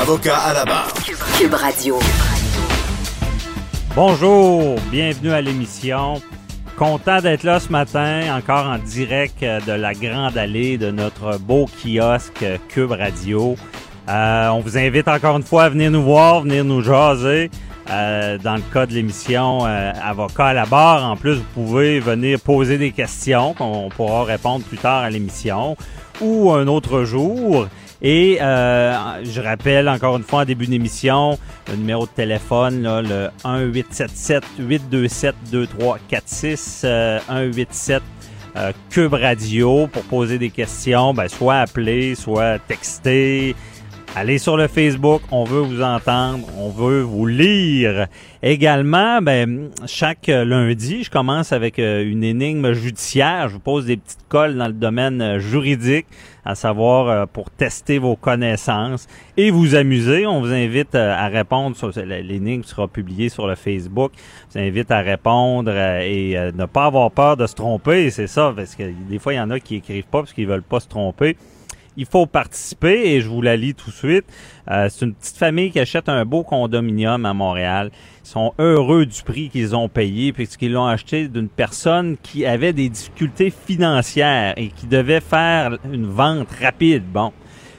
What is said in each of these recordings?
Avocat à la barre. Cube Radio. Bonjour, bienvenue à l'émission. Content d'être là ce matin, encore en direct de la Grande Allée de notre beau kiosque Cube Radio. Euh, on vous invite encore une fois à venir nous voir, venir nous jaser. Euh, dans le cas de l'émission euh, Avocat à la barre, en plus, vous pouvez venir poser des questions qu'on pourra répondre plus tard à l'émission ou un autre jour. Et euh, je rappelle encore une fois en début d'émission le numéro de téléphone, là, le 1-877-827-2346, 187 Cube Radio pour poser des questions, ben, soit appeler, soit texter. Allez sur le Facebook, on veut vous entendre, on veut vous lire. Également, ben, chaque lundi, je commence avec euh, une énigme judiciaire. Je vous pose des petites colles dans le domaine euh, juridique, à savoir euh, pour tester vos connaissances et vous amuser. On vous invite à répondre. L'énigme sera publiée sur le Facebook. Je vous invite à répondre et ne pas avoir peur de se tromper. C'est ça, parce que des fois, il y en a qui écrivent pas parce qu'ils veulent pas se tromper il faut participer et je vous la lis tout de suite. Euh, c'est une petite famille qui achète un beau condominium à Montréal. Ils sont heureux du prix qu'ils ont payé puisqu'ils l'ont acheté d'une personne qui avait des difficultés financières et qui devait faire une vente rapide. Bon.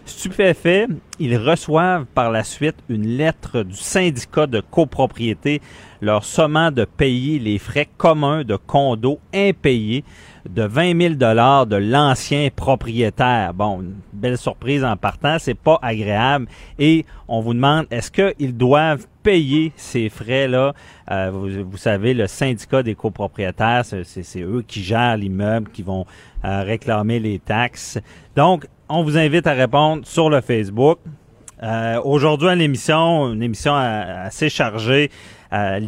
Stupéfait, ils reçoivent par la suite une lettre du syndicat de copropriété leur sommant de payer les frais communs de condo impayés de 20 000 dollars de l'ancien propriétaire. Bon, une belle surprise en partant, c'est pas agréable. Et on vous demande, est-ce qu'ils doivent payer ces frais-là? Euh, vous, savez, le syndicat des copropriétaires, c'est eux qui gèrent l'immeuble, qui vont euh, réclamer les taxes. Donc, on vous invite à répondre sur le Facebook. Euh, aujourd'hui à l'émission, une émission assez chargée. Euh,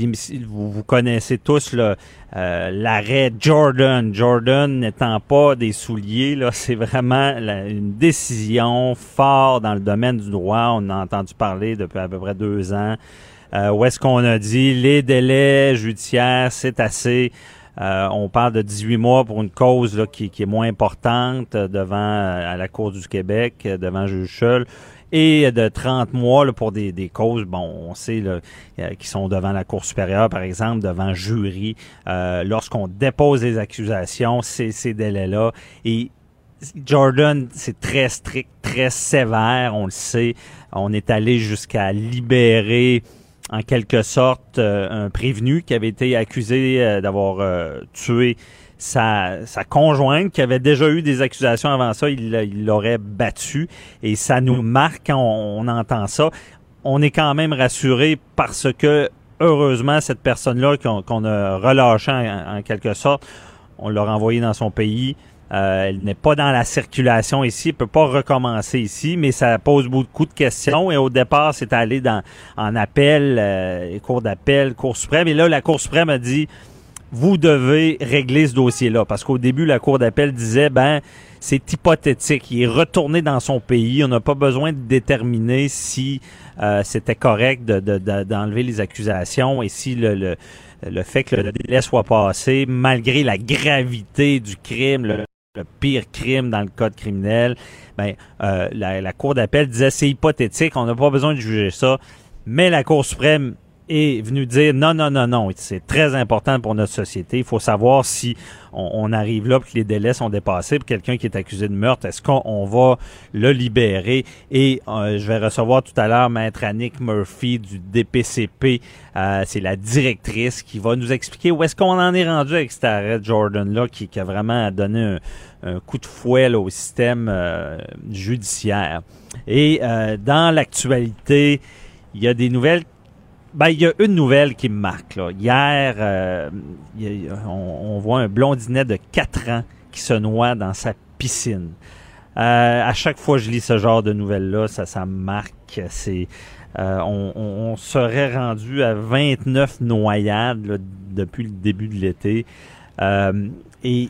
vous, vous connaissez tous euh, l'arrêt Jordan. Jordan n'étant pas des souliers, là, c'est vraiment une décision forte dans le domaine du droit. On a entendu parler depuis à peu près deux ans. Euh, où est-ce qu'on a dit les délais judiciaires, c'est assez. On parle de 18 mois pour une cause qui, est moins importante devant à la Cour du Québec, devant juge seul et de 30 mois pour des, causes, bon, on sait euh, qui sont devant la Cour supérieure, par exemple, devant jury. Euh, lorsqu'on dépose des accusations, c'est ces délais-là. Et Jordan, c'est très strict, très sévère, on le sait. On est allé jusqu'à libérer en quelque sorte euh, un prévenu qui avait été accusé d'avoir tué sa, sa conjointe, qui avait déjà eu des accusations avant ça, il l'aurait battu. Et ça nous marque quand on, entend ça. On est quand même rassuré parce que, heureusement, cette personne-là qu'on a relâchée en, quelque sorte, on l'a renvoyée dans son pays. Euh, elle n'est pas dans la circulation ici, elle peut pas recommencer ici, mais ça pose beaucoup de questions. Et au départ, c'est allé dans en appel, euh, cours d'appel, Cour suprême. Et là, la Cour suprême a dit vous devez régler ce dossier-là. Parce qu'au début, la Cour d'appel disait, ben, c'est hypothétique. Il est retourné dans son pays. On n'a pas besoin de déterminer si euh, c'était correct d'enlever de, les accusations et si le, le, le, fait que le délai soit passé, malgré la gravité du crime, pire crime dans le code criminel, ben, euh, la, la Cour d'appel disait c'est hypothétique, on n'a pas besoin de juger ça. Mais la Cour suprême est venu dire non, non, non, non, c'est très important pour notre société. Il faut savoir si on, arrive là, que les délais sont dépassés quelqu'un qui est accusé de meurtre, est-ce qu'on va le libérer? Et euh, je vais recevoir tout à l'heure Maître Annick Murphy du DPCP. Euh, c'est la directrice qui va nous expliquer où est-ce qu'on en est rendu avec cet arrêt Jordan-là qui, a vraiment donné un, coup de fouet au système euh, judiciaire. Et dans l'actualité, il y a des nouvelles ben, il y a une nouvelle qui me marque. Là. Hier, euh, on, voit un blondinet de 4 ans qui se noie dans sa piscine. Euh, à chaque fois que je lis ce genre de nouvelles-là, ça, ça me marque. C'est Euh, on, serait rendu à 29 noyades depuis le début de l'été. Euh, et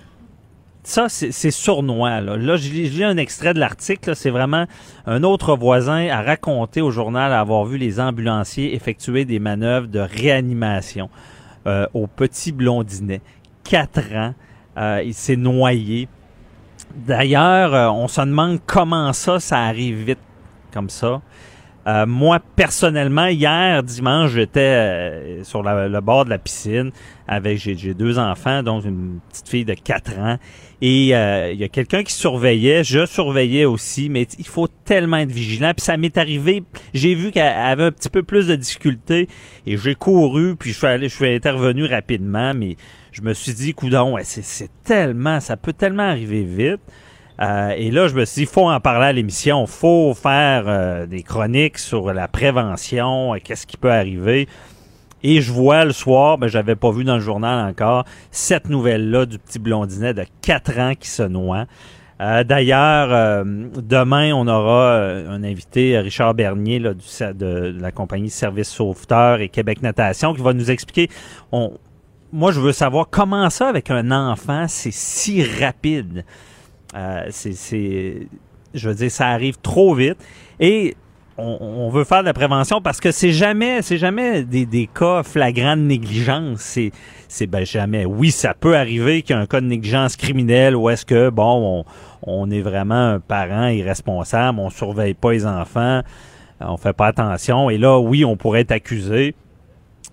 ça, c'est sournois. Là, là j'ai un extrait de l'article. C'est vraiment un autre voisin a raconté au journal avoir vu les ambulanciers effectuer des manœuvres de réanimation euh, au petit blondinet. Quatre ans, euh, il s'est noyé. D'ailleurs, euh, on se demande comment ça, ça arrive vite comme ça. Euh, moi, personnellement, hier, dimanche, j'étais euh, sur le bord de la piscine avec, j'ai deux enfants, dont une petite fille de 4 ans. Et euh, il y a quelqu'un qui surveillait, je surveillais aussi, mais il faut tellement être vigilant. Puis ça m'est arrivé, j'ai vu qu'elle avait un petit peu plus de difficultés et j'ai couru, puis je suis allé, je suis intervenu rapidement, mais je me suis dit, coudon, ouais, c'est tellement, ça peut tellement arriver vite. Euh, et là, je me suis dit, faut en parler à l'émission, faut faire euh, des chroniques sur la prévention, qu'est-ce qui peut arriver. Et je vois le soir, ben j'avais pas vu dans le journal encore, cette nouvelle-là du petit blondinet de 4 ans qui se noie. Euh, D'ailleurs, demain, on aura un invité, Richard Bernier, de, la compagnie Service Sauveteur et Québec Natation, qui va nous expliquer. Moi, je veux savoir comment ça, avec un enfant, c'est si rapide. Euh, c'est, je veux dire, ça arrive trop vite. Et on, on veut faire de la prévention parce que c'est jamais, c'est jamais des, des cas flagrants de négligence. C'est, c'est ben jamais. Oui, ça peut arriver qu'il y a un cas de négligence criminelle où est-ce que bon, on, on est vraiment un parent irresponsable, on surveille pas les enfants, on fait pas attention. Et là, oui, on pourrait être accusé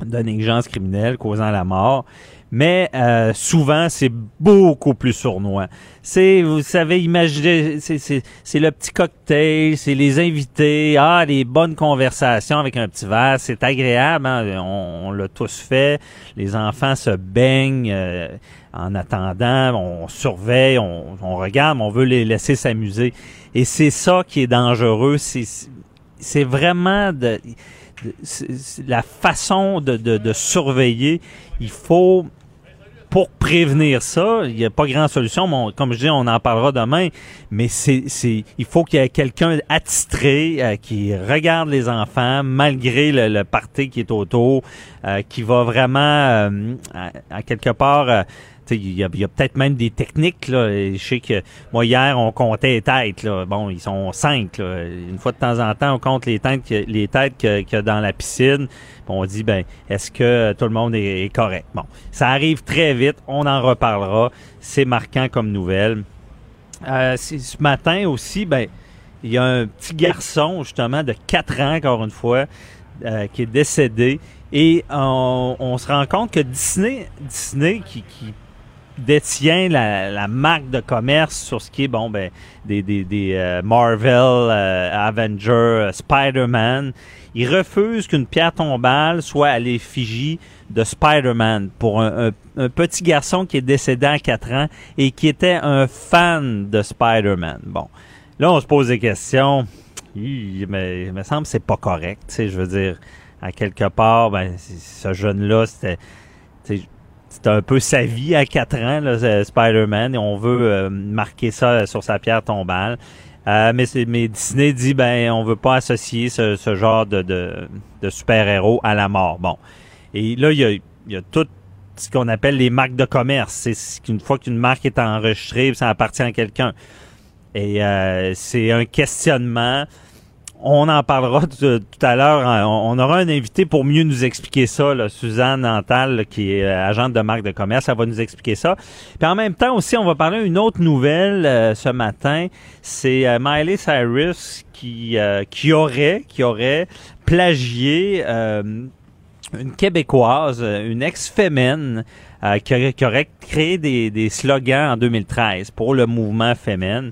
de négligence criminelle causant la mort. Mais euh, souvent, c'est beaucoup plus sournois. C'est, vous savez, imaginez, c'est, c'est, le petit cocktail, c'est les invités, ah, les bonnes conversations avec un petit verre, c'est agréable, hein, on, on l'a tous fait. Les enfants se baignent euh, en attendant, on surveille, on, on regarde, on veut les laisser s'amuser. Et c'est ça qui est dangereux, c'est, c'est vraiment de, la façon de, de, de surveiller. Il faut pour prévenir ça, il n'y a pas grand solution. comme je dis, on en parlera demain. Mais c'est, c'est, il faut qu'il y ait quelqu'un attitré euh, qui regarde les enfants malgré le, le qui est autour, euh, qui va vraiment, euh, à, à quelque part. Il y a, peut-être même des techniques là. Je sais que moi hier on comptait les têtes. Bon, ils sont cinq. Une fois de temps en temps, on compte les têtes, que- les têtes dans la piscine. On dit ben est-ce que tout le monde est, correct? Bon, ça arrive très vite. On en reparlera. C'est marquant comme nouvelle. Euh, ce matin aussi, ben il y a un petit garçon justement de 4 ans encore une fois euh, qui est décédé et on, se rend compte que Disney, Disney qui détient la, la marque de commerce sur ce qui est bon ben des, des, des euh, Marvel, euh, Avenger, euh, Spider-Man. Il refuse qu'une pierre tombale soit à l'effigie de Spider-Man pour un, un- petit garçon qui est décédé à 4 ans et qui était un fan de Spider-Man. Bon, là on se pose des questions. Mais il me semble que c'est pas correct. Je veux dire, à quelque part, ben, ce jeune-là, c'était c'était un peu sa vie à 4 ans, ce- Spider-Man, et on veut euh, marquer ça sur sa pierre tombale. Euh, mais, c'est- mais Disney dit, ben, on veut pas associer ce, ce genre de, de, de super-héros à la mort. Bon. Et là, il y a, y a tout ce qu'on appelle les marques de commerce. C'est ce qu'une fois qu'une marque est enregistrée, ça appartient à quelqu'un. Et euh, c'est un questionnement. On en parlera tout, à l'heure. On, on aura un invité pour mieux nous expliquer ça, Suzanne Nantal, là, qui est euh, agente de marque de commerce. Elle va nous expliquer ça. Puis en même temps aussi, on va parler d'une autre nouvelle euh, ce matin. C'est euh, Miley Cyrus qui, euh, qui aurait, qui aurait plagié euh, une Québécoise, euh, une ex-fémène, euh, qui, aurait, qui aurait créé des, des slogans en 2013 pour le mouvement féminin.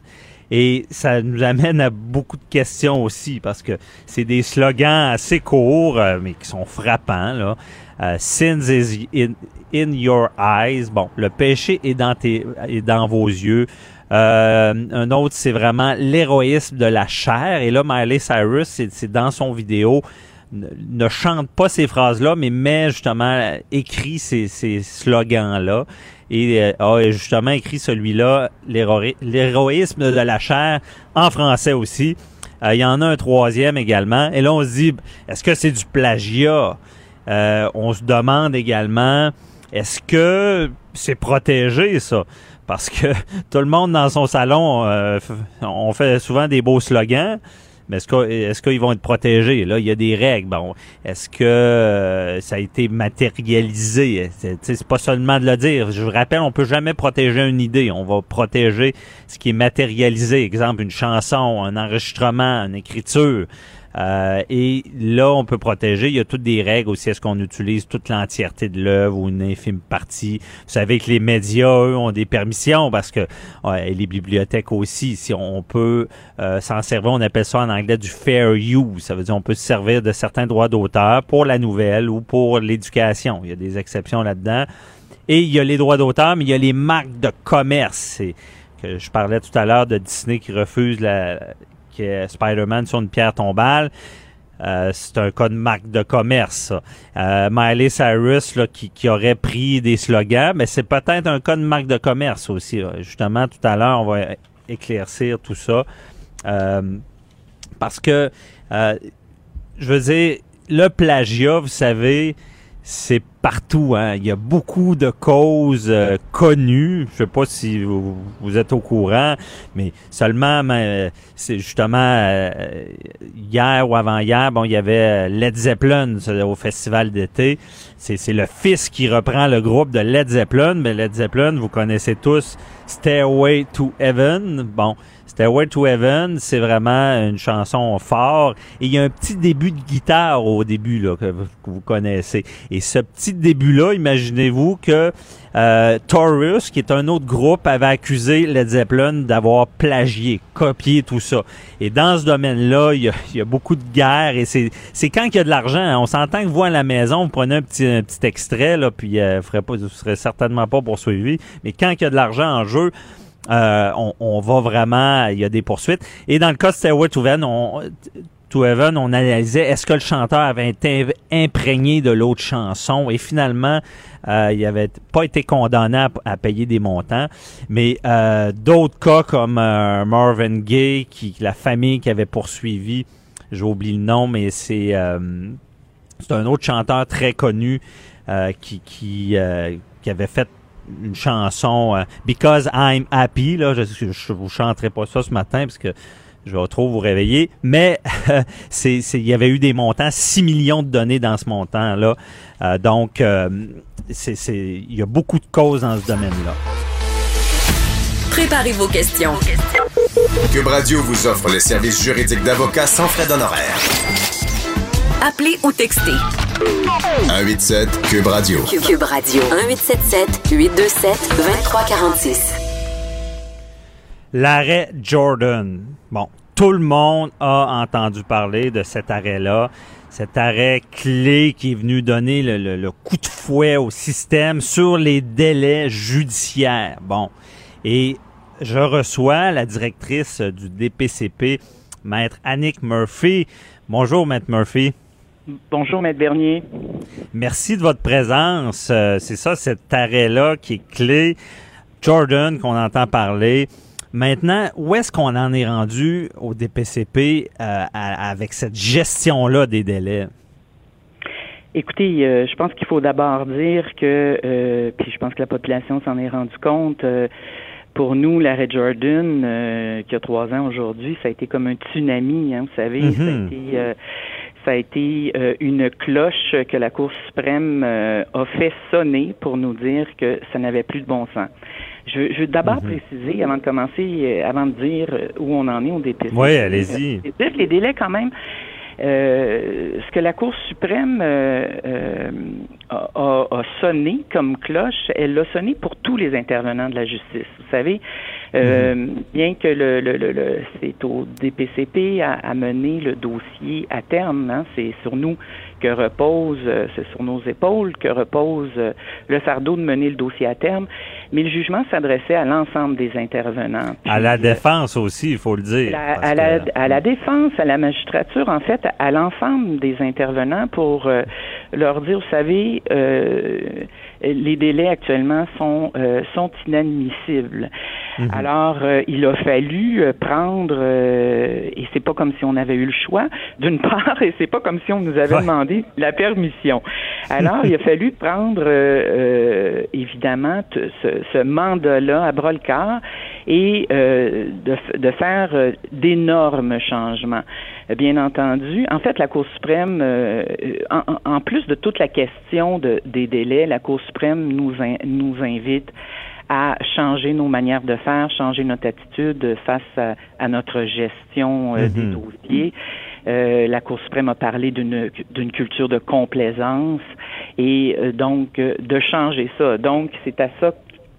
Et ça nous amène à beaucoup de questions aussi, parce que c'est des slogans assez courts, euh, mais qui sont frappants. Là. Euh, Sins is in, your eyes. Bon, le péché est dans, tes, est dans vos yeux. Euh, un autre, c'est vraiment l'héroïsme de la chair. Et là, Miley Cyrus, c'est dans son vidéo, ne, chante pas ces phrases-là, mais met justement, euh, écrit ces slogans-là. Et euh, a justement écrit celui-là, l'héroï- l'héroïsme de la chair, en français aussi. Euh, il y en a un troisième également. Et là, on se dit, est-ce que c'est du plagiat? Euh, on se demande également, est-ce que c'est protégé, ça? Parce que tout le monde dans son salon, euh, on fait souvent des beaux slogans. Mais est-ce qu'ils vont être protégés? Là, il y a des règles. Bon, est-ce que euh, ça a été matérialisé? C'est pas seulement de le dire. Je vous rappelle, on peut jamais protéger une idée. On va protéger ce qui est matérialisé. Exemple, une chanson, un enregistrement, une écriture. Euh, et là, on peut protéger. Il y a toutes des règles aussi. Est-ce qu'on utilise toute l'entièreté de l'œuvre ou une infime partie? Vous savez que les médias, eux, ont des permissions parce que et les bibliothèques aussi. Si on peut euh, s'en servir, on appelle ça en anglais du fair use. Ça veut dire on peut se servir de certains droits d'auteur pour la nouvelle ou pour l'éducation. Il y a des exceptions là-dedans. Et il y a les droits d'auteur, mais il y a les marques de commerce. que je parlais tout à l'heure de Disney qui refuse la, Spider-Man sur une pierre tombale. Euh, c'est un cas de marque de commerce. Euh, Miley Cyrus qui, aurait pris des slogans, mais c'est peut-être un cas de marque de commerce aussi. Justement, tout à l'heure, on va éclaircir tout ça. Euh, parce que, je veux dire, le plagiat, vous savez, c'est partout. Hein. Il y a beaucoup de causes euh, connues. Je sais pas si vous, êtes au courant, mais seulement, c'est justement euh, hier ou avant-hier, bon, il y avait Led Zeppelin au festival d'été. C'est le fils qui reprend le groupe de Led Zeppelin, mais Led Zeppelin, vous connaissez tous Stairway to Heaven. Bon, Stairway to Heaven, c'est vraiment une chanson forte. Et il y a un petit début de guitare au début là, que, vous connaissez. Et ce petit début-là, imaginez-vous que euh, Taurus, qui est un autre groupe, avait accusé Led Zeppelin d'avoir plagié, copié tout ça. Et dans ce domaine-là, il y a, beaucoup de guerres et c'est, quand il y a de l'argent. On s'entend que vous à la maison, vous prenez un petit, petit extrait, là, puis euh, vous ne serez certainement pas poursuivi. Mais quand il y a de l'argent en jeu, euh, on, va vraiment, il y a des poursuites. Et dans le cas de Stairway to Heaven, on, to Heaven, on analysait est-ce que le chanteur avait été imprégné de l'autre chanson? Et finalement, euh, il n'avait pas été condamné à, payer des montants. Mais euh, d'autres cas comme euh, Marvin Gaye, qui la famille qui avait poursuivi, j'ai oublié le nom, mais c'est c'est un autre chanteur très connu qui qui, qui avait fait une chanson euh, Because I'm Happy. Là, je, je, vous chanterai pas ça ce matin parce que je vais trop vous réveiller. Mais c'est, il y avait eu des montants, 6 millions de données dans ce montant-là. Euh, donc, euh, c'est, il y a beaucoup de causes dans ce domaine-là. Préparez vos questions. Cube Radio vous offre les services juridiques d'avocats sans frais d'honoraires. Appelez ou textez. 187 Cube Radio. Cube Radio. 1877 827 2346. L'arrêt Jordan. Bon, tout le monde a entendu parler de cet arrêt-là. Cet arrêt clé qui est venu donner le, le coup de fouet au système sur les délais judiciaires. Bon. Et je reçois la directrice du DPCP, Maître Annick Murphy. Bonjour, Maître Murphy. Bonjour, Maître Bernier. Merci de votre présence. Euh, c'est ça, cet arrêt-là qui est clé. Jordan, qu'on entend parler. Maintenant, où est-ce qu'on en est rendu au DPCP euh, avec cette gestion-là des délais? Écoutez, euh, je pense qu'il faut d'abord dire que, puis je pense que la population s'en est rendu compte, pour nous, l'arrêt Jordan, qui a trois ans aujourd'hui, ça a été comme un tsunami, hein, vous savez. Ça a mm-hmm. été ça a été euh, une cloche que la Cour suprême euh, a fait sonner pour nous dire que ça n'avait plus de bon sens. Je, je veux d'abord mhm. préciser, avant de commencer, euh, avant de dire où on en est au DPC. Oui, allez-y. Les délais, quand même, ce que la Cour suprême euh, a, a, sonné comme cloche, elle l'a sonné pour tous les intervenants de la justice. Vous savez, euh, mhm. bien que le, le, le, c'est au DPCP à, à, mener le dossier à terme, hein, c'est sur nous que repose, euh, c'est sur nos épaules que repose euh, le fardeau de mener le dossier à terme. Mais le jugement s'adressait à l'ensemble des intervenants. à la défense aussi, il faut le dire. à, la, à, la, défense, à la magistrature, en fait, à l'ensemble des intervenants pour leur dire, vous savez, les délais actuellement sont, sont inadmissibles. Mhm. Alors, euh, il a fallu euh, prendre, euh, et c'est pas comme si on avait eu le choix, d'une part, et c'est pas comme si on nous avait demandé la permission. Alors, il a fallu prendre, évidemment, ce, ce mandat-là à bras le corps et de, de, faire d'énormes changements. Bien entendu, en fait, la Cour suprême, en, en, plus de toute la question de, des délais, la Cour suprême nous, nous invite à changer nos manières de faire, changer notre attitude face à, notre gestion euh, des mhm. dossiers. Euh, la Cour suprême a parlé d'une d'une culture de complaisance et euh, donc de changer ça. Donc c'est à ça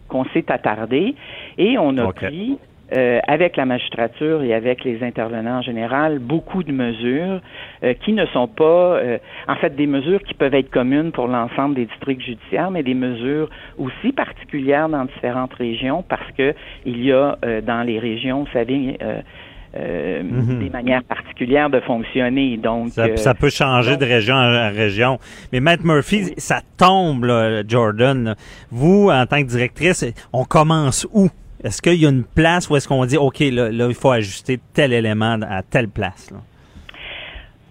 qu'on s'est attardé et on a pris euh, avec la magistrature et avec les intervenants en général, beaucoup de mesures euh, qui ne sont pas, euh, en fait, des mesures qui peuvent être communes pour l'ensemble des districts judiciaires, mais des mesures aussi particulières dans différentes régions parce que il y a dans les régions, vous savez, mhm. des manières particulières de fonctionner. Donc, ça, peut changer de région en région. Mais Matt Murphy, ça tombe, là, Jordan. Vous, en tant que directrice, on commence où? Est-ce qu'il y a une place où est-ce qu'on dit, OK, là, il faut ajuster tel élément à telle place? Là?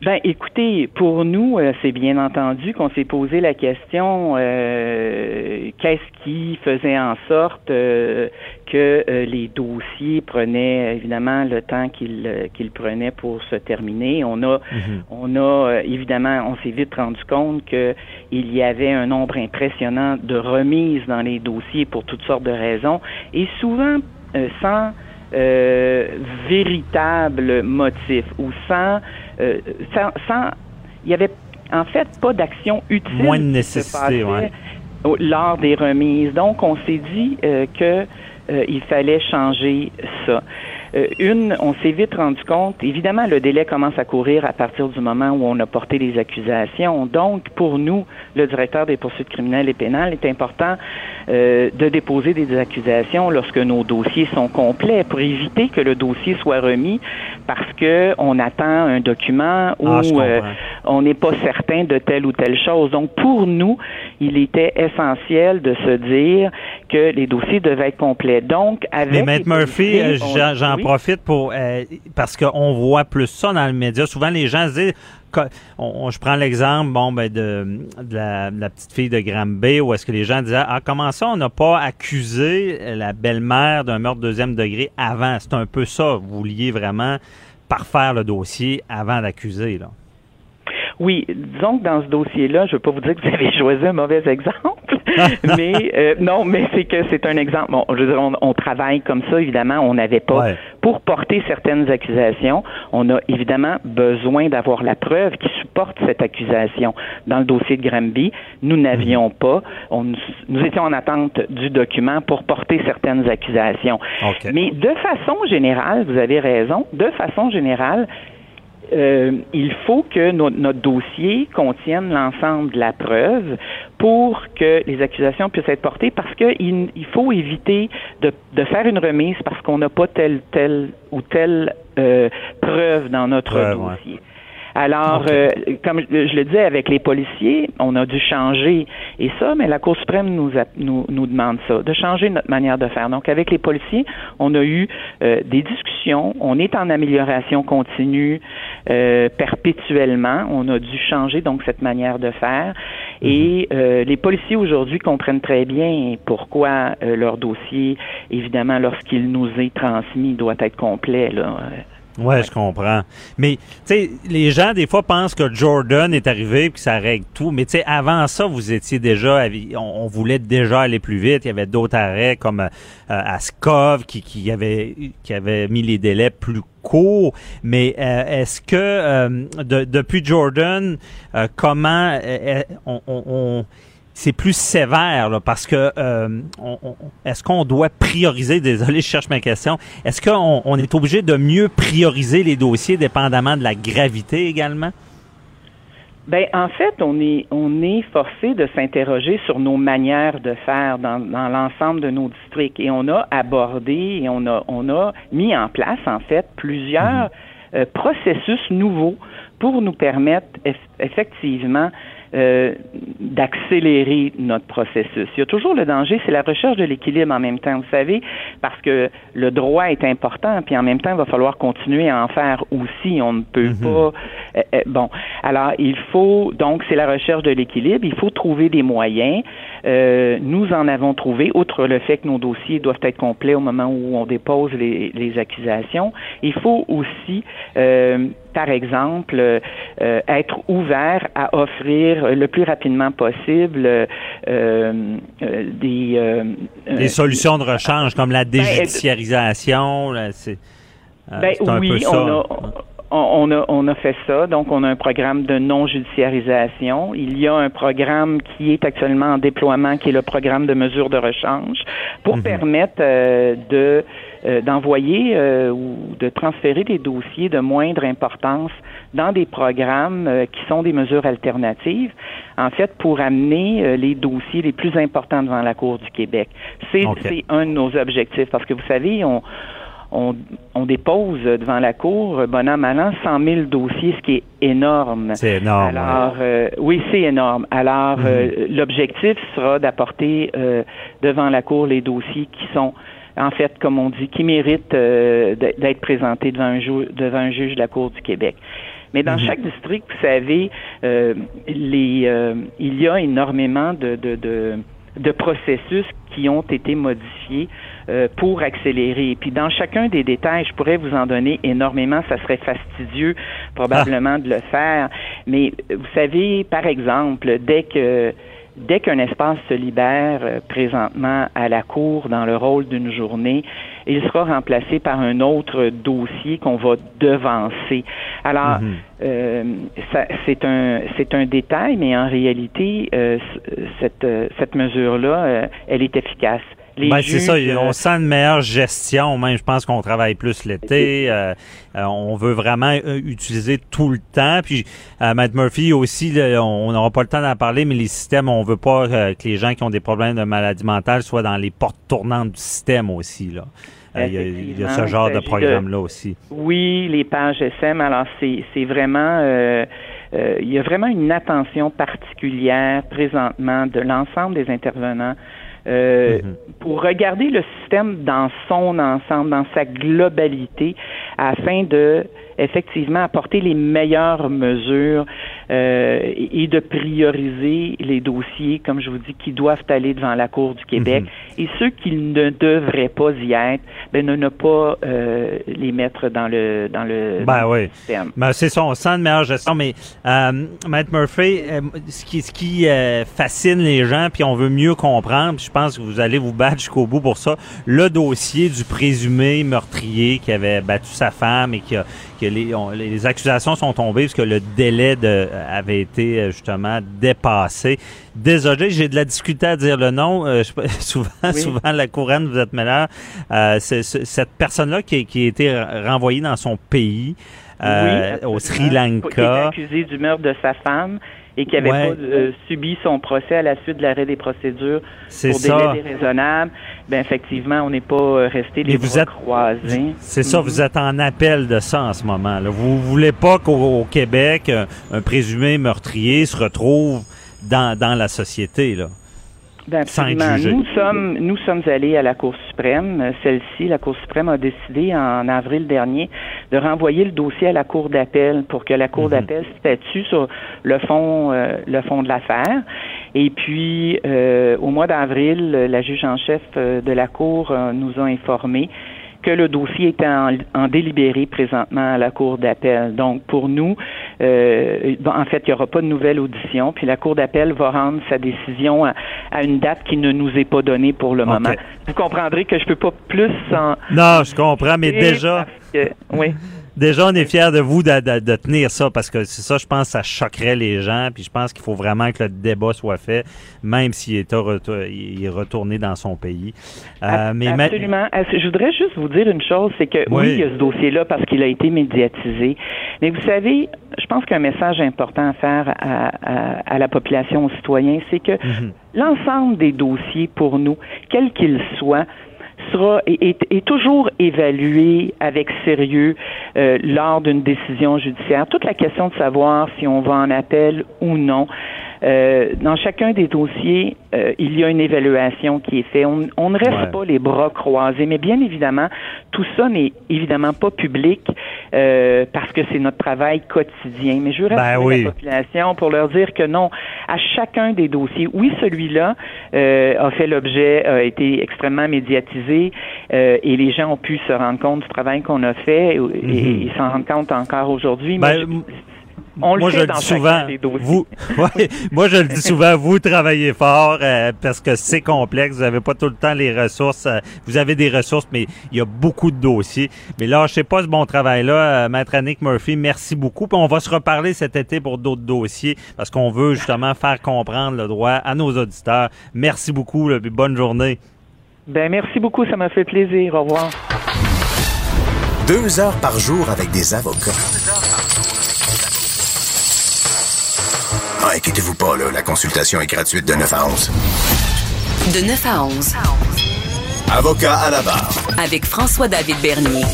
Ben, écoutez, pour nous, euh, c'est bien entendu qu'on s'est posé la question euh, qu'est-ce qui faisait en sorte euh, que les dossiers prenaient évidemment le temps qu'ils qu'ils prenaient pour se terminer. On a, mhm. on a évidemment, on s'est vite rendu compte que il y avait un nombre impressionnant de remises dans les dossiers pour toutes sortes de raisons et souvent sans véritable motif ou sans euh, sans, il y avait en fait pas d'action utile. Moins de nécessité, Lors des remises. Donc, on s'est dit euh, que euh, il fallait changer ça. Euh, une, on s'est vite rendu compte, évidemment, le délai commence à courir à partir du moment où on a porté les accusations. Donc, pour nous, le directeur des poursuites criminelles et pénales, est important euh, de déposer des accusations lorsque nos dossiers sont complets pour éviter que le dossier soit remis parce que on attend un document où ah, euh, on n'est pas certain de telle ou telle chose. Donc, pour nous, il était essentiel de se dire que les dossiers devaient être complets. Donc, avec Mais Maître Murphy, j'en profite pour euh, parce qu'on voit plus ça dans le média. Souvent, les gens se disent je prends l'exemple ben de, la, petite fille de Granby où est-ce que les gens disaient ah comment ça on n'a pas accusé la belle-mère d'un meurtre deuxième degré avant? C'est un peu ça vous vouliez vraiment parfaire le dossier avant d'accuser oui, disons que dans ce dossier-là, je ne veux pas vous dire que vous avez choisi un mauvais exemple, mais euh, non, mais c'est que c'est un exemple. Bon, je veux dire, on, travaille comme ça, évidemment. On n'avait pas, pour porter certaines accusations, on a évidemment besoin d'avoir la preuve qui supporte cette accusation. Dans le dossier de Granby, nous n'avions mhm. pas, on, nous étions en attente du document pour porter certaines accusations. Mais de façon générale, vous avez raison, de façon générale, euh, il faut que notre dossier contienne l'ensemble de la preuve pour que les accusations puissent être portées parce qu'il il faut éviter de, de, faire une remise parce qu'on n'a pas telle, telle ou telle euh, preuve dans notre dossier. Alors, euh, comme je le disais, avec les policiers, on a dû changer et ça, mais la Cour suprême nous, nous, nous demande ça, de changer notre manière de faire. Donc, avec les policiers, on a eu euh, des discussions, on est en amélioration continue euh, perpétuellement, on a dû changer donc cette manière de faire et mhm. les policiers aujourd'hui comprennent très bien pourquoi leur dossier, évidemment, lorsqu'il nous est transmis, doit être complet. Là. Ouais, je comprends. Mais, tu sais, les gens, des fois, pensent que Jordan est arrivé et que ça règle tout. Mais, tu sais, avant ça, vous étiez déjà, on, voulait déjà aller plus vite. Il y avait d'autres arrêts comme euh, Askov qui, qui, avait, qui avait mis les délais plus courts. Mais euh, est-ce que, euh, depuis Jordan, euh, comment on, on c'est plus sévère là, parce que euh, est-ce qu'on doit prioriser désolé je cherche ma question est-ce qu'on on est obligé de mieux prioriser les dossiers dépendamment de la gravité également? Ben en fait, on est on est forcé de s'interroger sur nos manières de faire dans, dans l'ensemble de nos districts et on a abordé et on a on a mis en place en fait plusieurs mhm. euh, processus nouveaux pour nous permettre effectivement euh, d'accélérer notre processus. Il y a toujours le danger, c'est la recherche de l'équilibre en même temps, vous savez, parce que le droit est important, puis en même temps, il va falloir continuer à en faire aussi. On ne peut Mhm. pas. euh, euh, bon, alors il faut donc c'est la recherche de l'équilibre. Il faut trouver des moyens. Euh, nous en avons trouvé, outre le fait que nos dossiers doivent être complets au moment où on dépose les, les accusations. Il faut aussi euh, par exemple, euh, être ouvert à offrir le plus rapidement possible euh, euh, des, euh, des solutions de rechange comme la déjudiciarisation. là, c'est euh, ben, c'est un oui, peu ça. on a, on, a, on a fait ça. Donc, on a un programme de non-judiciarisation. Il y a un programme qui est actuellement en déploiement, qui est le programme de mesures de rechange, pour Mhm. permettre euh, de euh, d'envoyer euh, ou de transférer des dossiers de moindre importance dans des programmes euh, qui sont des mesures alternatives, en fait, pour amener euh, les dossiers les plus importants devant la Cour du Québec. C'est un de nos objectifs, parce que vous savez, on on, on dépose devant la Cour, euh, bon an, mal an, 100 000 dossiers, ce qui est énorme. C'est énorme. Alors, euh, oui, c'est énorme. Alors, euh, l'objectif sera d'apporter euh, devant la Cour les dossiers qui sont, en fait, comme on dit, qui méritent euh, d'être présentés devant un, devant un juge de la Cour du Québec. Mais dans chaque district, vous savez, euh, les, euh, il y a énormément de, de, de, de processus qui ont été modifiés euh, pour accélérer. Puis dans chacun des détails, je pourrais vous en donner énormément. Ça serait fastidieux probablement de le faire. Mais vous savez, par exemple, dès que dès qu'un espace se libère euh, présentement à la cour dans le rôle d'une journée, il sera remplacé par un autre dossier qu'on va devancer. Alors, euh, ça- c'est un c'est un détail, mais en réalité, euh, c- cette euh, cette mesure-là, euh, elle est efficace. Ben, c'est ça, juges, on euh, sent une meilleure gestion, même je pense qu'on travaille plus l'été, euh, euh, on veut vraiment euh, utiliser tout le temps, puis euh, Matt Murphy aussi, là, on n'aura pas le temps d'en parler, mais les systèmes, on veut pas euh, que les gens qui ont des problèmes de maladie mentale soient dans les portes tournantes du système aussi, là. Euh, Il y, a- il y a ce genre de programme-là aussi. Oui, les pages SM. Alors, c'est vraiment, euh, euh, il y a vraiment une attention particulière présentement de l'ensemble des intervenants euh, pour regarder le système dans son ensemble, dans sa globalité, afin de effectivement apporter les meilleures mesures euh, et de prioriser les dossiers, comme je vous dis, qui doivent aller devant la Cour du Québec. Et ceux qui ne devraient pas y être, ben, ne, ne pas euh, les mettre dans le dans le, Ben dans le oui. système. Ben, c'est ça, on sent une meilleure gestion, mais euh, Matt Murphy, euh, ce qui, ce qui euh, fascine les gens, puis on veut mieux comprendre, puis je pense que vous allez vous battre jusqu'au bout pour ça, le dossier du présumé meurtrier qui avait battu sa femme et qui a, que les, on- les accusations sont tombées parce que le délai de, avait été euh, justement dépassé. Désolé, j'ai de la difficulté à dire le nom. Euh, je- souvent, Oui. souvent la couronne, vous êtes meilleur. Euh, c'est- cette personne-là qui, qui a été renvoyée dans son pays, euh, Oui, au Sri absolument. Qui est Lanka. accusé du meurtre de sa femme et qui avait Ouais. pas euh, subi son procès à la suite de l'arrêt des procédures C'est pour ça. délai déraisonnable. Ben effectivement, on n'est pas euh, resté les vous bras êtes- croisés. C'est ça, Mhm. vous êtes en appel de ça en ce moment. Là. Vous voulez pas qu'au au Québec, un, un présumé meurtrier se retrouve dans, dans la société. Là. Ben absolument. Nous sommes, nous sommes allés à la Cour suprême. Euh, Celle-ci, la Cour suprême a décidé en avril dernier de renvoyer le dossier à la Cour d'appel pour que la Cour Mhm. d'appel statue sur le fond, euh, le fond de l'affaire. Et puis, euh, au mois d'avril, la juge en chef euh, de la Cour euh, nous a informé que le dossier était en, en délibéré présentement à la Cour d'appel. Donc, pour nous, euh, en fait, il n'y aura pas de nouvelle audition, puis la Cour d'appel va rendre sa décision à, à une date qui ne nous est pas donnée pour le moment. Vous comprendrez que je peux pas plus en... Non, je comprends, mais déjà, que- oui. Déjà, on est fiers de vous de, de- de tenir ça parce que c'est ça, je pense, ça choquerait les gens. Puis je pense qu'il faut vraiment que le débat soit fait, même s'il est, retourné dans son pays. Euh, mais Absolument. Que Je voudrais juste vous dire une chose, c'est que Oui. oui, il y a ce dossier-là parce qu'il a été médiatisé. Mais vous savez, je pense qu'un message important à faire à, à- à la population, aux citoyens, c'est que Mhm. l'ensemble des dossiers pour nous, quels qu'ils soient, sera est, est- toujours évalué avec sérieux euh, lors d'une décision judiciaire. Toute la question de savoir si on va en appel ou non euh, dans chacun des dossiers, euh, il y a une évaluation qui est faite. On, on ne reste Ouais. pas les bras croisés, mais bien évidemment, tout ça n'est évidemment pas public euh, parce que c'est notre travail quotidien. Mais je veux Ben oui. la population pour leur dire que non, à chacun des dossiers, oui, celui-là euh, a fait l'objet, a été extrêmement médiatisé euh, et les gens ont pu se rendre compte du travail qu'on a fait et, Mhm. s'en rendent compte encore aujourd'hui. Ben, On le moi, fait je le dans souvent, des dossiers. vous, ouais, moi, je le dis souvent, vous travaillez fort euh, parce que c'est complexe. Vous avez pas tout le temps les ressources. euh, vous avez des ressources, mais il y a beaucoup de dossiers. Mais là, je sais pas ce bon travail-là, euh, Maître Annick Murphy. Merci beaucoup. Puis on va se reparler cet été pour d'autres dossiers parce qu'on veut justement faire comprendre le droit à nos auditeurs. Merci beaucoup. là, puis bonne journée. Ben, merci beaucoup, ça m'a fait plaisir. Au revoir. Deux heures par jour avec des avocats. Inquiétez-vous pas, là, la consultation est gratuite de 9 à 11. De 9 à 11. Avocat à la barre. Avec François-David Bernier.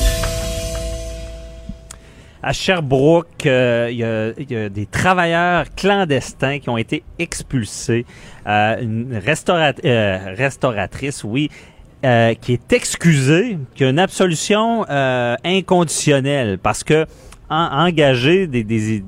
À Sherbrooke, euh, il y, a, il y a des travailleurs clandestins qui ont été expulsés. Euh, une restaurat- euh, restauratrice, oui, euh, qui est excusée, qui a une absolution euh, inconditionnelle parce que en- engager des, des,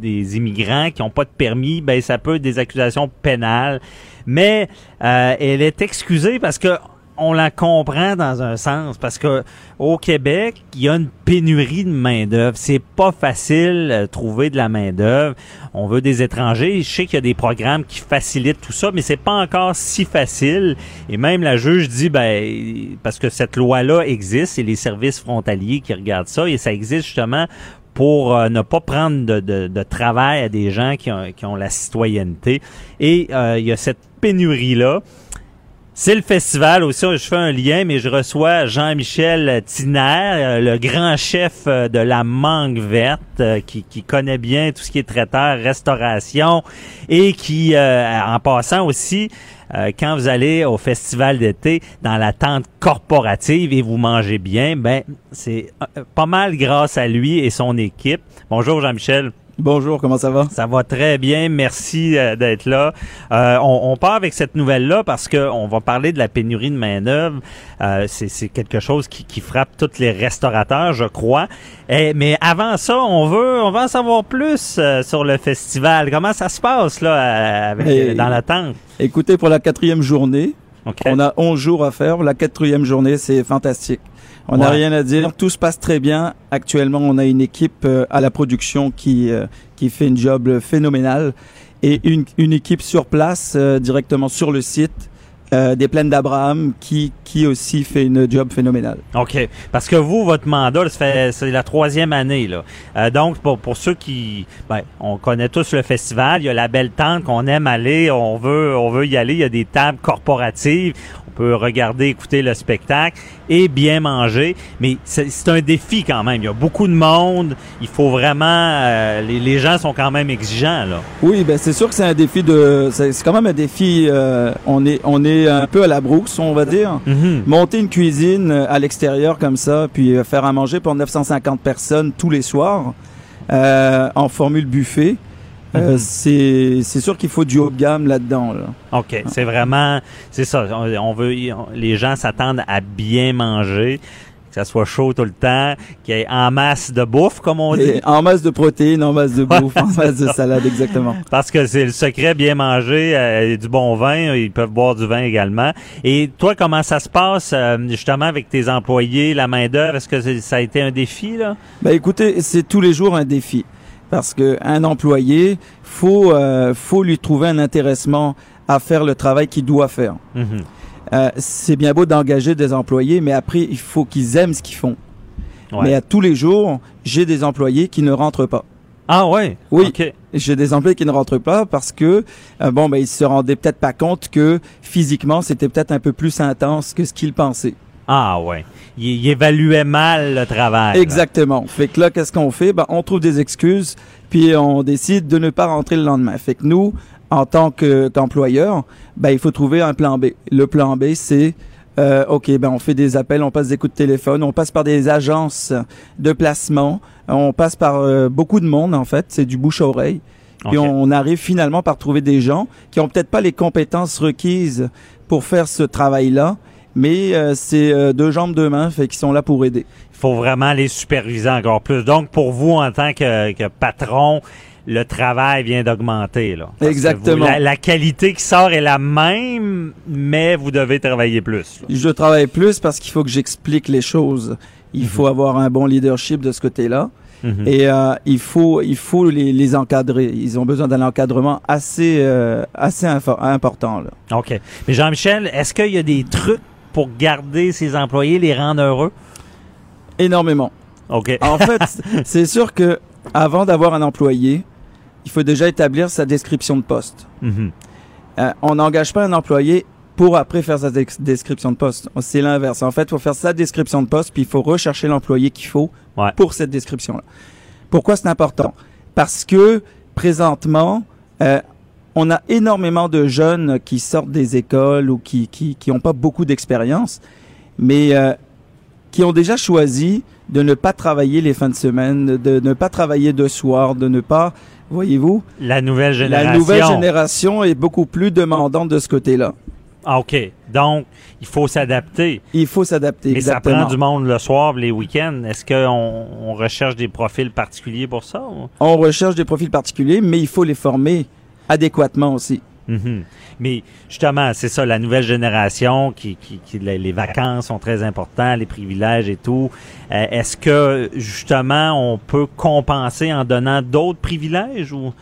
des immigrants qui n'ont pas de permis, ben ça peut être des accusations pénales. Mais euh, elle est excusée parce que on la comprend dans un sens parce que au Québec, il y a une pénurie de main d'œuvre. C'est pas facile de trouver de la main d'œuvre. On veut des étrangers. Je sais qu'il y a des programmes qui facilitent tout ça, mais c'est pas encore si facile. Et même la juge dit, ben, parce que cette loi-là existe, c'est les services frontaliers qui regardent ça et ça existe justement pour euh, ne pas prendre de, travail à des gens qui ont, la citoyenneté. Et euh, il y a cette pénurie-là. C'est le festival aussi, je fais un lien, mais je reçois Jean-Michel Tiner, euh, le grand chef de la mangue verte, qui, connaît bien tout ce qui est traiteur, restauration, et qui, en passant aussi, euh, quand vous allez au festival d'été dans la tente corporative et vous mangez bien, ben c'est euh, pas mal grâce à lui et son équipe. Bonjour Jean-Michel. Bonjour, comment ça va? Ça va très bien, merci euh, d'être là. Euh, on, on part avec cette nouvelle-là parce que on va parler de la pénurie de main d'œuvre. Euh, c'est, quelque chose qui, qui frappe tous les restaurateurs, je crois. Eh, mais avant ça, on veut, on va en savoir plus euh, sur le festival. Comment ça se passe là avec, Et- euh, dans la tente? Écoutez, pour la quatrième journée, on a 11 jours à faire. La quatrième journée, c'est fantastique. On n'a Ouais. rien à dire. Tout se passe très bien. Actuellement, on a une équipe euh, à la production qui, euh, qui fait une job phénoménale et une, une équipe sur place, euh, directement sur le site, euh, des plaines d'Abraham, qui, qui aussi fait une job phénoménale. OK. Parce que vous, votre mandat, c'est la troisième année. Là. Euh, donc, pour, pour ceux qui... Ben, on connaît tous le festival. Il y a la belle tente qu'on aime aller. On veut, on veut y aller. Il y a des tables corporatives. On peut regarder, écouter le spectacle et bien manger. Mais c'est un défi quand même. Il y a beaucoup de monde. Il faut vraiment... euh, les, les gens sont quand même exigeants. là. Oui, ben c'est sûr que c'est un défi de, c'est quand même un défi. euh, on est, on est un peu à la brousse, on va dire. Mhm. Monter une cuisine euh, à l'extérieur comme ça, puis faire à manger pour 950 personnes tous les soirs euh, en formule buffet, euh, Mhm. c'est c'est sûr qu'il faut du haut de gamme là-dedans. Là. OK, c'est vraiment, c'est ça. On, veut, les gens s'attendent à bien manger, que ça soit chaud tout le temps, qu'il y ait en masse de bouffe, comme on dit, Et en masse de protéines, en masse de bouffe, en masse de salade, exactement. parce que c'est le secret bien manger, euh, du bon vin, ils peuvent boire du vin également. Et toi, comment ça se passe euh, justement avec tes employés, la main d'œuvre Est-ce que ça a été un défi là? Ben écoutez, c'est tous les jours un défi parce que un employé, faut euh, faut lui trouver un intéressement à faire le travail qu'il doit faire. Mhm. Euh, c'est bien beau d'engager des employés, mais après il faut qu'ils aiment ce qu'ils font. Ouais. Mais à tous les jours, j'ai des employés qui ne rentrent pas. Ah ouais? Oui. J'ai des employés qui ne rentrent pas parce que euh, bon ben ils se rendaient peut-être pas compte que physiquement c'était peut-être un peu plus intense que ce qu'ils pensaient. Ah ouais. Il, il évaluait mal le travail. là. Exactement. Fait que là, qu'est-ce qu'on fait? Ben, on trouve des excuses, puis on décide de ne pas rentrer le lendemain. Fait que nous, en tant que- qu'employeur, ben, il faut trouver un plan B. Le plan B, c'est, euh, OK, ben, on fait des appels, on passe des coups de téléphone, on passe par des agences de placement, on passe par euh, beaucoup de monde, en fait. C'est du bouche à oreille. Puis on arrive finalement par trouver des gens qui ont peut-être pas les compétences requises pour faire ce travail-là, mais euh, c'est euh, deux jambes, deux mains, fait qu'ils sont là pour aider. Il faut vraiment les superviser encore plus. Donc, pour vous, en tant que, que patron, le travail vient d'augmenter. là. Exactement. vous- la, la qualité qui sort est la même, mais vous devez travailler plus. là. Je travaille plus parce qu'il faut que j'explique les choses. Il Mhm. faut avoir un bon leadership de ce côté-là. Mhm. Et euh, il faut il faut les, les encadrer. Ils ont besoin d'un encadrement assez euh, assez important là. OK. Mais Jean-Michel, est-ce qu'il y a des trucs pour garder ses employés, les rendre heureux? Énormément. OK. En fait, c'est sûr que avant d'avoir un employé, il faut déjà établir sa description de poste. Mhm. Euh, on n'engage pas un employé pour après faire sa description de poste. C'est l'inverse. En fait, il faut faire sa description de poste, puis il faut rechercher l'employé qu'il faut Ouais. pour cette description-là. Pourquoi c'est important? Parce que présentement, euh, on a énormément de jeunes qui sortent des écoles ou qui qui qui ont pas beaucoup d'expérience, mais euh, qui ont déjà choisi de ne pas travailler les fins de semaine, de ne pas travailler de soir, de ne pas, voyez-vous, La nouvelle génération. la nouvelle génération est beaucoup plus demandante de ce côté-là. Ah, OK. Donc, il faut s'adapter. Il faut s'adapter. Mais ça exactement. prend du monde le soir, les week-ends. Est-ce qu'on on recherche des profils particuliers pour ça? ou? On recherche des profils particuliers, mais il faut les former adéquatement aussi. Mhm. Mais justement, c'est ça, la nouvelle génération, qui, qui, qui- les vacances sont très importantes, les privilèges et tout. Euh, Est-ce que justement on peut compenser en donnant d'autres privilèges ou?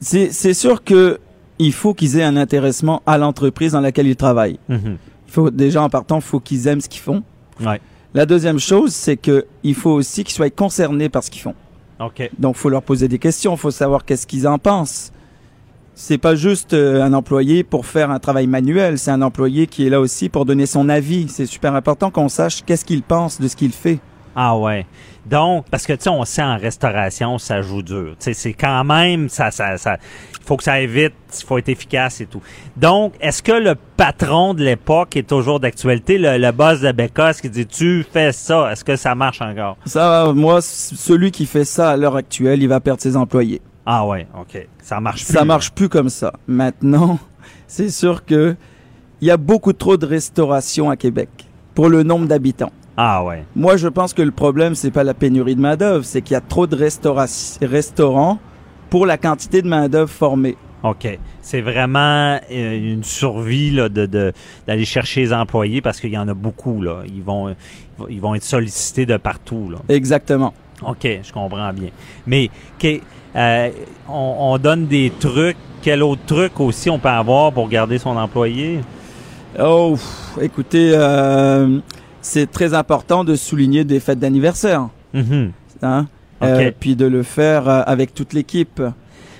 C'est sûr que il faut qu'ils aient un intéressement à l'entreprise dans laquelle ils travaillent. Mhm. Il faut déjà en partant, il faut qu'ils aiment ce qu'ils font. Ouais. La deuxième chose, c'est que il faut aussi qu'ils soient concernés par ce qu'ils font. Ok. Donc, faut leur poser des questions, faut savoir qu'est-ce qu'ils en pensent. C'est pas juste euh, un employé pour faire un travail manuel, c'est un employé qui est là aussi pour donner son avis. C'est super important qu'on sache qu'est-ce qu'il pense de ce qu'il fait. Ah ouais. Donc, parce que tu sais, on sait en restauration, ça joue dur. Tu sais, c'est quand même, ça, ça, ça, il faut que ça aille vite, il faut être efficace et tout. Donc, est-ce que le patron de l'époque est toujours d'actualité, le, le boss de Bécosse qui dit tu fais ça, est-ce que ça marche encore? Ça, moi, celui qui fait ça à l'heure actuelle, il va perdre ses employés. Ah ouais, ok. Ça marche plus. Ça marche plus comme ça. Maintenant, c'est sûr que il y a beaucoup trop de restauration à Québec pour le nombre d'habitants. Ah ouais. Moi, je pense que le problème, c'est pas la pénurie de main-d'œuvre, c'est qu'il y a trop de restaura- restaurants pour la quantité de main-d'œuvre formée. OK. C'est vraiment euh, une survie là, de, de- d'aller chercher les employés parce qu'il y en a beaucoup. Là. Ils, vont, ils vont être sollicités de partout. Là. Exactement. OK, je comprends bien. Mais que- euh, on, on donne des trucs. Quel autre truc aussi on peut avoir pour garder son employé? Oh, écoutez, euh, c'est très important de souligner des fêtes d'anniversaire, Mhm. hein. Euh, puis de le faire avec toute l'équipe.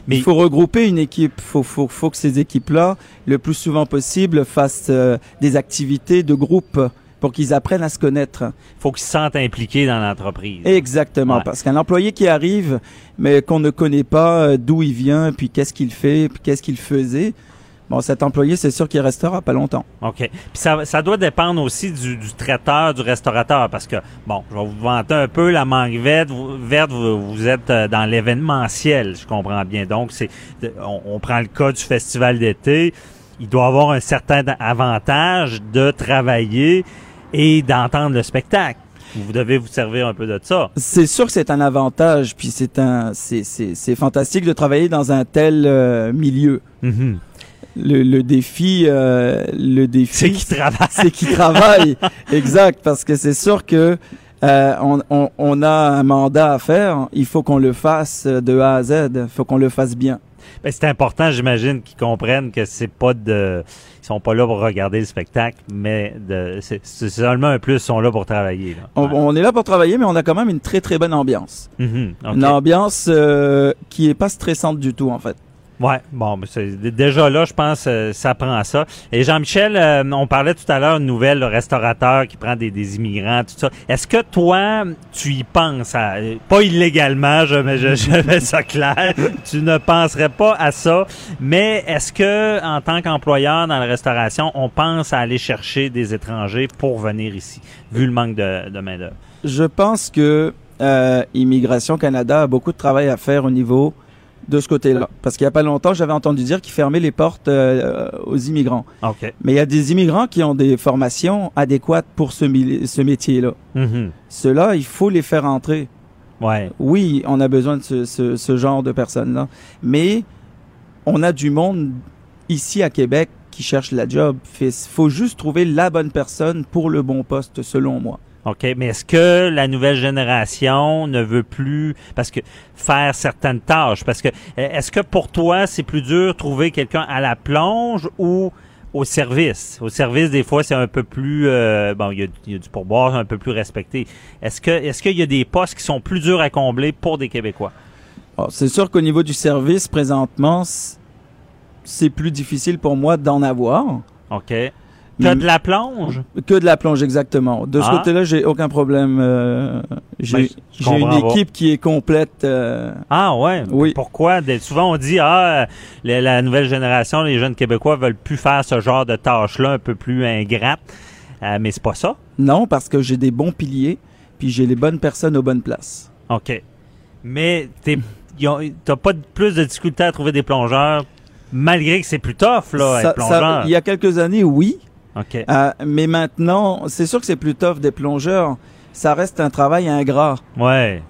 Mais- Il faut regrouper une équipe. Faut, faut, faut que ces équipes-là, le plus souvent possible, fassent des activités de groupe pour qu'ils apprennent à se connaître. faut qu'ils se sentent impliqués dans l'entreprise. Exactement, Ouais. parce qu'un employé qui arrive, mais qu'on ne connaît pas euh, d'où il vient, puis qu'est-ce qu'il fait, puis qu'est-ce qu'il faisait, bon, cet employé, c'est sûr qu'il restera pas longtemps. OK. Puis ça, ça doit dépendre aussi du, du traiteur, du restaurateur, parce que, bon, je vais vous vanter un peu la mangue verte. Vous, verte, vous, vous êtes euh, dans l'événementiel, je comprends bien. Donc, c'est, on, on prend le cas du festival d'été. Il doit avoir un certain avantage de travailler et d'entendre le spectacle. Vous devez vous servir un peu de ça. C'est sûr que c'est un avantage, puis c'est un, c'est, c'est, c'est fantastique de travailler dans un tel euh, milieu. Mhm. Le, le défi, euh, le défi, C'est qui travaille. c'est qui travaille. exact, parce que c'est sûr que euh, on, on, on a un mandat à faire. Il faut qu'on le fasse de A à Z. Il faut qu'on le fasse bien. Ben, c'est important, j'imagine, qu'ils comprennent que c'est pas de, sont pas là pour regarder le spectacle, mais c'est, seulement un plus, sont là pour travailler. Là. On, est là pour travailler, mais on a quand même une très très bonne ambiance. Mhm. Une ambiance euh, qui est pas stressante du tout en fait. Ouais, bon, mais déjà là, je pense, euh, ça prend ça. Et Jean-Michel, euh, on parlait tout à l'heure nouvelle le restaurateur qui prend des, des immigrants, tout ça. Est-ce que toi, tu y penses à, euh, pas illégalement, je mets, je, je mets ça clair, tu ne penserais pas à ça, mais est-ce que en tant qu'employeur dans la restauration, on pense à aller chercher des étrangers pour venir ici, vu le manque de, de main d'œuvre? Je pense que euh, Immigration Canada a beaucoup de travail à faire au niveau de ce côté-là. Parce qu'il n'y a pas longtemps, j'avais entendu dire qu'ils fermaient les portes euh, aux immigrants. OK. Mais il y a des immigrants qui ont des formations adéquates pour ce, métier-là. Mhm. Ceux-là, il faut les faire entrer. Ouais. Oui, on a besoin de ce, ce- ce genre de personnes-là. Mais on a du monde ici à Québec qui cherche la job. Il faut juste trouver la bonne personne pour le bon poste, selon moi. OK, mais est-ce que la nouvelle génération ne veut plus parce que faire certaines tâches? Parce que euh, est-ce que pour toi c'est plus dur trouver quelqu'un à la plonge ou au service? Au service des fois c'est un peu plus euh, bon, il y a, il y a du pourboire un peu plus respecté. Est-ce que est-ce qu'il y a des postes qui sont plus durs à combler pour des Québécois? Alors, C'est sûr qu'au niveau du service, présentement, c'est plus difficile pour moi d'en avoir. OK. T'as de la plonge? Que de la plonge, exactement. De ce Ah. côté-là, j'ai aucun problème. euh, Ben, j'ai une pas. équipe qui est complète. euh, Ah ouais. Oui. Pourquoi? Souvent on dit ah la, la nouvelle génération, les jeunes Québécois veulent plus faire ce genre de tâches-là un peu plus ingrates. Euh, mais c'est pas ça. non, parce que j'ai des bons piliers, puis j'ai les bonnes personnes aux bonnes places. OK. Mais t'as pas de- plus de difficulté à trouver des plongeurs, malgré que c'est plus tough, là, Ça- être ça- plongeur. il y a quelques années, oui. Euh, mais maintenant, c'est sûr que c'est plus tough des plongeurs. Ça reste un travail ingrat. Ouais.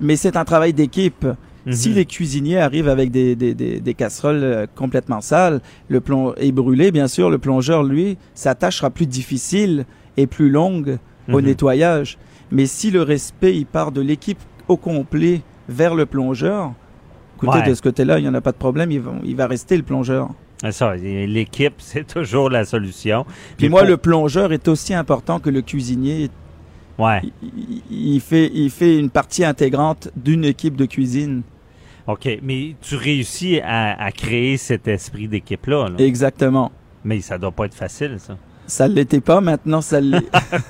Mais c'est un travail d'équipe. Mhm. Si les cuisiniers arrivent avec des, des, des, des casseroles euh, complètement sales, le plomb est brûlé, bien sûr, le plongeur, lui, sa tâche sera plus difficile et plus longue au Mhm. nettoyage. Mais si le respect, il part de l'équipe au complet vers le plongeur, écoutez, Ouais. de ce côté-là, il n'y en a pas de problème, il va, il va rester le plongeur. C'est ça, l'équipe, c'est toujours la solution. Puis Mais moi, pour- le plongeur est aussi important que le cuisinier. Ouais. Il, il fait, il fait une partie intégrante d'une équipe de cuisine. OK. Mais tu réussis à, à créer cet esprit d'équipe-là. là. Exactement. Mais ça doit pas être facile, ça. Ça l'était pas, maintenant ça l'est.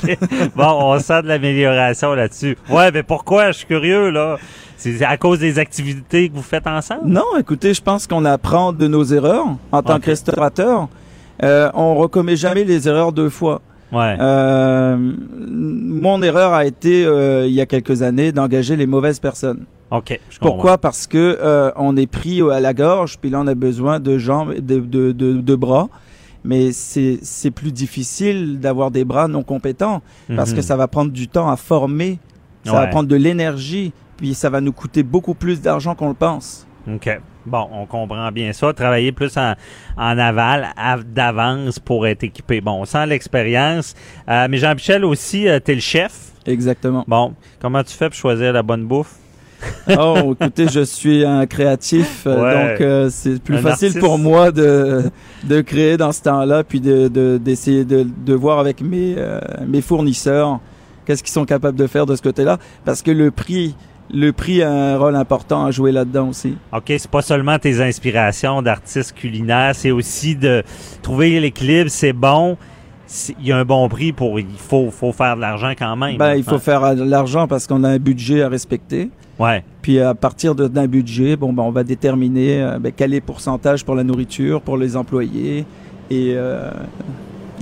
Bon, on sent de l'amélioration là-dessus. Ouais, mais pourquoi? Je suis curieux, là. C'est à cause des activités que vous faites ensemble? non, écoutez, je pense qu'on apprend de nos erreurs en tant que restaurateur. Euh, on recommet jamais les erreurs deux fois. Ouais. Euh, mon erreur a été euh, il y a quelques années d'engager les mauvaises personnes. OK. je. Pourquoi? Parce que euh, on est pris à la gorge, puis là on a besoin de jambes, de, de, de, de bras. Mais c'est plus difficile d'avoir des bras non compétents parce Mhm. que ça va prendre du temps à former, ça va prendre de l'énergie, puis ça va nous coûter beaucoup plus d'argent qu'on le pense. OK. Bon, on comprend bien ça. Travailler plus en, en aval, d'avance pour être équipé. Bon, on sent l'expérience. Euh, mais Jean-Michel aussi, euh, t'es le chef. Exactement. Bon, comment tu fais pour choisir la bonne bouffe? Oh, écoutez, je suis un créatif, euh, Ouais. donc euh, c'est plus facile artiste. pour moi de, de créer dans ce temps-là, puis de de- d'essayer de, de voir avec mes, euh, mes fournisseurs qu'est-ce qu'ils sont capables de faire de ce côté-là, parce que le prix, le prix a un rôle important à jouer là-dedans aussi. OK, c'est pas seulement tes inspirations d'artistes culinaires, c'est aussi de trouver l'équilibre, c'est bon. Il y a un bon prix pour. Il faut, faut faire de l'argent quand même. Ben, il faut Ouais. faire de l'argent parce qu'on a un budget à respecter. Ouais. Puis à partir d'un budget, bon, ben, on va déterminer euh, ben, quel est le pourcentage pour la nourriture, pour les employés et, euh,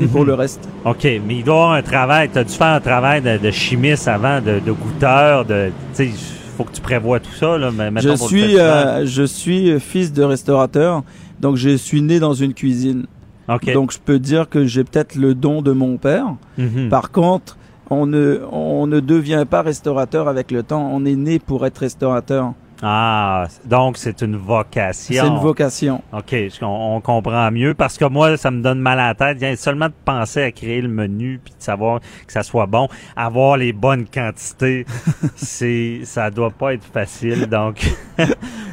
et pour Mhm. le reste. OK, mais il doit avoir un travail. Tu as dû faire un travail de, de chimiste avant, de, de goûteur, de. Tu faut que tu prévois tout ça, là. Je suis, euh, je suis fils de restaurateur, donc je suis né dans une cuisine. OK. Donc je peux dire que j'ai peut-être le don de mon père. Mhm. Par contre, on ne, on ne devient pas restaurateur avec le temps. On est né pour être restaurateur. Ah, donc c'est une vocation. C'est une vocation. OK, on, on comprend mieux parce que moi, ça me donne mal à la tête. Viens seulement de penser à créer le menu puis de savoir que ça soit bon, avoir les bonnes quantités, c'est ça doit pas être facile. Donc,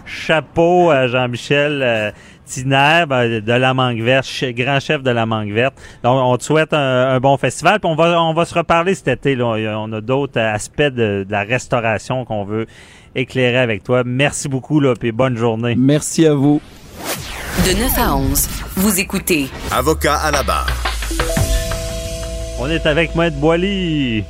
chapeau à Jean-Michel ben, de la Mangue Verte, grand chef de la Mangue Verte. Donc, on te souhaite un, un bon festival. Puis on va on va se reparler cet été. Là. On a d'autres aspects de, de la restauration qu'on veut éclairer avec toi. Merci beaucoup là, puis bonne journée. Merci à vous. De 9 à 11, vous écoutez Avocat à la barre. On est avec Maître Boily.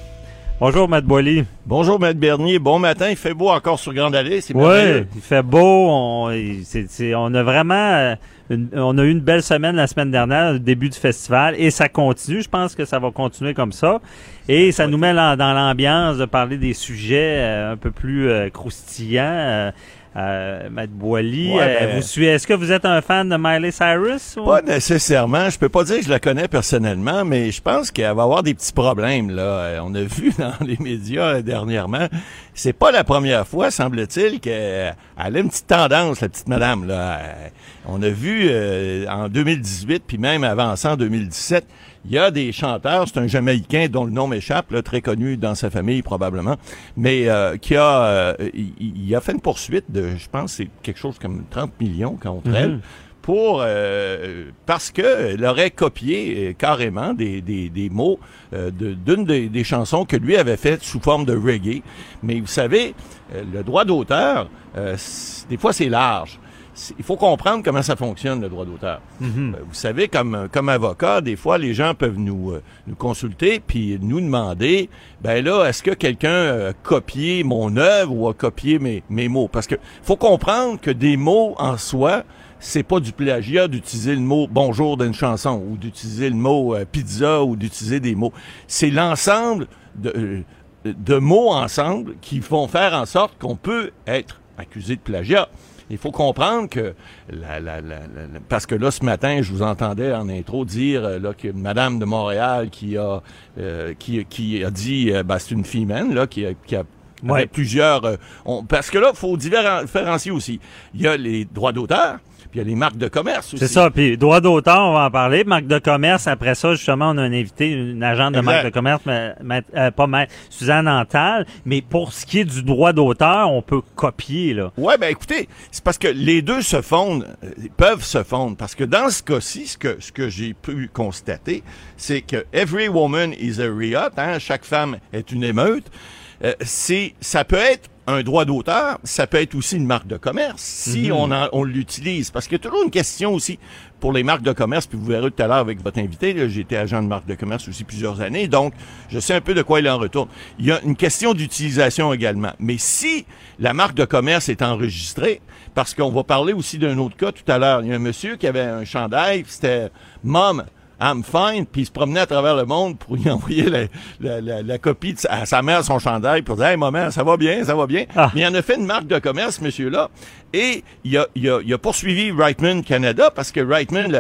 Bonjour, Maître Boily. Bonjour, Maître Bernier. Bon matin. Il fait beau encore sur Grande Allée. C'est Oui, il fait beau. On, c'est- c'est- on a vraiment, euh, une- on a eu une belle semaine la semaine dernière, le début du festival, et ça continue. Je pense que ça va continuer comme ça. Et ça nous met dans, dans l'ambiance de parler des sujets euh, un peu plus euh, croustillants. euh, euh, Maître Boily. Ouais, Euh, ben- vous suivez, est-ce que vous êtes un fan de Miley Cyrus? ou- Pas nécessairement. Je peux pas dire que je la connais personnellement, mais je pense qu'elle va avoir des petits problèmes. Là, Euh, on a vu dans les médias euh, dernièrement. C'est pas la première fois, semble-t-il, qu'elle elle a une petite tendance, la petite madame. Là. On a vu euh, en 2018, puis même avant ça, en 2017, il y a des chanteurs, c'est un Jamaïcain dont le nom m'échappe, très connu dans sa famille probablement, mais euh, qui a, euh, il, il a fait une poursuite de, je pense, c'est quelque chose comme 30 millions contre Mhm. elle pour euh, parce que elle aurait copié euh, carrément des, des, des mots euh, de- d'une des, des chansons que lui avait faites sous forme de reggae. Mais vous savez, euh, le droit d'auteur, euh, des fois c'est large. Il faut comprendre comment ça fonctionne le droit d'auteur. Mhm. Euh, Vous savez, comme, comme avocat, des fois, les gens peuvent nous, euh, nous consulter puis nous demander, ben là, est-ce que quelqu'un a copié mon œuvre ou a copié mes, mes mots? Parce que faut comprendre que des mots en soi, c'est pas du plagiat d'utiliser le mot bonjour d'une chanson ou d'utiliser le mot euh, pizza ou d'utiliser des mots. C'est l'ensemble de, euh, de mots ensemble qui vont faire en sorte qu'on peut être accusé de plagiat. Il faut comprendre que la, la, la, parce que là ce matin je vous entendais en intro dire euh, là que Madame de Montréal qui a euh, qui, qui a dit euh, ben, c'est une femelle là qui a, qui a Ouais. plusieurs euh, on- parce que là faut différen- différencier aussi il y a les droits d'auteur puis il y a les marques de commerce aussi C'est ça. Puis droit d'auteur, on va en parler. Marque de commerce, après ça, justement, on a un invité, une agente de Exact. marque de commerce, mais, mais, euh, pas mal, Suzanne Antal. Mais pour ce qui est du droit d'auteur, on peut copier, là. Ouais, ben écoutez, c'est parce que les deux se fondent, euh, peuvent se fondre. Parce que dans ce cas-ci, ce que, ce que j'ai pu constater, c'est que every woman is a riot, hein, chaque femme est une émeute. Euh, c'est, ça peut être un droit d'auteur, ça peut être aussi une marque de commerce si on, en- on l'utilise. Parce qu'il y a toujours une question aussi pour les marques de commerce, puis vous verrez tout à l'heure avec votre invité, été agent de marque de commerce aussi plusieurs années, donc je sais un peu de quoi il en retourne. Il y a une question d'utilisation également. Mais si la marque de commerce est enregistrée, parce qu'on va parler aussi d'un autre cas tout à l'heure, il y a un monsieur qui avait un chandail, c'était Mom, I'm fine, puis il se promenait à travers le monde pour lui envoyer la, la, la, la copie de sa, à sa mère son chandail pour dire Hey maman, ça va bien, ça va bien. Ah. Mais il en a fait une marque de commerce, ce monsieur-là, et il a, il a, il a poursuivi Reitman Canada parce que Reitman,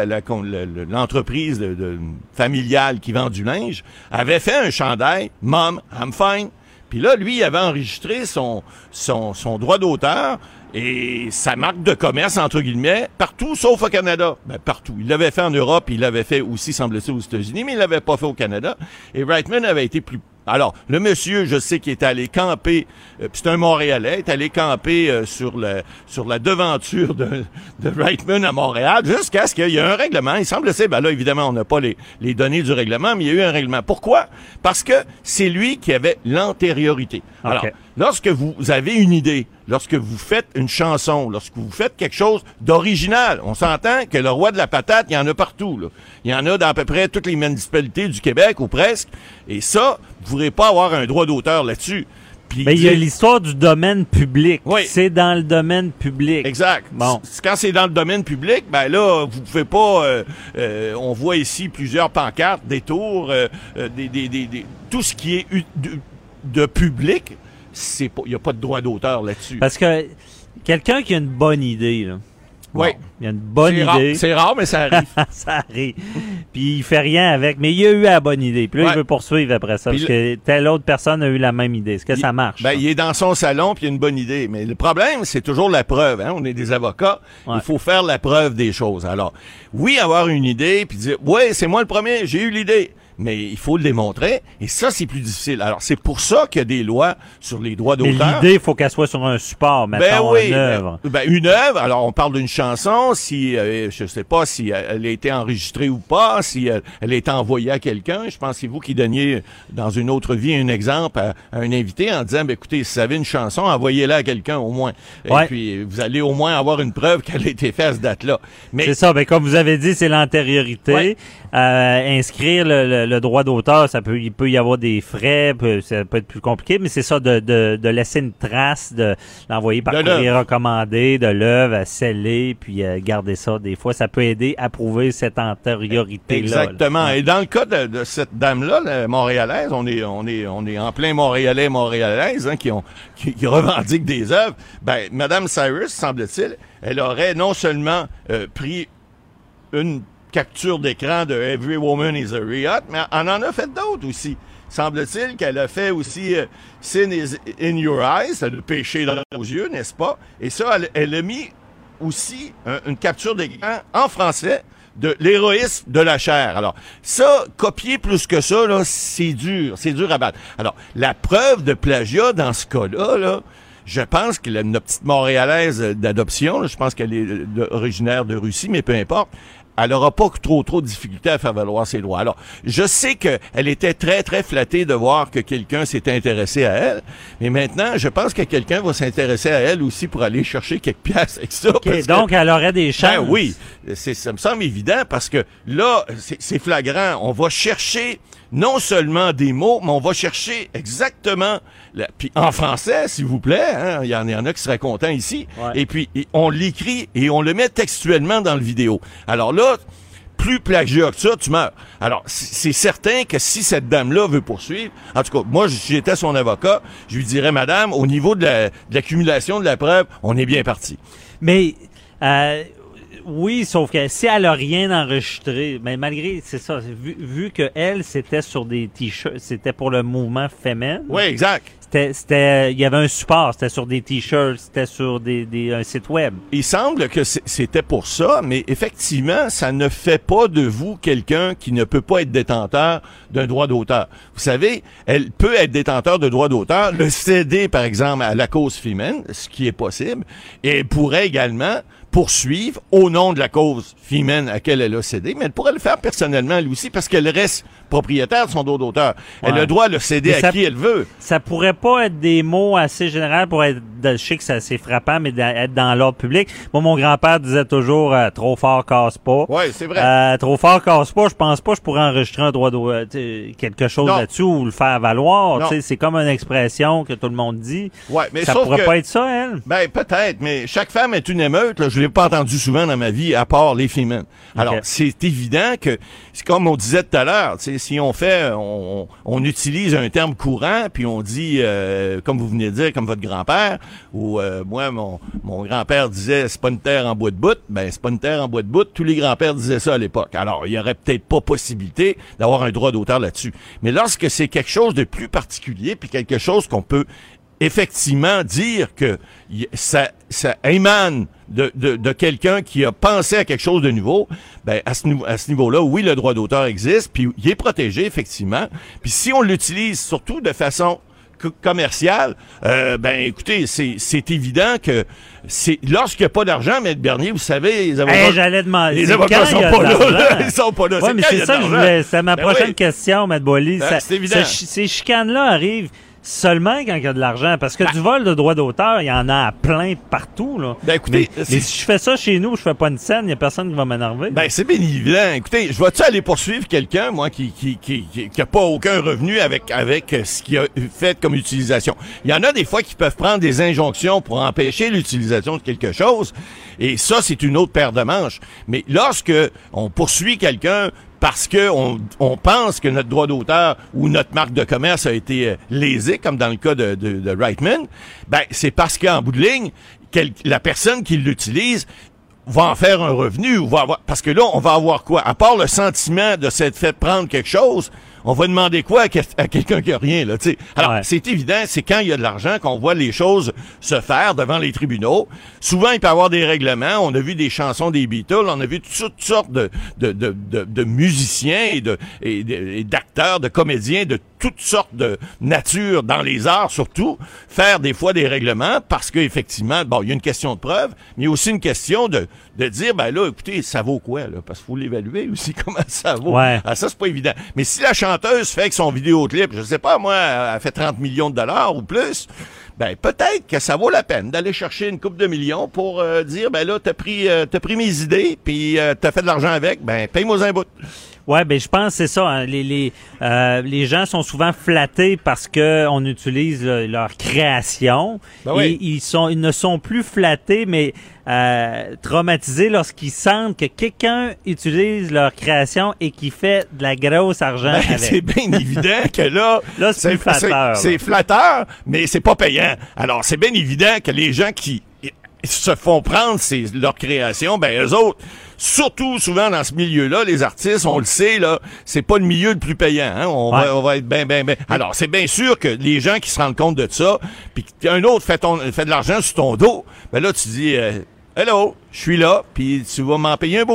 l'entreprise de, de- familiale qui vend du linge, avait fait un chandail Mom, I'm fine. Puis là, lui, il avait enregistré son, son, son droit d'auteur et sa marque de commerce, entre guillemets, partout sauf au Canada. Ben, partout. Il l'avait fait en Europe, il l'avait fait aussi, semble-t-il, aux États-Unis, mais il l'avait pas fait au Canada. Et Reitman avait été plus... Alors, le monsieur, je sais qu'il est allé camper, euh, c'est un Montréalais, est allé camper euh, sur, le, sur la devanture de, de Reitman à Montréal, jusqu'à ce qu'il y ait un règlement. Il semble-t-il, ben là, évidemment, on n'a pas les, les données du règlement, mais il y a eu un règlement. Pourquoi? Parce que c'est lui qui avait l'antériorité. Alors. Lorsque vous avez une idée, lorsque vous faites une chanson, lorsque vous faites quelque chose d'original, on s'entend que le roi de la patate, il y en a partout. Là. Il y en a dans à peu près toutes les municipalités du Québec ou presque. Et ça, vous ne pourrez pas avoir un droit d'auteur là-dessus. Puis Mais il y a l'histoire du domaine public. Oui. C'est dans le domaine public. Exact. Bon. Quand c'est dans le domaine public, ben là, vous pouvez pas. euh, euh, on voit ici plusieurs pancartes, des tours, euh, des, des, des, des- tout ce qui est de public, c'est. Il y a pas de droit d'auteur là-dessus. Parce que quelqu'un qui a une bonne idée, là. Oui. Il y a une bonne idée. C'est rare, mais ça arrive. ça arrive. Puis il fait rien avec. Mais il a eu la bonne idée. Puis là, Ouais. il veut poursuivre après ça. Puis parce que telle autre personne a eu la même idée. Est-ce que ça marche? Ben, ça? il est dans son salon puis il a une bonne idée. Mais le problème, c'est toujours la preuve. Hein? On est des avocats. Ouais. Il faut faire la preuve des choses. Alors, oui, avoir une idée puis dire, ouais, c'est moi le premier, j'ai eu l'idée. Mais il faut le démontrer. Et ça, c'est plus difficile. Alors, c'est pour ça qu'il y a des lois sur les droits Mais d'auteur. l'idée, il faut qu'elle soit sur un support, Ben mettons, oui, une œuvre. ben, ben, une œuvre. Alors, on parle d'une chanson. Si, euh, je sais pas si elle a été enregistrée ou pas, si euh, elle a été envoyée à quelqu'un. Je pense que c'est vous qui donniez dans une autre vie un exemple à, à un invité en disant, ben, écoutez, si vous avez une chanson, envoyez-la à quelqu'un au moins. Et Ouais. puis, vous allez au moins avoir une preuve qu'elle a été faite à cette date-là. Mais C'est ça. Ben, comme vous avez dit, c'est l'antériorité. Ouais. Euh, inscrire le, le- le droit d'auteur, ça peut, il peut y avoir des frais, peut- ça peut être plus compliqué, mais c'est ça de, de, de laisser une trace, de l'envoyer par courrier recommandé, de l'œuvre, à sceller, puis euh, garder ça. Des fois, ça peut aider à prouver cette antériorité-là. Exactement. là. Et dans le cas de, de cette dame-là, la montréalaise, on est, on est, on est en plein Montréalais, Montréalaise, hein, qui ont, qui, qui revendiquent des œuvres. Ben, Madame Cyrus, semble-t-il, elle aurait non seulement euh, pris une capture d'écran de Every Woman is a Riot, mais elle en a fait d'autres aussi. Semble-t-il qu'elle a fait aussi euh, Sin is in your eyes, le péché dans nos yeux, n'est-ce pas? Et ça, elle, a mis aussi un- une capture d'écran en français de l'héroïsme de la chair. Alors, ça, copier plus que ça, là, c'est dur, c'est dur à battre. Alors, la preuve de plagiat dans ce cas-là, là, je pense que la- notre petite Montréalaise d'adoption, je pense qu'elle est euh, originaire de Russie, mais peu importe, elle aura pas trop trop de difficultés à faire valoir ses droits. Alors, je sais qu'elle était très très flattée de voir que quelqu'un s'était intéressé à elle, mais maintenant, je pense que quelqu'un va s'intéresser à elle aussi pour aller chercher quelques pièces avec ça. OK, parce que- donc, elle aurait des chances. ben oui, ça me semble évident parce que là, c'est flagrant. On va chercher non seulement des mots, mais on va chercher exactement, la- puis en français, s'il vous plaît, hein, il y, en y en a qui seraient contents ici, Ouais. et puis et on l'écrit et on le met textuellement dans le vidéo. Alors là, plus plagiat que ça, tu meurs. Alors, c'est certain que si cette dame-là veut poursuivre, en tout cas, moi, j'étais son avocat, je lui dirais, madame, au niveau de, la- de l'accumulation de la preuve, on est bien parti. Mais euh, oui, sauf que si elle a rien enregistré, mais malgré, c'est ça, vu, vu que elle, c'était sur des t-shirts, c'était pour le mouvement féminin. Oui, exact. C'était, c'était, il y avait un support, c'était sur des t-shirts, c'était sur des, des, un site web. Il semble que c'était pour ça, mais effectivement, ça ne fait pas de vous quelqu'un qui ne peut pas être détenteur d'un droit d'auteur. Vous savez, elle peut être détenteur de droit d'auteur, le céder, par exemple, à la cause féminine, ce qui est possible, et elle pourrait également poursuivre au nom de la cause féminine à laquelle elle a cédé, mais elle pourrait le faire personnellement, elle aussi, parce qu'elle reste propriétaire de son droit d'auteur. Elle a le droit de le céder à ça- qui elle veut. Ça pourrait pas être des mots assez généraux pour être, je sais que c'est assez frappant, mais d'être dans l'ordre public. Moi, mon grand-père disait toujours, euh, trop fort casse pas. Oui, c'est vrai. Euh, trop fort casse pas, je pense pas que je pourrais enregistrer un droit de sais, quelque chose là-dessus ou le faire valoir. C'est comme une expression que tout le monde dit. Ouais, mais ça pourrait que- pas être ça, elle. Ben peut-être, mais chaque femme est une émeute. Là, je l'ai pas entendu souvent dans ma vie, à part les féminines. Alors c'est évident que, c'est comme on disait tout à l'heure, si on fait, on, utilise un terme courant, puis on dit, euh, comme vous venez de dire, comme votre grand-père, ou euh, moi mon, grand-père disait, c'est pas terre en bois de bout. Ben c'est pas terre en bois de bout. Tous les grands-pères disaient ça à l'époque. Alors il y aurait peut-être pas possibilité d'avoir un droit d'auteur là-dessus. Mais lorsque c'est quelque chose de plus particulier, puis quelque chose qu'on peut effectivement dire que ça, ça émane de, de, de quelqu'un qui a pensé à quelque chose de nouveau, ben à ce, nou- à ce niveau-là, oui, le droit d'auteur existe, puis il est protégé, effectivement. Puis si on l'utilise surtout de façon co- commerciale, euh, ben écoutez, c'est c'est évident que c'est lorsqu'il n'y a pas d'argent, mais Bernier, vous savez, les avocats, Hey, J'allais demander. les c'est avocats sont pas là, là. ils sont pas là. Ouais, mais c'est a ça de que je l'argent. voulais. C'était ma Ben prochaine oui. question, Matt Boily. Ben, c'est évident. ce ces chicanes-là arrivent seulement quand il y a de l'argent. Parce que du vol de droit d'auteur, il y en a à plein partout. Là. Ben, écoutez, mais, c'est- mais si je fais ça chez nous, je fais pas une scène, il y a personne qui va m'énerver. Ben, c'est bien évident. Écoutez, je vais-tu aller poursuivre quelqu'un, moi, qui, qui, qui, qui, qui a pas aucun revenu avec, avec euh, ce qu'il a fait comme utilisation? Il y en a des fois qui peuvent prendre des injonctions pour empêcher l'utilisation de quelque chose. Et ça, c'est une autre paire de manches. Mais lorsque on poursuit quelqu'un parce que on, on pense que notre droit d'auteur ou notre marque de commerce a été euh, lésée, comme dans le cas de, de, de Reitman, ben, c'est parce qu'en bout de ligne, quel- la personne qui l'utilise va en faire un revenu va parce que là on va avoir quoi? À part le sentiment de s'être fait prendre quelque chose on va demander quoi à, que- à quelqu'un qui a rien là tu sais. Alors Ouais. c'est évident c'est quand il y a de l'argent qu'on voit les choses se faire devant les tribunaux. Souvent il peut y avoir des règlements. On a vu des chansons des Beatles. On a vu toutes sortes de de, de, de, de musiciens et de et de- et d'acteurs de comédiens de toutes sortes de nature dans les arts surtout faire des fois des règlements parce que effectivement bon il y a une question de preuve mais il y a aussi une question de de dire ben là écoutez ça vaut quoi là? Parce qu'il faut l'évaluer aussi comment ça vaut. Ouais. ah, ça c'est pas évident. Mais si la chanteuse fait que son vidéoclip je sais pas moi elle fait 30 millions de dollars ou plus ben peut-être que ça vaut la peine d'aller chercher une coupe de millions pour euh, dire ben là t'as pris euh, t'as pris mes idées puis euh, t'as fait de l'argent avec ben paye-moi un bout Ouais, ben je pense que c'est ça. hein. Les les euh, les gens sont souvent flattés parce que on utilise le- leur création. Ben oui. Et ils sont ils ne sont plus flattés, mais euh, traumatisés lorsqu'ils sentent que quelqu'un utilise leur création et qui fait de la grosse argent Ben, c'est bien évident que là, Là, c'est flatteur, C'est flatteur, mais c'est pas payant. Alors, c'est bien évident que les gens qui se font prendre c'est leur création, ben eux autres, surtout souvent dans ce milieu-là, les artistes, on le sait là, c'est pas le milieu le plus payant. Hein? On, Ouais. va, on va être bien, bien, bien. Alors, c'est bien sûr que les gens qui se rendent compte de ça, puis qu'un autre fait, ton, fait de l'argent sur ton dos, ben là, tu dis, euh, hello, je suis là, puis tu vas m'en payer un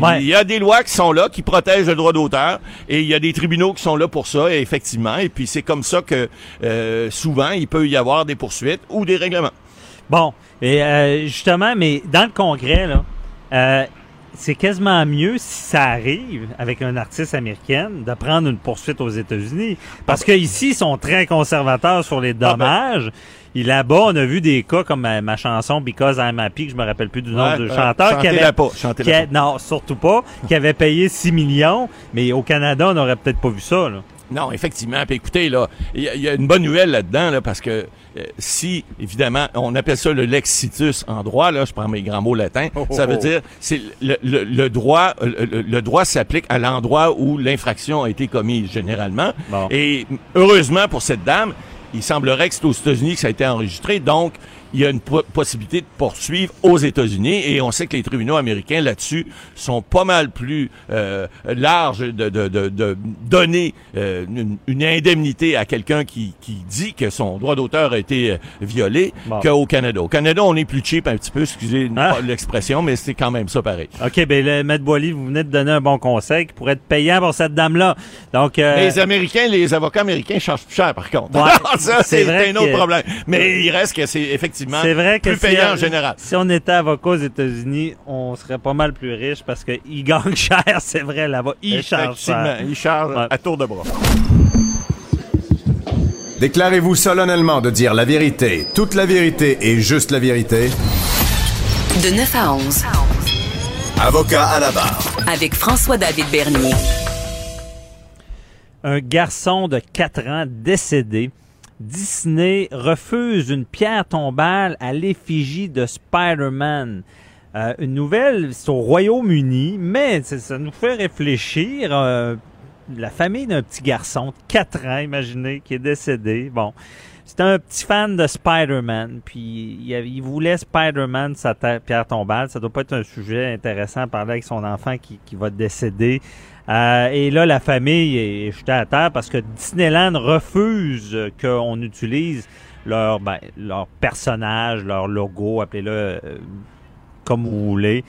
Ouais. il y a des lois qui sont là, qui protègent le droit d'auteur, et il y a des tribunaux qui sont là pour ça, et effectivement. Et puis c'est comme ça que euh, souvent il peut y avoir des poursuites ou des règlements. Bon, et euh, justement, mais dans le congrès, là, euh, c'est quasiment mieux si ça arrive avec un artiste américaine de prendre une poursuite aux États-Unis. Parce que ici, ils sont très conservateurs sur les dommages. Et là-bas, on a vu des cas comme ma, ma chanson Because I'm Happy, que je me rappelle plus du nom Ouais, du chanteur, qui avait, pas, chantez-la qui a- non, surtout pas, qui avait payé 6 millions, mais au Canada, on n'aurait peut-être pas vu ça, là. Non, effectivement. Puis écoutez, là, il y, a- il y a une bonne nouvelle là-dedans, là, parce que euh, si, évidemment, on appelle ça le lexitus en droit, là, je prends mes grands mots latins, ça veut dire, c'est le, le- le droit, le, le- le droit s'applique à l'endroit où l'infraction a été commise, généralement. Bon. Et heureusement pour cette dame, il semblerait que c'est aux États-Unis que ça a été enregistré, donc il y a une po- possibilité de poursuivre aux États-Unis et on sait que les tribunaux américains là-dessus sont pas mal plus euh, larges de, de, de, de donner euh, une, une indemnité à quelqu'un qui, qui dit que son droit d'auteur a été euh, violé Bon. qu'au Canada. Au Canada, on est plus cheap un petit peu, excusez pas l'expression, mais c'est quand même ça pareil. OK, ben le Maître Boily, vous venez de donner un bon conseil qui pourrait être payant pour cette dame-là. Donc, euh, Les Américains, les avocats américains chargent plus cher, par contre. Ouais, ça, c'est un autre que- problème. Mais il reste que c'est effectivement c'est vrai que plus si, payant euh, en général. Si on était avocat aux États-Unis, on serait pas mal plus riche parce qu'ils gagnent cher, c'est vrai, là-bas. Ils chargent cher. ils chargent Ouais. à tour de bras. Déclarez-vous solennellement de dire la vérité, toute la vérité et juste la vérité. De 9 à 11. Avocat à la barre. Avec François-David Bernier. Un garçon de 4 ans décédé. Disney refuse une pierre tombale à l'effigie de Spider-Man. Euh, une nouvelle, c'est au Royaume-Uni, mais ça, nous fait réfléchir. euh, la famille d'un petit garçon de 4 ans, imaginez, qui est décédé. Bon, c'est un petit fan de Spider-Man, puis il, voulait Spider-Man, sa pierre tombale. Ça doit pas être un sujet intéressant à parler avec son enfant qui, qui va décéder. Euh, et là, la famille est jetée à terre parce que Disneyland refuse qu'on utilise leur, ben, leur personnage, leur logo, appelez-le euh, comme vous voulez.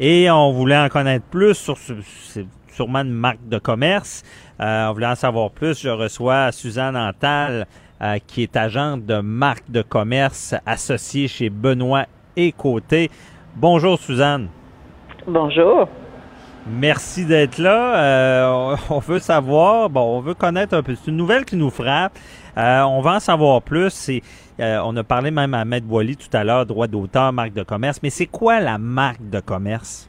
Et on voulait en connaître plus sur ce, c'est sûrement une marque de commerce. Euh, on voulait en savoir plus. Je reçois Suzanne Antal, euh, qui est agente de marque de commerce associée chez Benoît et Côté. Bonjour Suzanne. Bonjour. Merci d'être là. Euh, on veut savoir, bon, on veut connaître un peu. C'est une nouvelle qui nous frappe. Euh, on va en savoir plus. Euh, on a parlé même à Maître Boily tout à l'heure, droit d'auteur, marque de commerce. Mais c'est quoi la marque de commerce?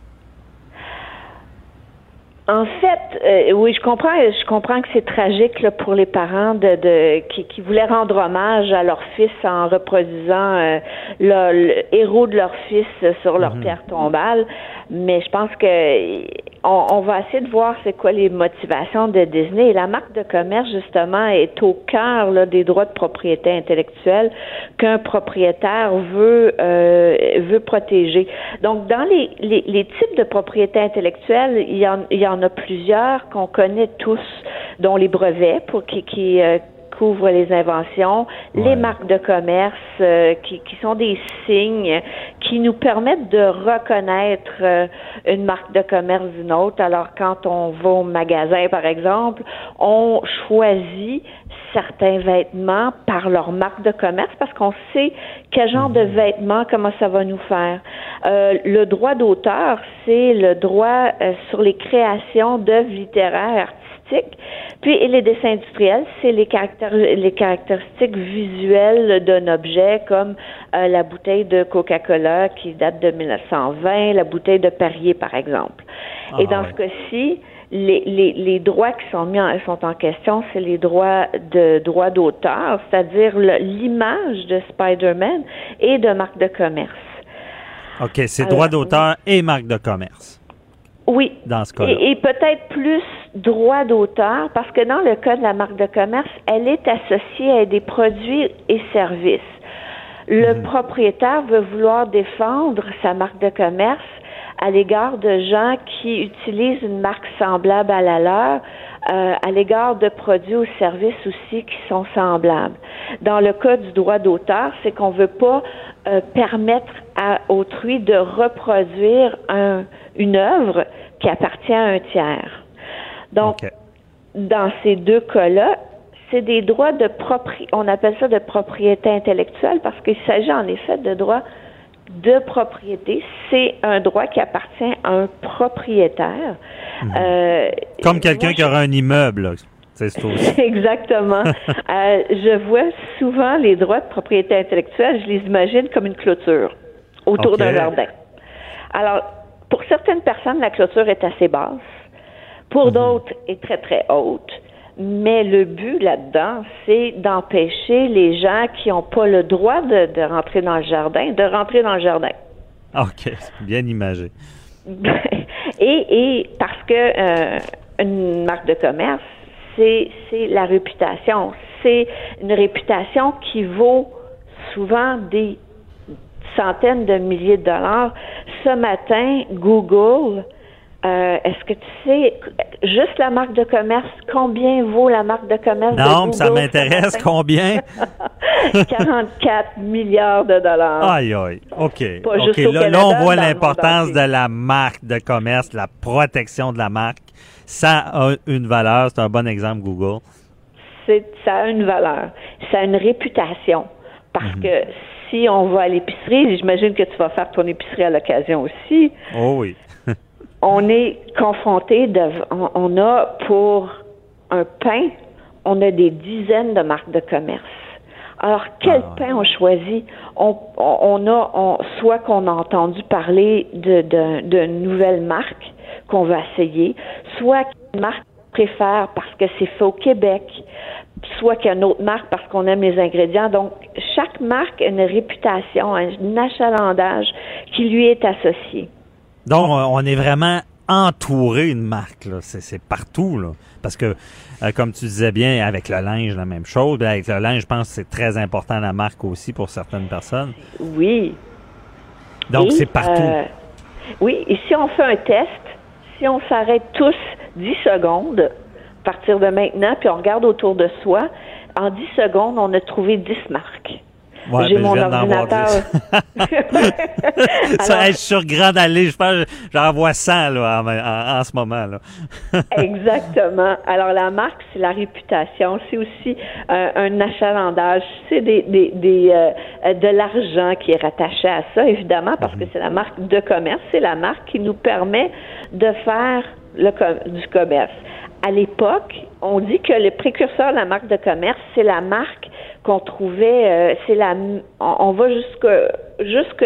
En fait, euh, oui, je comprends, je comprends que c'est tragique là, pour les parents de, de qui, qui voulaient rendre hommage à leur fils en reproduisant euh, le, le héros de leur fils sur leur pierre tombale. Mais je pense que on, on va essayer de voir c'est quoi les motivations de Disney. La marque de commerce justement est au cœur là, des droits de propriété intellectuelle qu'un propriétaire veut euh, veut protéger. Donc dans les, les, les types de propriété intellectuelle, il y en, il y en a plusieurs qu'on connaît tous, dont les brevets pour qui, qui euh, couvrent les inventions, les marques de commerce euh, qui, qui sont des signes qui nous permettent de reconnaître euh, une marque de commerce d'une autre. Alors quand on va au magasin, par exemple, on choisit certains vêtements par leur marque de commerce parce qu'on sait quel genre de vêtements, comment ça va nous faire. Euh, le droit d'auteur, c'est le droit euh, sur les créations d'œuvres littéraires artistiques. Puis et les dessins industriels, c'est les, caractér- les caractéristiques visuelles d'un objet comme euh, la bouteille de Coca-Cola qui date de 1920, la bouteille de Perrier par exemple. et Ah, dans ouais. ce cas-ci, les, les, les droits qui sont mis en, sont en question, c'est les droits de droits d'auteur, c'est-à-dire l'image de Spider-Man et de marque de commerce. OK, c'est Alors, droit d'auteur et marque de commerce Oui. dans ce cas-là. Et, et peut-être plus droit d'auteur, parce que dans le cas de la marque de commerce, elle est associée à des produits et services. Le propriétaire veut vouloir défendre sa marque de commerce à l'égard de gens qui utilisent une marque semblable à la leur, euh, à l'égard de produits ou services aussi qui sont semblables. Dans le cas du droit d'auteur, c'est qu'on ne veut pas euh, permettre à autrui de reproduire un, une œuvre qui appartient à un tiers. Donc, dans ces deux cas-là, c'est des droits de propriété, on appelle ça de propriété intellectuelle parce qu'il s'agit en effet de droits de propriété. C'est un droit qui appartient à un propriétaire. Euh, Comme quelqu'un qui aurait un immeuble. Exactement. Euh, je vois souvent les droits de propriété intellectuelle, je les imagine comme une clôture autour d'un jardin. Alors, pour certaines personnes, la clôture est assez basse. Pour d'autres, est très, très haute. Mais le but là-dedans, c'est d'empêcher les gens qui n'ont pas le droit de, de rentrer dans le jardin, de rentrer dans le jardin. OK, c'est bien imagé. et, et parce que euh, une marque de commerce, c'est la réputation. C'est une réputation qui vaut souvent des centaines de milliers de dollars. Ce matin, Google, euh, est-ce que tu sais, juste la marque de commerce, combien vaut la marque de commerce de Non, Google mais ça m'intéresse. Combien? 44 milliards de dollars. Aïe, aïe. OK. Pas OK. juste au Là, on voit l'importance de la marque de commerce, la protection de la marque. Ça a une valeur. C'est un bon exemple, Google. c'est ça a une valeur, ça a une réputation. Parce que si on va à l'épicerie, j'imagine que tu vas faire ton épicerie à l'occasion aussi, Oh oui. on est confronté de on, on a pour un pain, on a des dizaines de marques de commerce. Alors quel Ah. pain on choisit? On, a on- soit qu'on a entendu parler de de, de nouvelles marques qu'on va essayer, soit qu'une marque préfère parce que c'est fait au Québec, soit qu'il y a une autre marque parce qu'on aime les ingrédients. Donc, chaque marque a une réputation, un achalandage qui lui est associé. Donc, on est vraiment entouré une marque. C'est partout. Là. Parce que, euh, comme tu disais bien, avec le linge, la même chose. Avec le linge, je pense que c'est très important la marque aussi pour certaines personnes. Oui. Donc, c'est partout. euh, oui, et si on fait un test, si on s'arrête tous 10 secondes, à partir de maintenant, puis on regarde autour de soi, en 10 secondes, on a trouvé 10 marques. Ouais, J'ai ben, je mon viens d'en voir ordinateur. 10. ça, hey, je suis sur Grande Allée. Je pense j'en vois 100 là, en, en- en ce moment. Là. Exactement. Alors la marque, c'est la réputation, c'est aussi euh, un achalandage, c'est des, des, des euh, de l'argent qui est rattaché à ça, évidemment, parce que c'est la marque de commerce, c'est la marque qui nous permet de faire le com- du commerce. À l'époque, on dit que le précurseur de la marque de commerce, c'est la marque qu'on trouvait, euh, c'est la, on, on va jusque jusque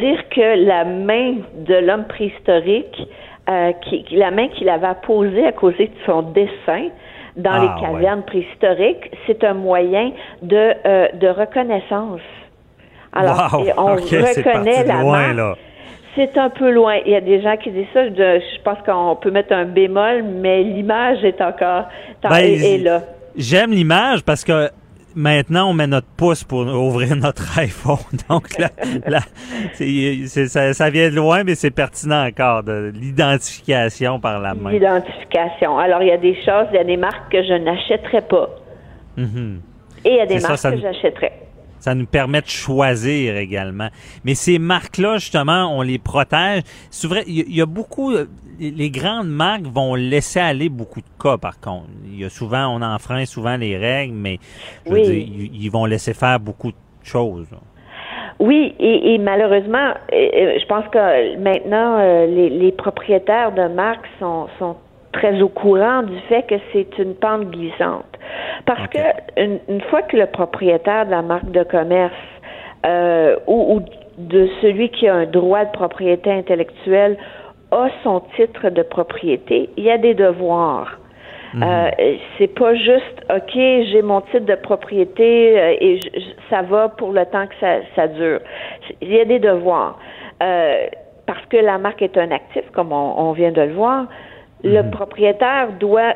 dire que la main de l'homme préhistorique euh, qui, la main qu'il avait apposée à cause de son dessin dans Ah, les cavernes préhistoriques, c'est un moyen de, euh, de reconnaissance. Alors, Wow! on reconnaît la loin, marque. là. C'est un peu loin. Il y a des gens qui disent ça. Je, je pense qu'on peut mettre un bémol, mais l'image est encore Ben, est, est là. J'aime l'image parce que maintenant, on met notre pouce pour ouvrir notre iPhone. Donc, là, ça, ça vient de loin, mais c'est pertinent encore, de l'identification par la main. L'identification. Alors, il y a des choses, il y a des marques que je n'achèterais pas. Mhm. Et il y a des ça, marques ça que j'achèterais. Ça nous permet de choisir également. Mais ces marques-là, justement, on les protège. C'est vrai, il y, a- beaucoup... euh, les- grandes marques vont laisser aller beaucoup de cas, par contre. Il y a souvent, on enfreint souvent les règles, mais je veux dire, ils, vont laisser faire beaucoup de choses. Oui, et, et malheureusement, euh, euh, je pense que maintenant, les, les propriétaires de marques sont, sont très au courant du fait que c'est une pente glissante. Parce Ok. que une, une fois que le propriétaire de la marque de commerce euh, ou, ou de celui qui a un droit de propriété intellectuelle a son titre de propriété, il y a des devoirs. Mhm. Euh, c'est pas juste OK, j'ai mon titre de propriété euh, et je- ça va pour le temps que ça, ça dure. Il y a des devoirs. Euh, parce que la marque est un actif, comme on, on vient de le voir, le propriétaire doit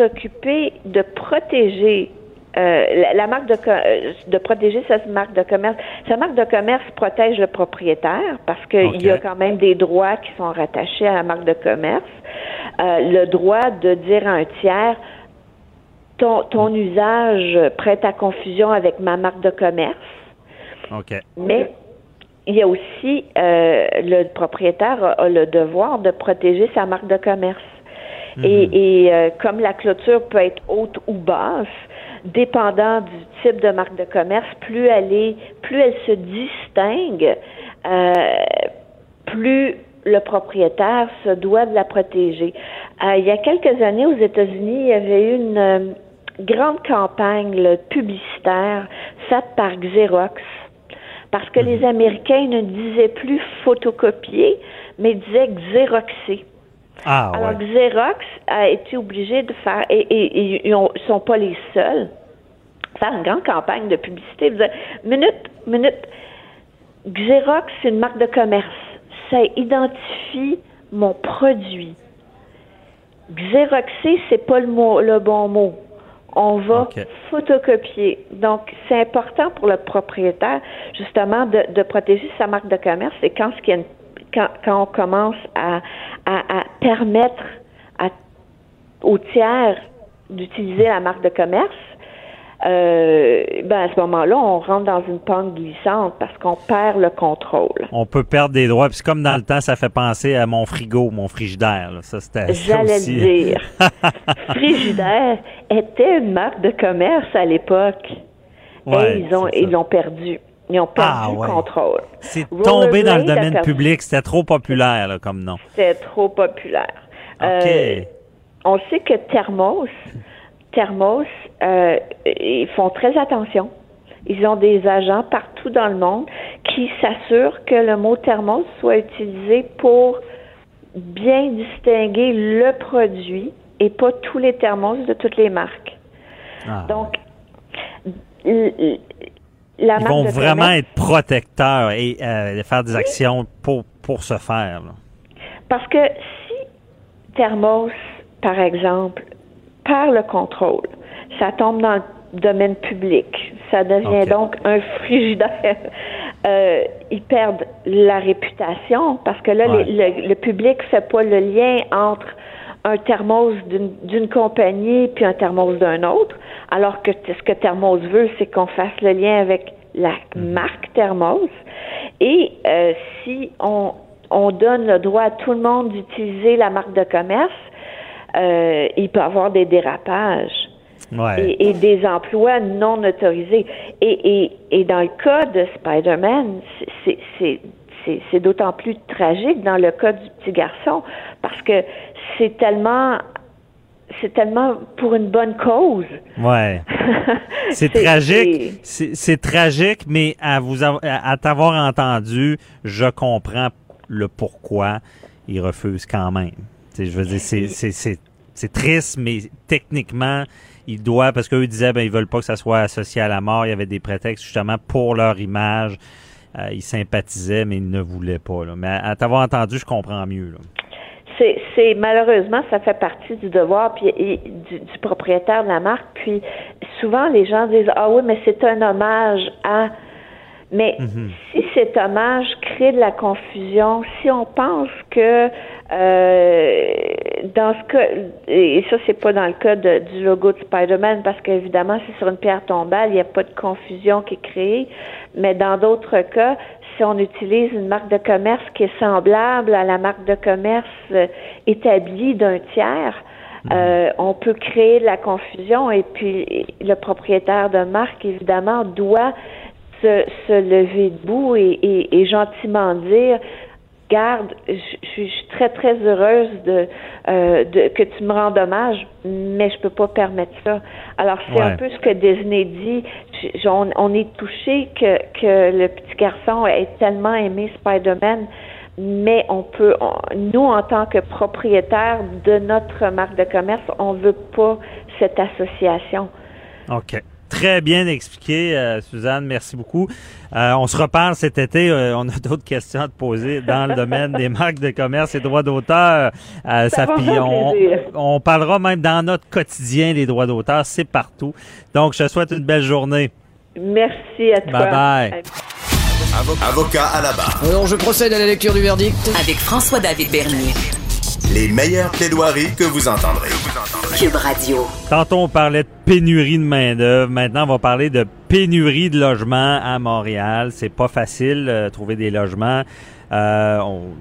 s'occuper de protéger euh, la, la marque de, euh, de protéger sa marque de commerce. Sa marque de commerce protège le propriétaire parce qu'il y a quand même des droits qui sont rattachés à la marque de commerce. Euh, le droit de dire à un tiers ton, ton usage prête à confusion avec ma marque de commerce. Mais il y a aussi euh, le propriétaire a, a le devoir de protéger sa marque de commerce. Et, et, euh, comme la clôture peut être haute ou basse, dépendant du type de marque de commerce, plus elle est, plus elle se distingue, euh, plus le propriétaire se doit de la protéger. Euh, il y a quelques années aux États-Unis, il y avait eu une euh, grande campagne là, publicitaire faite par Xerox parce que les Américains ne disaient plus photocopier, mais disaient xéroxer. Ah, Alors ouais. Xerox a été obligé de faire, et, et- et ils ne sont pas les seuls, faire une grande campagne de publicité. Vous dire, minute, minute, Xerox, c'est une marque de commerce. Ça identifie mon produit. Xeroxer, c'est pas le, mot, le bon mot. On va photocopier. Donc, c'est important pour le propriétaire, justement, de, de protéger sa marque de commerce. Et quand, ce qu'il y a une- quand, quand on commence à, à, à permettre à, aux tiers d'utiliser la marque de commerce, euh, ben à ce moment-là, on rentre dans une pente glissante parce qu'on perd le contrôle. On peut perdre des droits. Puis c'est comme dans le temps, ça fait penser à mon frigo, mon frigidaire. là. Ça, c'était J'allais aussi. le dire. Frigidaire était une marque de commerce à l'époque. Ouais, et ils ont ils l'ont perdu. Ils ont perdu Ah, ouais. le contrôle. C'est tombé dans le domaine perdu. public. C'était trop populaire là, comme nom. C'était trop populaire. OK. Euh, on sait que Thermos, Thermos, euh, ils font très attention. Ils ont des agents partout dans le monde qui s'assurent que le mot thermos soit utilisé pour bien distinguer le produit et pas tous les thermos de toutes les marques. Ah, Donc, la Ils marque vont de vraiment commerce- être protecteurs et euh, faire des actions pour, pour ce faire. là. Parce que si Thermos, par exemple, perd le contrôle, ça tombe dans le domaine public, ça devient donc un frigidaire. Euh, ils perdent la réputation parce que là, Ouais. les- le, le public fait pas le lien entre un thermos d'une compagnie puis un thermos d'un autre, alors que ce que Thermos veut, c'est qu'on fasse le lien avec la marque Thermos. Et euh, si on, on donne le droit à tout le monde d'utiliser la marque de commerce, euh, il peut y avoir des dérapages Ouais. et, et des emplois non autorisés. Et, et, et dans le cas de Spider-Man, c'est- c'est c'est- c'est d'autant plus tragique dans le cas du petit garçon parce que c'est tellement c'est tellement pour une bonne cause. Ouais. C'est tragique. C'est tragique, mais à vous à, t'avoir entendu, je comprends le pourquoi il refuse quand même. Tu sais, je veux dire, c'est c'est c'est c'est triste, mais techniquement, il doit parce qu'eux disaient ben ils veulent pas que ça soit associé à la mort. Il y avait des prétextes justement pour leur image. Euh, ils sympathisaient, mais ils ne voulaient pas. Là. Mais à, à t'avoir entendu, je comprends mieux. Là. C'est, malheureusement ça fait partie du devoir puis et du, du propriétaire de la marque. Puis souvent les gens disent ah oui mais c'est un hommage à mais si cet hommage crée de la confusion, si on pense que euh, dans ce cas, et ça c'est pas dans le cas de- du logo de Spider-Man parce qu'évidemment c'est sur une pierre tombale, il n'y a pas de confusion qui est créée, mais dans d'autres cas, si on utilise une marque de commerce qui est semblable à la marque de commerce euh, établie d'un tiers, euh, on peut créer de la confusion et puis le propriétaire de marque évidemment doit se, se lever debout et, et, et gentiment dire garde, je suis je suis très très heureuse de, euh, de que tu me rends hommage, mais je peux pas permettre ça. Alors c'est Ouais. un peu ce que Disney dit. On, est touché que le petit garçon ait tellement aimé Spider-Man, mais on peut, nous, en tant que propriétaires de notre marque de commerce, on veut pas cette association. OK. Très bien expliqué, euh, Suzanne. Merci beaucoup. Euh, on se reparle cet été. Euh, on a d'autres questions à te poser dans le domaine des marques de commerce et droits d'auteur. Euh, Ça on, parlera même dans notre quotidien des droits d'auteur. C'est partout. Donc, je te souhaite une belle journée. Merci à toi. Bye bye. Avo- Avocat à la barre. Alors, je procède à la lecture du verdict. Avec François-David Bernier. Les meilleures plaidoiries que vous entendrez. Cube Radio. Tantôt, on parlait de pénurie de main-d'œuvre. Maintenant, on va parler de pénurie de logements à Montréal. C'est pas facile euh, trouver des logements. Euh, on-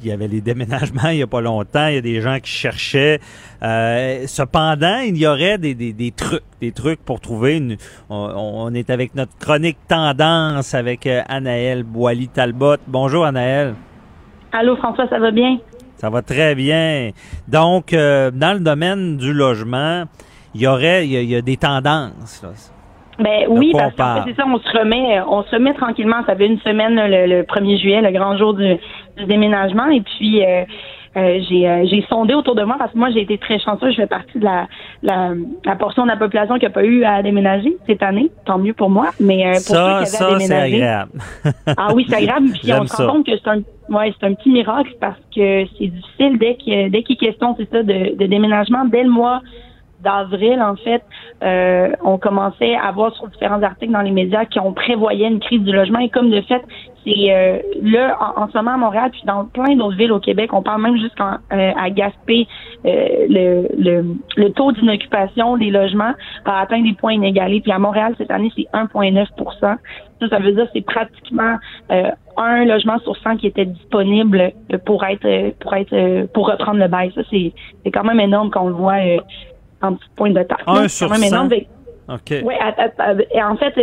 il y avait les déménagements il y a pas longtemps. Il y a des gens qui cherchaient. Euh, cependant, il y aurait des, des, des trucs, des trucs pour trouver une. On, on est avec notre chronique tendance avec euh, Anaël Boily-Talbot. Bonjour Anaël. Allô, François, ça va bien? Ça va très bien. Donc, euh, dans le domaine du logement, il y aurait, il y a, il y a des tendances. là. Ben oui, parce fait, c'est ça, on se remet, on se remet tranquillement. Ça fait une semaine, le, le 1er juillet, le grand jour du, du déménagement. Et puis, euh, euh, j'ai, euh, j'ai sondé autour de moi parce que moi, j'ai été très chanceuse. Je fais partie de la, la, la portion de la population qui n'a pas eu à déménager cette année. Tant mieux pour moi. Mais euh, pour ceux qui Ça, avaient à ça, c'est déménager, agréable. Ah oui, c'est agréable. Puis on se rend compte que c'est un, ouais, c'est un petit miracle parce que c'est difficile dès qu'il dès qu'il est question, c'est ça, de, de déménagement. Dès le mois d'avril, en fait, euh, on commençait à voir sur différents articles dans les médias qui ont prévoyé une crise du logement. Et comme de fait, c'est euh, là, en, ce moment à Montréal, puis dans plein d'autres villes au Québec, on parle même jusqu'à à Gaspé, euh, le, le, le taux d'inoccupation des logements a atteint des points inégalés. Puis à Montréal, cette année, c'est 1,9% ça, ça veut dire que c'est pratiquement euh, un logement sur 100 qui était disponible euh, pour être euh, pour être euh, pour reprendre le bail. Ça, c'est c'est quand même énorme quand on le voit euh, en petit point de taille. Un sur quand même 100? énorme. Fait- OK. Ouais, à- à- à- et en fait, euh,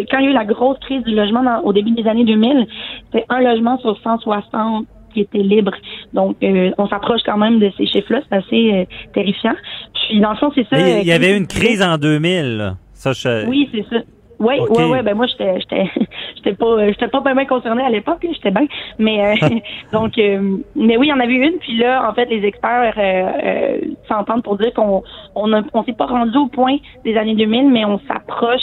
euh, quand il y a eu la grosse crise du logement dans- au début des années 2000, c'était un logement sur 160 qui était libre. Donc, euh, on s'approche quand même de ces chiffres-là. C'est assez euh, terrifiant. Puis, dans le fond, c'est ça. Euh, il y avait comme une crise en 2000. là. Ça, je... oui, c'est ça. Oui, Ok. ouais, ouais, ben moi j'étais j'étais j'étais pas j'étais pas bien concernée à l'époque, j'étais bien. Mais euh, donc euh, mais oui, il y en avait une puis là en fait les experts euh, euh, s'entendent pour dire qu'on on a- on s'est pas rendu au point des années 2000 mais on s'approche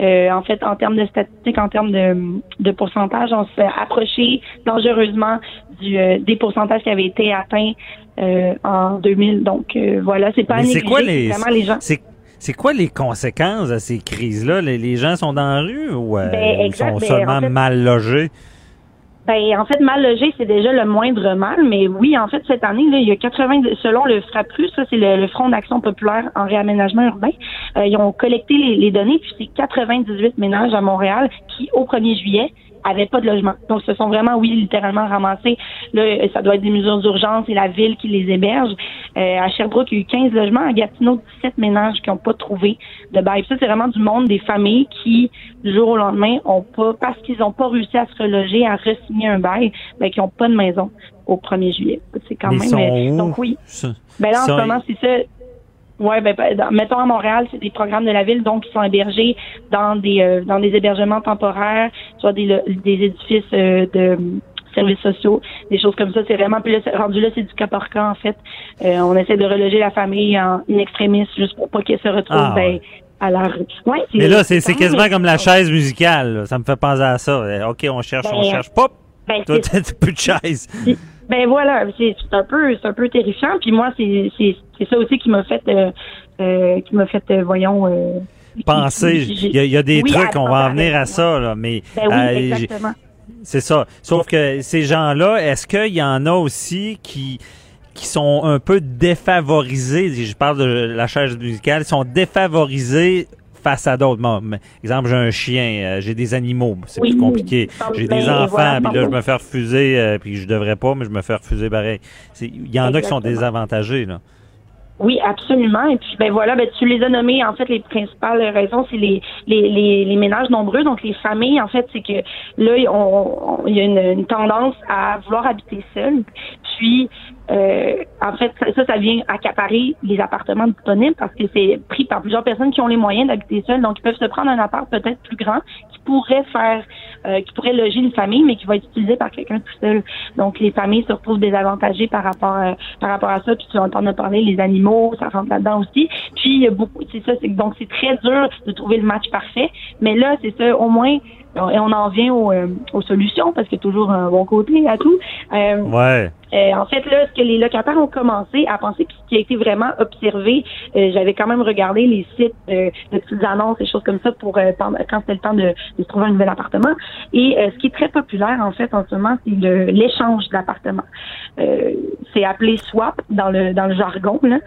euh, en fait, en termes de statistiques, en termes de, de pourcentage, on s'est approché dangereusement du, euh, des pourcentages qui avaient été atteints euh, en 2000. Donc euh, voilà, c'est pas Mais c'est négliger, quoi les, vraiment les gens. c'est, c'est quoi les conséquences de ces crises-là? Les, les gens sont dans la rue ou euh, Ben, exact, sont ben, seulement en fait- mal logés? Ben, en fait, mal logé, c'est déjà le moindre mal, mais oui, en fait, cette année, là, il y a 80, selon le FRAPRU, ça, c'est le, le Front d'action populaire en réaménagement urbain, euh, ils ont collecté les, les données, puis c'est 98 ménages à Montréal qui, au 1er juillet, avaient pas de logement. Donc, ce sont vraiment, oui, littéralement ramassés. Là, ça doit être des mesures d'urgence et la ville qui les héberge. Euh, à Sherbrooke, il y a eu 15 logements. À Gatineau, 17 ménages qui n'ont pas trouvé de bail. Puis Ça, c'est vraiment du monde des familles qui, du jour au lendemain, ont pas, parce qu'ils n'ont pas réussi à se reloger, à re-signer un bail, ben, qui n'ont pas de maison au 1er juillet. C'est quand Mais même. ils sont euh, où? donc oui. Ben là, en ce moment, c'est ça. Ouais, ben, ben, dans- mettons à Montréal, c'est des programmes de la ville, donc ils sont hébergés dans des euh, dans des hébergements temporaires, soit des lo- des édifices euh, de services sociaux, des choses comme ça. C'est vraiment c'est- rendu là, c'est du cas par cas en fait. Euh, on essaie de reloger la famille en in extremis juste pour pas qu'elle se retrouve Ah, ben, à la rue. Ouais, Mais là, c'est, quasiment comme la chaise musicale. là. Ça me fait penser à ça. Euh, OK, on cherche, on Ben, cherche. Pop! Ben, Toi, t'as plus de chaise. Ben voilà, c'est un peu c'est un peu terrifiant. Puis moi, c'est c'est c'est ça aussi qui m'a fait euh, euh, qui m'a fait euh, voyons euh, Penser. Il y, y a des Oui, trucs, on va en venir à ça, là, mais Ben oui, euh, exactement. c'est ça. Sauf que ces gens-là, est-ce qu'il y en a aussi qui qui sont un peu défavorisés, je parle de la chaise musicale, sont défavorisés face à d'autres. Bon, exemple, j'ai un chien, euh, j'ai des animaux, c'est Oui, plus compliqué. J'ai ben, des enfants, voilà, puis là, je me fais refuser, euh, puis je devrais pas, mais je me fais refuser pareil. Il y en a qui sont désavantagés, là. Oui, absolument. Et puis, ben voilà, ben tu les as nommés. En fait, les principales raisons, c'est les, les, les, les ménages nombreux, donc les familles. En fait, c'est que là, on, on- il y a une, une tendance à vouloir habiter seul. Puis, euh, en fait, ça, ça vient accaparer les appartements disponibles parce que c'est pris par plusieurs personnes qui ont les moyens d'habiter seuls. Donc, ils peuvent se prendre un appart peut-être plus grand qui pourrait faire, euh, qui pourrait loger une famille, mais qui va être utilisé par quelqu'un tout seul. Donc, les familles se retrouvent désavantagées par rapport à, par rapport à ça. Puis, tu entends parler, les animaux, ça rentre là-dedans aussi. Puis, il y a beaucoup, c'est ça, c'est donc c'est très dur de trouver le match parfait. Mais là, c'est ça, au moins, et on en vient aux, euh, aux solutions parce qu'il y a toujours un bon côté à tout. Euh, Ouais. euh, en fait, là, ce que les locataires ont commencé à penser, puis ce qui a été vraiment observé, euh, j'avais quand même regardé les sites euh, de petites annonces et choses comme ça pour euh, quand c'était le temps de, de trouver un nouvel appartement. Et euh, ce qui est très populaire, en fait, en ce moment, c'est l'échange d'appartements. Euh, c'est appelé swap dans le dans le jargon. Là.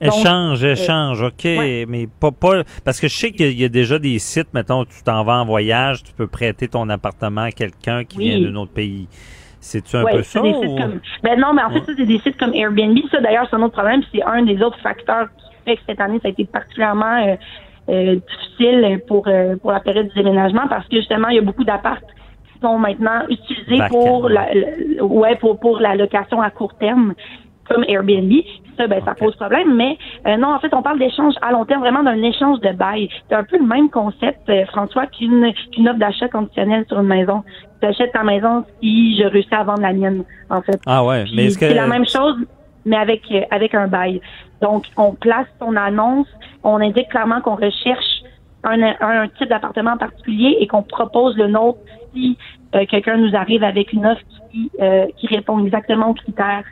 Donc, Échange, euh, échange, OK, ouais. mais pas, pas... Parce que je sais qu'il y a déjà des sites, mettons, tu t'en vas en voyage, tu peux prêter ton appartement à quelqu'un qui Oui. vient d'un autre pays. C'est-tu un Ouais, peu ça? des sites ou- comme- Ben non, mais en fait, ça, c'est des sites comme Airbnb. Ça, d'ailleurs, c'est un autre problème. C'est un des autres facteurs qui fait que cette année, ça a été particulièrement euh, euh, difficile pour, euh, pour la période du déménagement parce que justement, il y a beaucoup d'apparts qui sont maintenant utilisés pour la- ouais, pour, pour la location à court terme comme Airbnb. Ça, ben, ça pose problème. Mais euh, non, en fait, on parle d'échange à long terme, vraiment d'un échange de bail. C'est un peu le même concept, euh, François, qu'une qu'une offre d'achat conditionnel sur une maison. Tu achètes ta maison si je réussis à vendre la mienne, en fait. Ah ouais, Puis mais est-ce que... C'est la même chose, mais avec euh, avec un bail. Donc, on place son annonce, on indique clairement qu'on recherche un, un type d'appartement en particulier et qu'on propose le nôtre si euh, quelqu'un nous arrive avec une offre qui, euh, qui répond exactement aux critères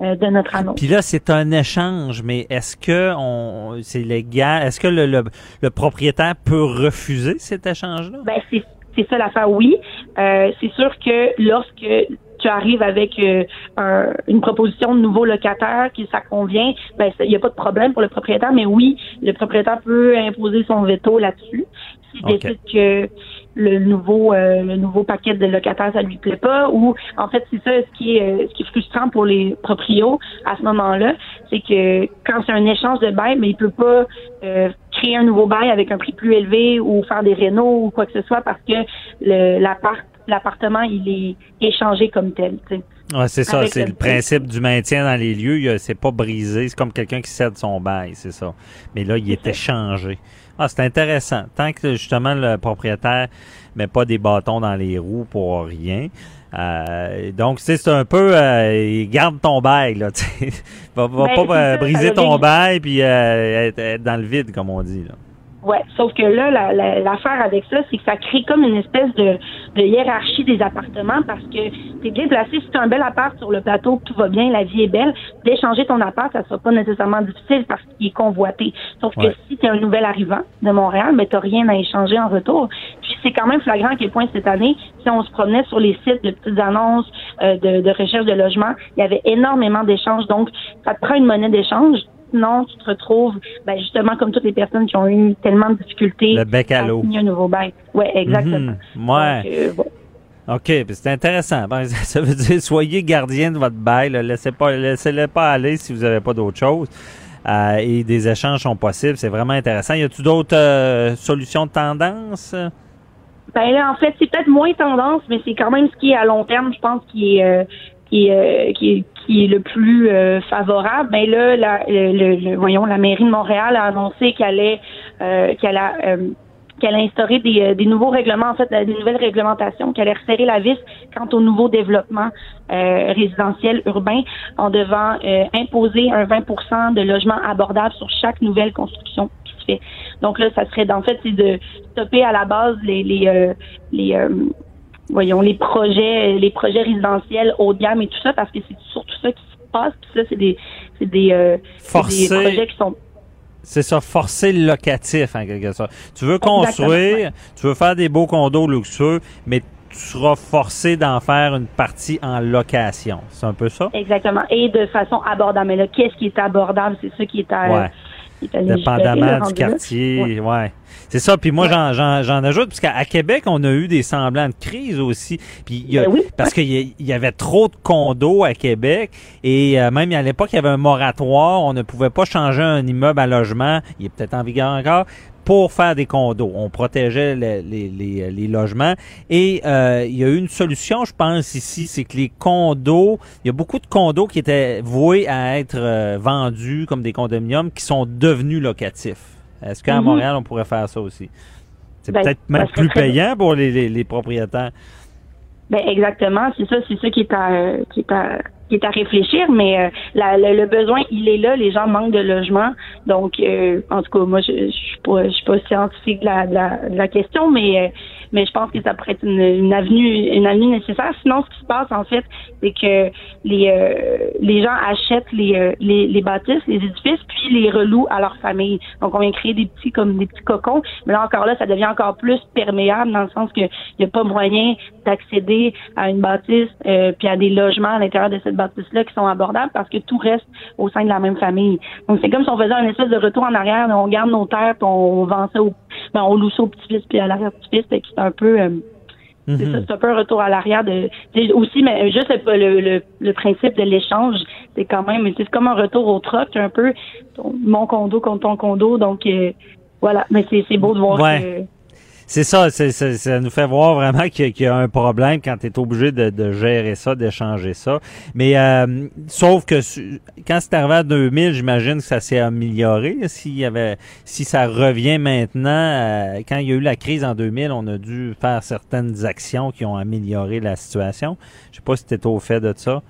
de notre annonce. Puis là, c'est un échange, mais est-ce que on, c'est légal? Est-ce que le, le, le propriétaire peut refuser cet échange-là? Ben, c'est, c'est ça l'affaire, oui. Euh, c'est sûr que lorsque tu arrives avec euh, un- une proposition de nouveau locataire qui ça convient, ben il n'y a pas de problème pour le propriétaire, mais oui, le propriétaire peut imposer son veto là-dessus. S'il décide que le nouveau euh, le nouveau paquet de locataires ça lui plaît pas ou en fait c'est ça ce qui est euh, ce qui est frustrant pour les proprios à ce moment-là c'est que quand c'est un échange de bail mais il peut pas euh, créer un nouveau bail avec un prix plus élevé ou faire des rénaux ou quoi que ce soit parce que le l'appart l'appartement il est échangé comme tel tu sais. Ouais, c'est ça, c'est le- principe du maintien dans les lieux. C'est pas brisé, c'est comme quelqu'un qui cède son bail, c'est ça. Mais là, il est échangé. Ah, c'est intéressant. Tant que justement le propriétaire met pas des bâtons dans les roues pour rien. Euh, donc, c'est c'est un peu, euh, garde ton bail, là. va va Ben, pas euh, briser ton bail puis euh, être, être dans le vide, comme on dit. Là. Ouais, sauf que là, la- la- l'affaire avec ça, c'est que ça crée comme une espèce de, de hiérarchie des appartements parce que t'es bien placé. Si tu un bel appart sur le plateau, tout va bien, la vie est belle, d'échanger ton appart, ça sera pas nécessairement difficile parce qu'il est convoité. Sauf Ouais. que si tu es un nouvel arrivant de Montréal, mais t'as rien à échanger en retour. Puis c'est quand même flagrant à quel point cette année, si on se promenait sur les sites de petites annonces euh, de, de recherche de logement, il y avait énormément d'échanges. Donc, ça te prend une monnaie d'échange. Sinon, tu te retrouves, ben, justement, comme toutes les personnes qui ont eu tellement de difficultés Le bec à l'eau. un nouveau bail. Ouais, exactement. Ouais. Donc, euh, bon. OK, c'est intéressant. Ben, ça veut dire soyez gardien de votre bail. Laissez pas, laissez-le pas aller si vous n'avez pas d'autre chose. Euh, et des échanges sont possibles. C'est vraiment intéressant. Y a-tu d'autres euh, solutions de tendance? Ben là, en fait, c'est peut-être moins tendance, mais c'est quand même ce qui est à long terme, je pense, qui est euh, qui est, euh, qui est qui est le plus euh, favorable. Ben là, la, le, le- voyons, la mairie de Montréal a annoncé qu'elle allait euh, qu'elle a euh, qu'elle a instauré des, euh, des nouveaux règlements, en fait, des nouvelles réglementations, qu'elle allait resserrer la vis quant au nouveau développement euh, résidentiel urbain en devant euh, imposer un 20% de logements abordables sur chaque nouvelle construction qui se fait. Donc là, ça serait, en fait, c'est de stopper à la base les les euh, les euh, voyons les projets les projets résidentiels haut de gamme et tout ça parce que c'est surtout ça qui se passe puis ça c'est des c'est des, euh, Forcer. des projets qui sont C'est ça, forcer le locatif en quelque sorte. Tu veux construire, tu veux faire des beaux condos luxueux, mais tu seras forcé d'en faire une partie en location. C'est un peu ça? exactement et de façon abordable mais là qu'est-ce qui est abordable? C'est ça qui est à Ouais. Dépendamment du quartier, ouais. C'est ça. Puis moi, Ouais. j'en, j'en, j'en ajoute, parce qu'à Québec, on a eu des semblants de crise aussi. Puis il y a- Ben oui. parce qu'il y avait trop de condos à Québec et euh, même à l'époque, il y avait un moratoire. On ne pouvait pas changer un immeuble à logement. Il est peut-être en vigueur encore pour faire des condos. On protégeait les, les, les, les logements. Et euh, il y a eu une solution, je pense, ici, c'est que les condos, il y a beaucoup de condos qui étaient voués à être euh, vendus comme des condominiums qui sont devenus locatifs. Est-ce qu'à Mhm. Montréal, on pourrait faire ça aussi? C'est Ben, peut-être même serait plus payant pour les, les, les propriétaires. Ben exactement, c'est ça, c'est ça qui est à qui est à qui est à réfléchir, mais euh, la- le, le besoin, il est là. Les gens manquent de logement, donc euh, en tout cas, moi, je, je suis pas, je suis pas scientifique de la, de la, de la question, mais euh, mais je pense que ça pourrait être une, une avenue, une avenue nécessaire. Sinon, ce qui se passe en fait, c'est que les euh, les gens achètent les, euh, les les bâtisses, les édifices, puis les relouent à leur famille. Donc, on vient créer des petits comme des petits cocons, mais là encore là, ça devient encore plus perméable dans le sens que il n'y a pas moyen d'accéder à une bâtisse euh, puis à des logements à l'intérieur de cette bâtisse-là qui sont abordables parce que tout reste au sein de la même famille. Donc c'est comme si on faisait un espèce de retour en arrière, on garde nos terres on vend ça au, ben, on loue ça au petit-fils puis à l'arrière-petit-fils, c'est un peu euh, c'est ça, c'est un peu un retour à l'arrière de aussi mais juste le, le, le, le principe de l'échange, c'est quand même c'est comme un retour au troc un peu ton- mon condo contre ton condo donc euh, voilà, mais c'est c'est beau de voir Ouais. que C'est ça, c'est- ça nous fait voir vraiment qu'il y, y a un problème quand tu es obligé de, de gérer ça, d'échanger ça. Mais euh, sauf que quand c'est arrivé à 2000, j'imagine que ça s'est amélioré. S'il y avait, si ça revient maintenant, euh, quand il y a eu la crise en 2000, on a dû faire certaines actions qui ont amélioré la situation. Je sais pas si tu au fait de ça.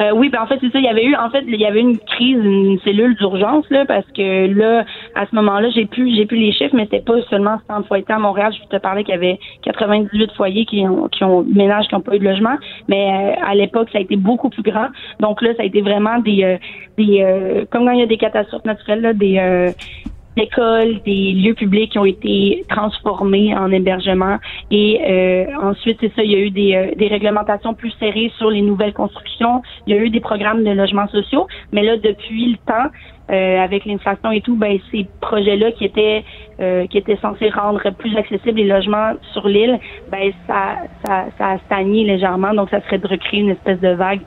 Euh, oui, ben en fait c'est ça. Il y avait eu, en fait, il y avait une crise, une cellule d'urgence là, parce que là, à ce moment-là, j'ai plus, j'ai plus les chiffres, mais c'était pas seulement 100 foyers à Montréal. Je te parlais qu'il y avait 98 foyers qui ont, qui ont ménages qui n'ont pas eu de logement, mais euh, à l'époque, ça a été beaucoup plus grand. Donc là, ça a été vraiment des, euh, des, euh, comme quand il y a des catastrophes naturelles, là, des euh, écoles, des lieux publics qui ont été transformés en hébergement. Et euh, ensuite, c'est ça, il y a eu des, euh, des réglementations plus serrées sur les nouvelles constructions. Il y a eu des programmes de logements sociaux. Mais là, depuis le temps, euh, avec l'inflation et tout, ben ces projets-là qui étaient euh, qui étaient censés rendre plus accessibles les logements sur l'île, ben ça, ça, ça a stagné légèrement. Donc, ça serait de recréer une espèce de vague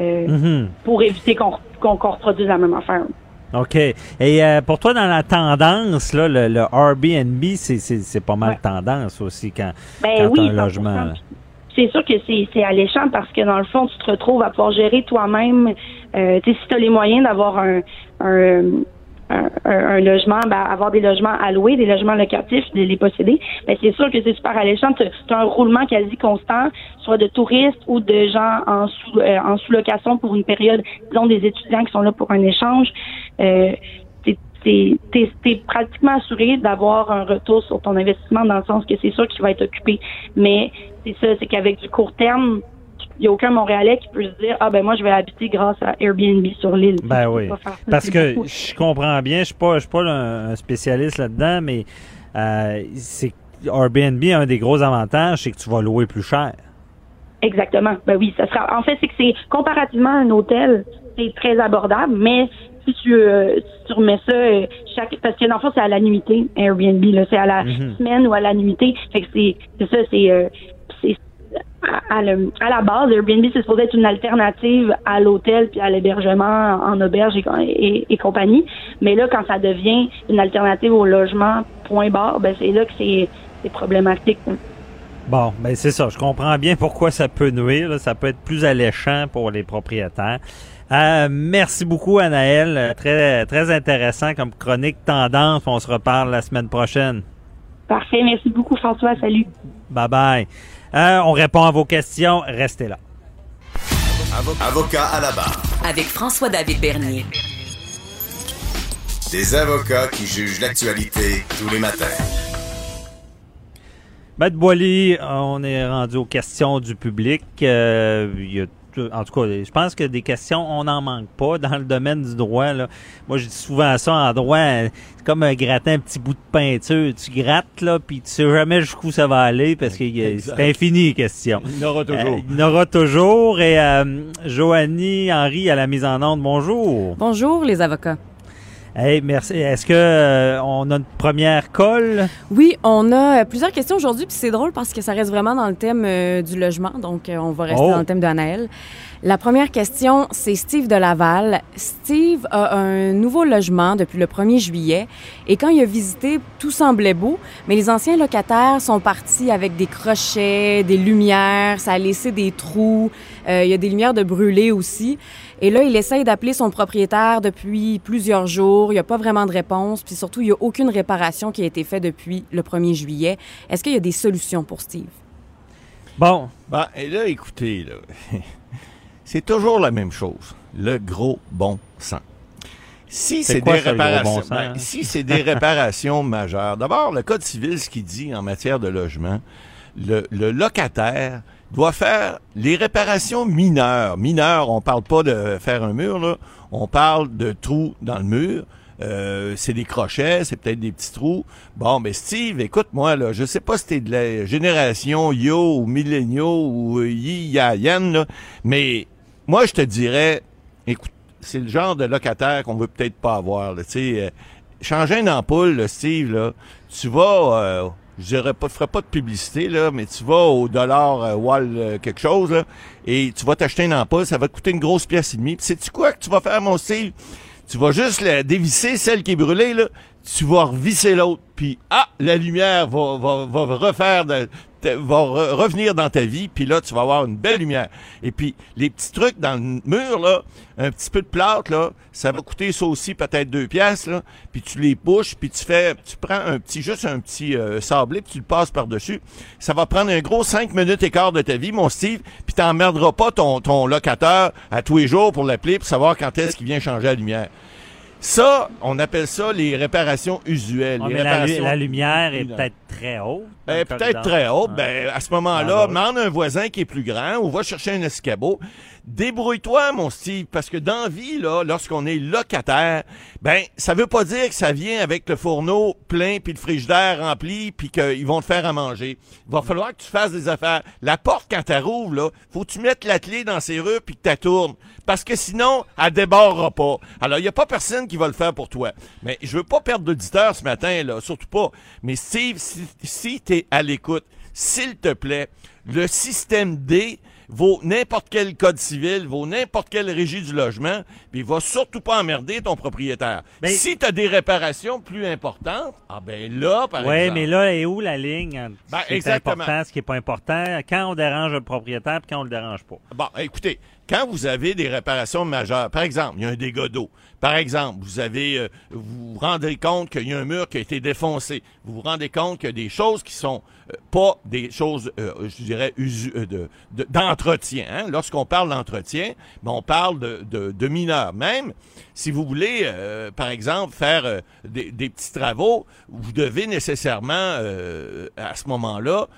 euh, Mhm. pour éviter qu'on qu'on qu'on reproduise la même affaire. OK. Et euh, pour toi, dans la tendance, là, le, le Airbnb, c'est- c'est c'est pas mal tendance aussi quand, Ben quand oui, un 100%. logement. c'est sûr que c'est c'est alléchant parce que dans le fond, tu te retrouves à pouvoir gérer toi-même. Euh, tu sais, si tu as les moyens d'avoir un, un, un, un- logement, ben, avoir des logements alloués, des logements locatifs, de les posséder, ben, c'est sûr que c'est super alléchant. Tu as un roulement quasi constant, soit de touristes ou de gens en sous euh, en sous-location pour une période, disons des étudiants qui sont là pour un échange. Euh, t'es- t'es pratiquement assuré d'avoir un retour sur ton investissement dans le sens que c'est sûr qu'il va être occupé. Mais c'est ça, c'est qu'avec du court terme, n'y a aucun Montréalais qui peut se dire Ah ben moi je vais habiter grâce à Airbnb sur l'île. Ben oui. Parce que beaucoup. je comprends bien, je suis pas, je suis pas un, spécialiste là-dedans, mais euh, c'est Airbnb a un des gros avantages, c'est que tu vas louer plus cher. Exactement. Ben oui, ça sera. En fait, c'est que c'est comparativement à un hôtel, c'est très abordable, mais si tu, euh, si tu remets ça euh, chaque parce que dans le fond, c'est à la nuitée, Airbnb, là, c'est à la Mhm. semaine ou à la nuitée. Fait que c'est c'est ça, c'est euh, c'est à, à le- à la base, Airbnb, c'est supposé être une alternative à l'hôtel puis à l'hébergement en auberge et, et, et compagnie. Mais là, quand ça devient une alternative au logement, point barre, ben c'est là que c'est problématique. Bon, ben c'est ça. Je comprends bien pourquoi ça peut nuire. là. Ça peut être plus alléchant pour les propriétaires. Euh, merci beaucoup, Anaël. Très, très intéressant comme chronique tendance. On se reparle la semaine prochaine. Parfait. Merci beaucoup, François. Salut. Bye bye. Euh, on répond à vos questions. Restez là. Avocat à la barre. Avec François-David Bernier. Des avocats qui jugent l'actualité tous les matins. Maître Boily, on est rendu aux questions du public. Euh, il y a tout- en tout cas, je pense que des questions, on n'en manque pas dans le domaine du droit. Là. Moi, je dis souvent ça en droit, c'est comme un gratter un petit bout de peinture. Tu grattes, là, puis tu sais jamais jusqu'où ça va aller parce que c'est infini, les questions. Il y en aura toujours. Euh, il y en aura toujours. Et euh, Joanie Henry à la mise en onde, bonjour. Bonjour les avocats. Hey, merci. Est-ce que euh, on a une première colle? Oui, on a euh, plusieurs questions aujourd'hui, puis c'est drôle parce que ça reste vraiment dans le thème euh, du logement, donc euh, on va rester Oh. dans le thème de Anaël. La première question, c'est Steve de Laval. Steve a un nouveau logement depuis le 1er juillet et quand il a visité, tout semblait beau, mais les anciens locataires sont partis avec des crochets, des lumières, ça a laissé des trous, euh, il y a des lumières de brûlés aussi. Et là, il essaye d'appeler son propriétaire depuis plusieurs jours. Il n'y a pas vraiment de réponse. Puis surtout, il n'y a aucune réparation qui a été faite depuis le 1er juillet. Est-ce qu'il y a des solutions pour Steve? Bon. Ben, et là, écoutez, là, c'est toujours la même chose. Le gros bon sens. Si C'est des réparations, bon ben, si c'est des réparations majeures, d'abord le code civil, ce qu'il dit en matière de logement, le, le locataire doit faire les réparations mineures. Mineures, on parle pas de faire un mur là, on parle de trous dans le mur. Euh, c'est des crochets, c'est peut-être des petits trous. Bon, mais Steve, écoute-moi, là, je sais pas si t'es de la génération Yo ou Millenniaux ou euh, Yi Ya Yan, là, mais moi, je te dirais, écoute, c'est le genre de locataire qu'on veut peut-être pas avoir, tu sais. euh, changer une ampoule, Steve, là, tu vas, je dirais pas, ferai pas de publicité, là, mais tu vas au dollar euh, wall euh, quelque chose, là, et tu vas t'acheter une ampoule, ça va te coûter une grosse pièce et demie. Puis sais-tu quoi que tu vas faire, mon Steve? Tu vas juste la dévisser, celle qui est brûlée, là. Tu vas revisser l'autre. Puis, ah, la lumière va, va, va refaire, de- va re- revenir dans ta vie. Puis là, tu vas avoir une belle lumière. Et puis, les petits trucs dans le mur, là, un petit peu de plâtre, là, ça va coûter ça aussi peut-être deux pièces, là. Puis tu les bouches, puis tu fais, tu prends un petit, juste un petit euh, sablé, puis tu le passes par-dessus. Ça va prendre un gros cinq minutes et quart de ta vie, mon Steve, puis t'emmerderas pas ton, ton locataire à tous les jours pour l'appeler pour savoir quand est-ce qu'il vient changer la lumière. Ça, on appelle ça les réparations usuelles. Ouais, les mais la, lu- réparations la lumière est peut-être très haute. Ben, peut-être très haute. Ben, à ce moment-là, Ah, bah demande un voisin qui est plus grand ou va chercher un escabeau. Débrouille-toi, mon Steve, parce que dans vie, là, lorsqu'on est locataire, ben, ça veut pas dire que ça vient avec le fourneau plein puis le frigidaire rempli puis qu'ils vont te faire à manger. Il va falloir que tu fasses des affaires. La porte, quand tu rouvres, là, faut que tu mettes la clé dans ses serrure puis que tu tournes. Parce que sinon, elle débarrera pas. Alors, il n'y a pas personne qui va le faire pour toi. Mais je veux pas perdre d'auditeur ce matin, là, surtout pas. Mais Steve, si, si tu es à l'écoute, s'il te plaît, le système D vaut n'importe quel code civil, vaut n'importe quelle régie du logement, puis il va surtout pas emmerder ton propriétaire. Ben- si tu as des réparations plus importantes, ah ben là, par Oui, exemple. mais là, est où la ligne? Entre Ben, ce qui est exactement. important, ce qui n'est pas important, quand on dérange le propriétaire et quand on le dérange pas? Bon, écoutez, quand vous avez des réparations majeures, par exemple, il y a un dégât d'eau. Par exemple, vous avez, euh, vous vous rendez compte qu'il y a un mur qui a été défoncé. Vous vous rendez compte qu'il y a des choses qui sont pas des choses, euh, je dirais, euh, de- de- d'entretien. hein. Lorsqu'on parle d'entretien, ben, on parle de, mineurs. Même si vous voulez, euh, par exemple, faire des, petits travaux, vous devez nécessairement, à ce moment-là,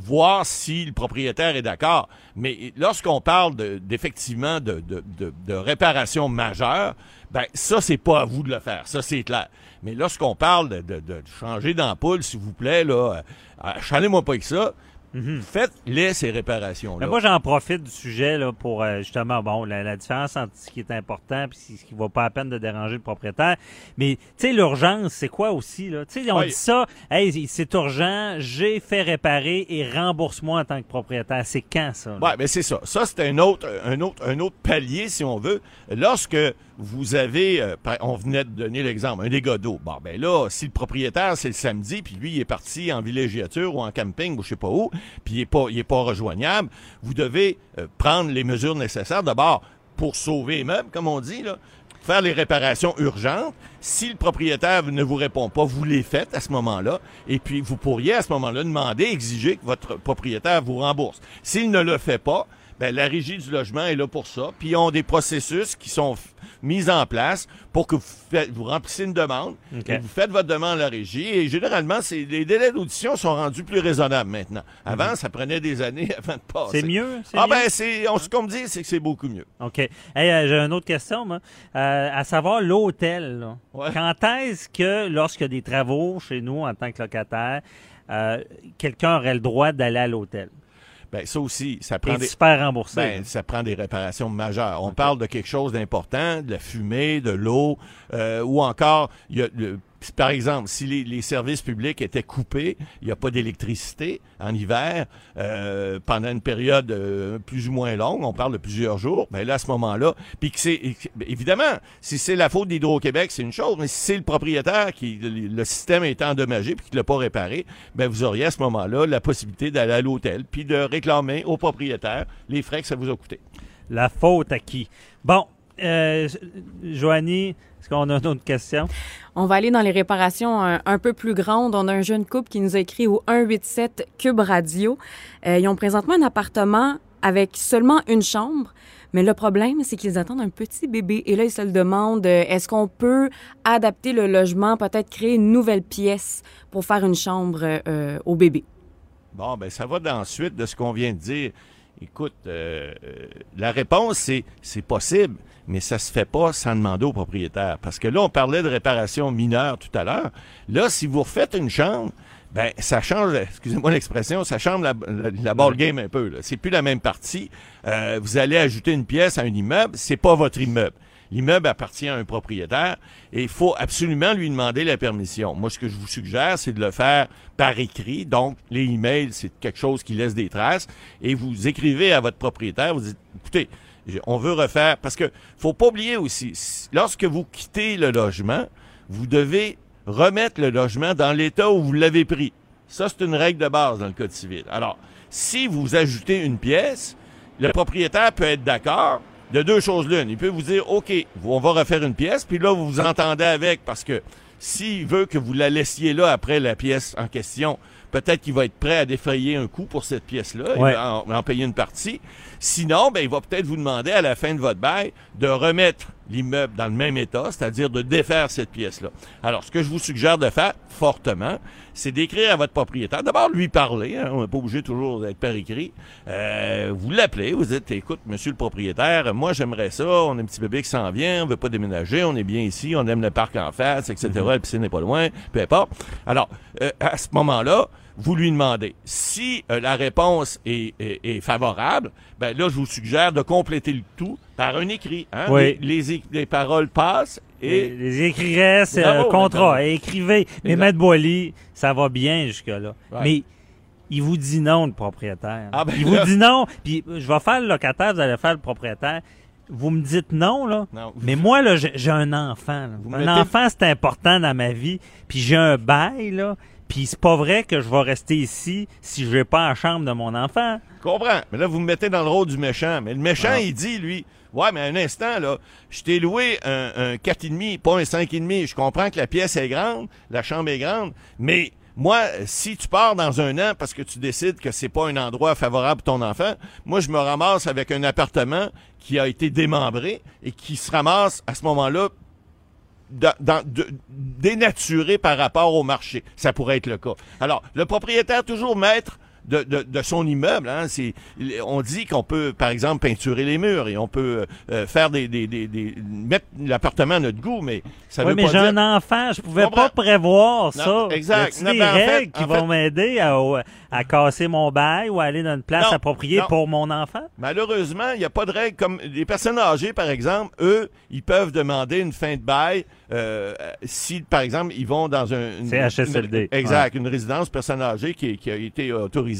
voir si le propriétaire est d'accord. Mais lorsqu'on parle de- d'effectivement de, de, de, de réparation majeure, ben ça, c'est pas à vous de le faire. Ça, c'est clair. Mais lorsqu'on parle de, de, de changer d'ampoule, s'il vous plaît, là, euh, chalez-moi pas avec ça. Faites-les, ces réparations-là. Moi, j'en profite du sujet là, pour euh, justement bon la, la différence entre ce qui est important et ce qui vaut pas la peine de déranger le propriétaire. Mais tu sais, l'urgence, c'est quoi aussi? là? Tu sais, on Oui. dit ça, hey, c'est urgent, j'ai fait réparer et rembourse-moi en tant que propriétaire. C'est quand ça? Ouais, mais c'est ça. Ça, c'est un autre, un autre, un autre palier, si on veut. Lorsque vous avez, euh, on venait de donner l'exemple, un dégât d'eau. Bon, ben là, si le propriétaire, c'est le samedi, puis lui, il est parti en villégiature ou en camping ou je sais pas où, puis il est pas, il est pas rejoignable, vous devez euh, prendre les mesures nécessaires d'abord pour sauver les meubles, comme on dit. Faire les réparations urgentes. Si le propriétaire ne vous répond pas, vous les faites à ce moment-là. Et puis, vous pourriez à ce moment-là demander, exiger que votre propriétaire vous rembourse. S'il ne le fait pas, ben, la régie du logement est là pour ça. Puis ils ont des processus qui sont mis en place pour que vous, faites- vous remplissez une demande. OK. et vous faites votre demande à la régie. Et généralement, c'est, les délais d'audition sont rendus plus raisonnables maintenant. Avant, ça prenait des années avant de passer. Mhm. C'est mieux? Ah mieux? ben, c'est, on, ce qu'on me dit, c'est que c'est beaucoup mieux. OK. Hey, euh, j'ai une autre question, moi. Euh, à savoir l'hôtel. Ouais. Quand est-ce que, lorsqu'il y a des travaux chez nous en tant que locataire, euh, quelqu'un aurait le droit d'aller à l'hôtel? Ben, ça aussi, ça prend des... Ben, ça prend des réparations majeures. On parle de quelque chose d'important, de la fumée, de l'eau, euh, ou encore, il y a le- par exemple, si les, services publics étaient coupés, il n'y a pas d'électricité en hiver, euh, pendant une période euh, plus ou moins longue, on parle de plusieurs jours, ben là, à ce moment-là, puis que c'est, évidemment, si c'est la faute d'Hydro-Québec, c'est une chose, mais si c'est le propriétaire qui, le, système est endommagé puis qui ne l'a pas réparé, ben vous auriez à ce moment-là la possibilité d'aller à l'hôtel puis de réclamer au propriétaire les frais que ça vous a coûté. La faute à qui? Bon, euh, Joanie, est-ce qu'on a une autre question? On va aller dans les réparations un, un peu plus grandes. On a un jeune couple qui nous a écrit au 187 Cube Radio. Euh, ils ont présentement un appartement avec seulement une chambre. Mais le problème, c'est qu'ils attendent un petit bébé. Et là, ils se le demandent, euh, est-ce qu'on peut adapter le logement, peut-être créer une nouvelle pièce pour faire une chambre euh, au bébé? Bon, ben ça va dans la suite de ce qu'on vient de dire. Écoute, euh, euh, la réponse, c'est c'est possible, mais ça se fait pas sans demander au propriétaire. Parce que là, on parlait de réparation mineure tout à l'heure. Là, si vous refaites une chambre, ben ça change, excusez-moi l'expression, ça change la, la, la ball game un peu. C'est plus la même partie. Euh, vous allez ajouter une pièce à un immeuble, c'est pas votre immeuble. L'immeuble appartient à un propriétaire et il faut absolument lui demander la permission. Moi, ce que je vous suggère, c'est de le faire par écrit. Donc, les emails, c'est quelque chose qui laisse des traces. Et vous écrivez à votre propriétaire, vous dites, écoutez, on veut refaire, parce que faut pas oublier aussi, si- lorsque vous quittez le logement, vous devez remettre le logement dans l'état où vous l'avez pris. Ça, c'est une règle de base dans le Code civil. Alors, si vous ajoutez une pièce, le propriétaire peut être d'accord de deux choses l'une. Il peut vous dire, OK, on va refaire une pièce, puis là, vous vous entendez avec, parce que s'il veut que vous la laissiez là après la pièce en question, peut-être qu'il va être prêt à défrayer un coût pour cette pièce-là, Ouais. en payer une partie. Sinon, ben, il va peut-être vous demander à la fin de votre bail de remettre l'immeuble dans le même état, c'est-à-dire de défaire cette pièce-là. Alors, ce que je vous suggère de faire fortement, c'est d'écrire à votre propriétaire. D'abord, lui parler. hein, on n'est pas obligé toujours d'être par écrit. Euh, vous l'appelez, vous dites, écoute, monsieur le propriétaire, moi j'aimerais ça, on a un petit bébé qui s'en vient, on veut pas déménager, on est bien ici, on aime le parc en face, etc. La piscine n'est pas loin, peu importe. Alors, euh, à ce moment-là, vous lui demandez. Si euh, la réponse est, est- est favorable, ben là, je vous suggère de compléter le tout par un écrit. Hein? Oui. Les, les, les paroles passent Et les écrirais, c'est Bravo, un contrat. Écrivez. Mais. Maître Boily, ça va bien jusque-là. Ouais. Mais il vous dit non, le propriétaire. Ah, ben il là. vous dit non. Puis je vais faire le locataire, vous allez faire le propriétaire. Vous me dites non, là. Non, vous- Mais moi, là, j'ai un enfant. là. Un mettez- enfant, c'est important dans ma vie. Puis j'ai un bail, là. Puis c'est pas vrai que je vais rester ici si je vais pas en chambre de mon enfant. Je comprends. Mais là, vous me mettez dans le rôle du méchant. Mais le méchant, Ah. il dit, lui, ouais, mais un instant, là, je t'ai loué un, un 4,5, pas un 5,5. Je comprends que la pièce est grande, la chambre est grande, mais moi, si tu pars dans un an parce que tu décides que c'est pas un endroit favorable pour ton enfant, moi, je me ramasse avec un appartement qui a été démembré et qui se ramasse à ce moment-là dénaturé par rapport au marché. Ça pourrait être le cas. Alors, le propriétaire toujours maître de, de, de son immeuble. Hein, c'est, on dit qu'on peut, par exemple, peinturer les murs et on peut euh, faire des, des, des, des- mettre l'appartement à notre goût, mais ça oui, veut mais j'ai dire... un enfant, je pouvais comprends. pas prévoir ça. Exact. Y Non, des ben, fait- règles qui vont fait- m'aider à, à casser mon bail ou à aller dans une place Non, appropriée pour mon enfant? Malheureusement, il n'y a pas de règle comme les personnes âgées, par exemple, eux, ils peuvent demander une fin de bail euh, si, par exemple, ils vont dans un une- CHSLD. une- exact, une résidence personne âgée qui, qui a été autorisée.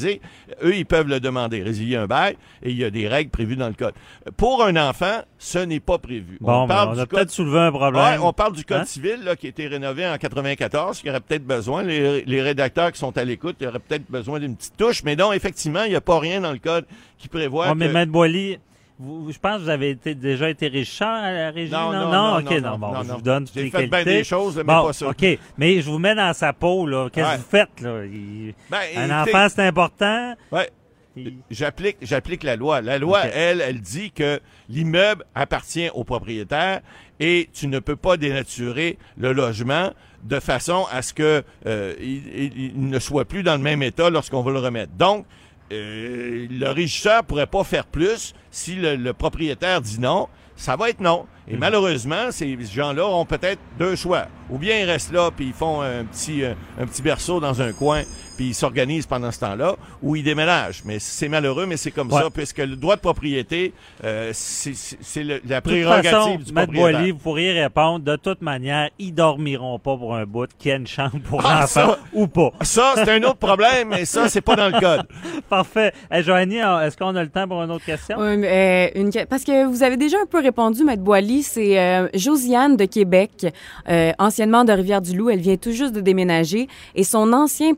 Eux, ils peuvent le demander, résilier un bail, et il y a des règles prévues dans le code. Pour un enfant, ce n'est pas prévu. Bon, ben, on du a code- peut-être soulevé un problème. Ouais, on parle du code Hein? civil là, qui a été rénové en 94, qui aurait peut-être besoin. Les, les rédacteurs qui sont à l'écoute, il y aurait peut-être besoin d'une petite touche, mais non, effectivement, il n'y a pas rien dans le code qui prévoit. Ouais, mais Maître Boily, vous- je pense que vous avez été, déjà été régisseur à la régie. Non, non, non, ok, non, non, non, bon, non, je vous donne toutes les fait bien des choses, mais bon, pas ça. OK, mais je vous mets dans sa peau, là. Qu'est-ce Ouais. que vous faites, là? Il- Ben, Un enfant, c'est important? Ouais. Il- J'applique, j'applique la loi. La loi, Ok. elle, elle dit que l'immeuble appartient au propriétaire et tu ne peux pas dénaturer le logement de façon à ce que euh, il, il- il ne soit plus dans le même état lorsqu'on va le remettre. Donc, euh, le régisseur pourrait pas faire plus si le, le propriétaire dit non. Ça va être non. Et malheureusement, ces gens-là ont peut-être deux choix. Ou bien ils restent là puis ils font un petit, euh, un petit berceau dans un coin puis ils s'organisent pendant ce temps-là, ou ils déménagent. Mais c'est malheureux, mais c'est comme Ouais. ça, puisque le droit de propriété, euh, c'est- c'est c'est le- la De toute prérogative façon, du propriétaire. Vous pourriez répondre. De toute manière, ils dormiront pas pour un bout, qu'il y ait une chambre pour Ah, l'enfant ou pas. Ça, c'est un autre problème, mais ça, c'est pas dans le code. Parfait. Hey, Joanie, est-ce qu'on a le temps pour une autre question? Oui, mais, euh, une parce que vous avez déjà un peu répondu, Maître Boily, c'est euh, Josiane de Québec, euh, anciennement de Rivière-du-Loup. Elle vient tout juste de déménager et son ancien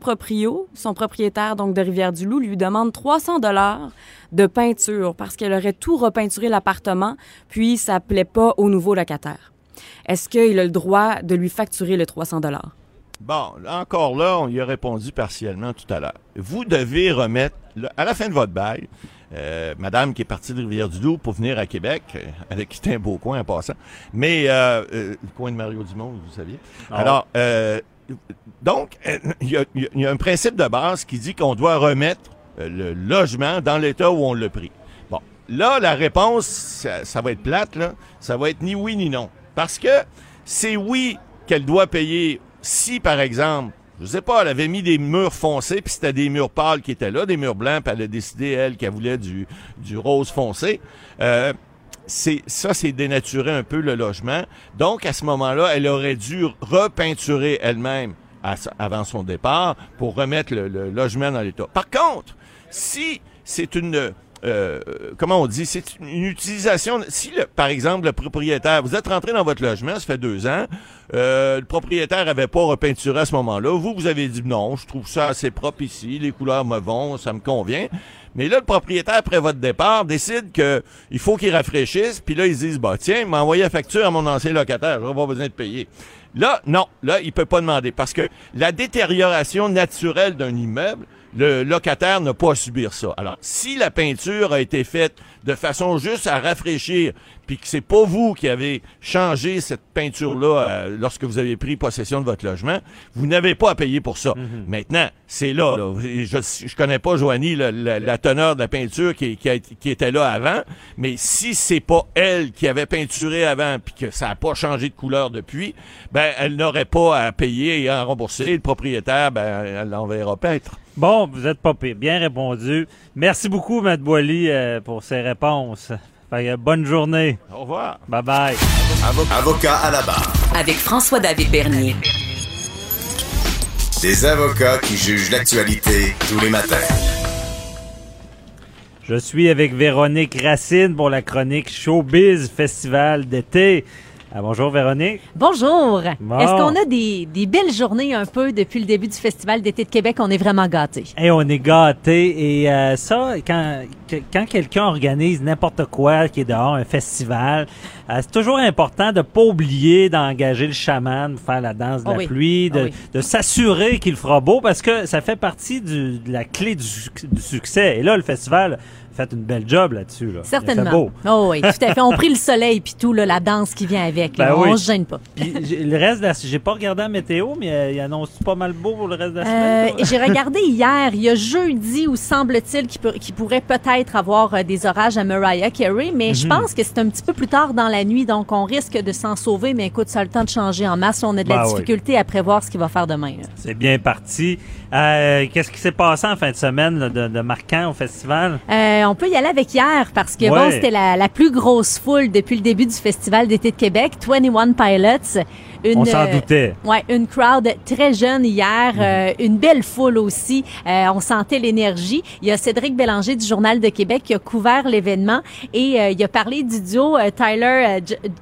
son propriétaire donc de Rivière-du-Loup, lui demande 300 dollars de peinture parce qu'elle aurait tout repeinturé l'appartement, puis ça plaît pas au nouveau locataire. Est-ce qu'il a le droit de lui facturer le 300 dollars? Bon, là, encore là, on y a répondu partiellement tout à l'heure. Vous devez remettre, à la fin de votre bail, euh, madame qui est partie de Rivière-du-Loup pour venir à Québec, euh, elle a quitté un beau coin en passant, mais euh, euh, le coin de Mario Dumont, vous saviez. Ah. Alors, euh, donc, il y, a, un principe de base qui dit qu'on doit remettre euh, le logement dans l'état où on l'a pris. Bon, là, la réponse, ça, ça va être plate, là. Ça va être ni oui ni non. Parce que c'est oui qu'elle doit payer si, par exemple, je sais pas, elle avait mis des murs foncés, puis c'était des murs pâles qui étaient là, des murs blancs, puis elle a décidé, elle, qu'elle voulait du, du rose foncé. Euh, c'est ça, c'est dénaturer un peu le logement. Donc, à ce moment-là, elle aurait dû repeinturer elle-même avant son départ pour remettre le, le logement dans l'état. Par contre, si c'est une euh, comment on dit, c'est une utilisation. Si, par exemple, le propriétaire, vous êtes rentré dans votre logement, ça fait deux ans, euh, le propriétaire avait pas repeinturé à ce moment-là. Vous, vous avez dit non, je trouve ça assez propre ici, les couleurs me vont, ça me convient. Mais là, le propriétaire, après votre départ, décide que il faut qu'il rafraîchisse, puis là, ils se disent, bah, tiens, envoyé la facture à mon ancien locataire, j'aurai pas besoin de payer. Là, non, là, il peut pas demander, parce que la détérioration naturelle d'un immeuble, le locataire n'a pas à subir ça. Alors, si la peinture a été faite de façon juste à rafraîchir, puis que c'est pas vous qui avez changé cette peinture-là euh, lorsque vous avez pris possession de votre logement, vous n'avez pas à payer pour ça. Maintenant, c'est là. là. Je, je connais pas, Joanie, la, la- la teneur de la peinture qui, qui, a été- qui était là avant, mais si c'est pas elle qui avait peinturé avant, puis que ça n'a pas changé de couleur depuis, ben elle n'aurait pas à payer et à rembourser. Le propriétaire, ben elle l'enverra peindre. Bon, vous êtes pas pire. Bien répondu. Merci beaucoup, Matt Boily, euh, pour ces réponses. Fait que, bonne journée. Au revoir. Bye bye. Avocat à la barre. Avec François-David Bernier. Des avocats qui jugent l'actualité tous les matins. Je suis avec Véronique Racine pour la chronique Showbiz Festival d'été. Ah, bonjour Véronique. Bonjour. Bon. Est-ce qu'on a des, des belles journées un peu depuis le début du Festival d'été de Québec? On est vraiment gâtés. Et on est gâtés et euh, ça, quand, que- quand quelqu'un organise n'importe quoi qui est dehors, un festival, euh, c'est toujours important de pas oublier d'engager le chaman pour faire la danse de Oh la oui. pluie, de, Oh oui. de s'assurer qu'il fera beau parce que ça fait partie du- de la clé du, suc- du succès. Et là, le festival fait une belle job là-dessus. Là. Il a fait Certainement. beau. Oh oui, tout à fait. On prit le soleil puis tout, là, la danse qui vient avec. là. Ben on oui. se gêne pas. Puis le reste, de la- j'ai pas regardé la météo, mais euh, il annonce pas mal beau pour le reste de la Euh, semaine. toi? J'ai regardé hier, il y a jeudi où semble-t-il qu'il peut- pourrait peut-être avoir euh, des orages à Mariah Carey, mais je Mhm. pense que c'est un petit peu plus tard dans la nuit, donc on risque de s'en sauver, mais écoute, ça a le temps de changer en masse. On a de la Ben oui. difficulté à prévoir ce qu'il va faire demain. C'est bien parti. Euh, Qu'est-ce qui s'est passé en fin de semaine là, de, de marquant au festival? Euh, on peut y aller avec hier parce que Ouais. bon, c'était la, la plus grosse foule depuis le début du Festival d'été de Québec, 21 Pilots. Une, On s'en euh, doutait. Ouais, une crowd très jeune hier, euh, une belle foule aussi. Euh, on sentait l'énergie. Il y a Cédric Bélanger du Journal de Québec qui a couvert l'événement et euh, il a parlé du duo euh, Tyler,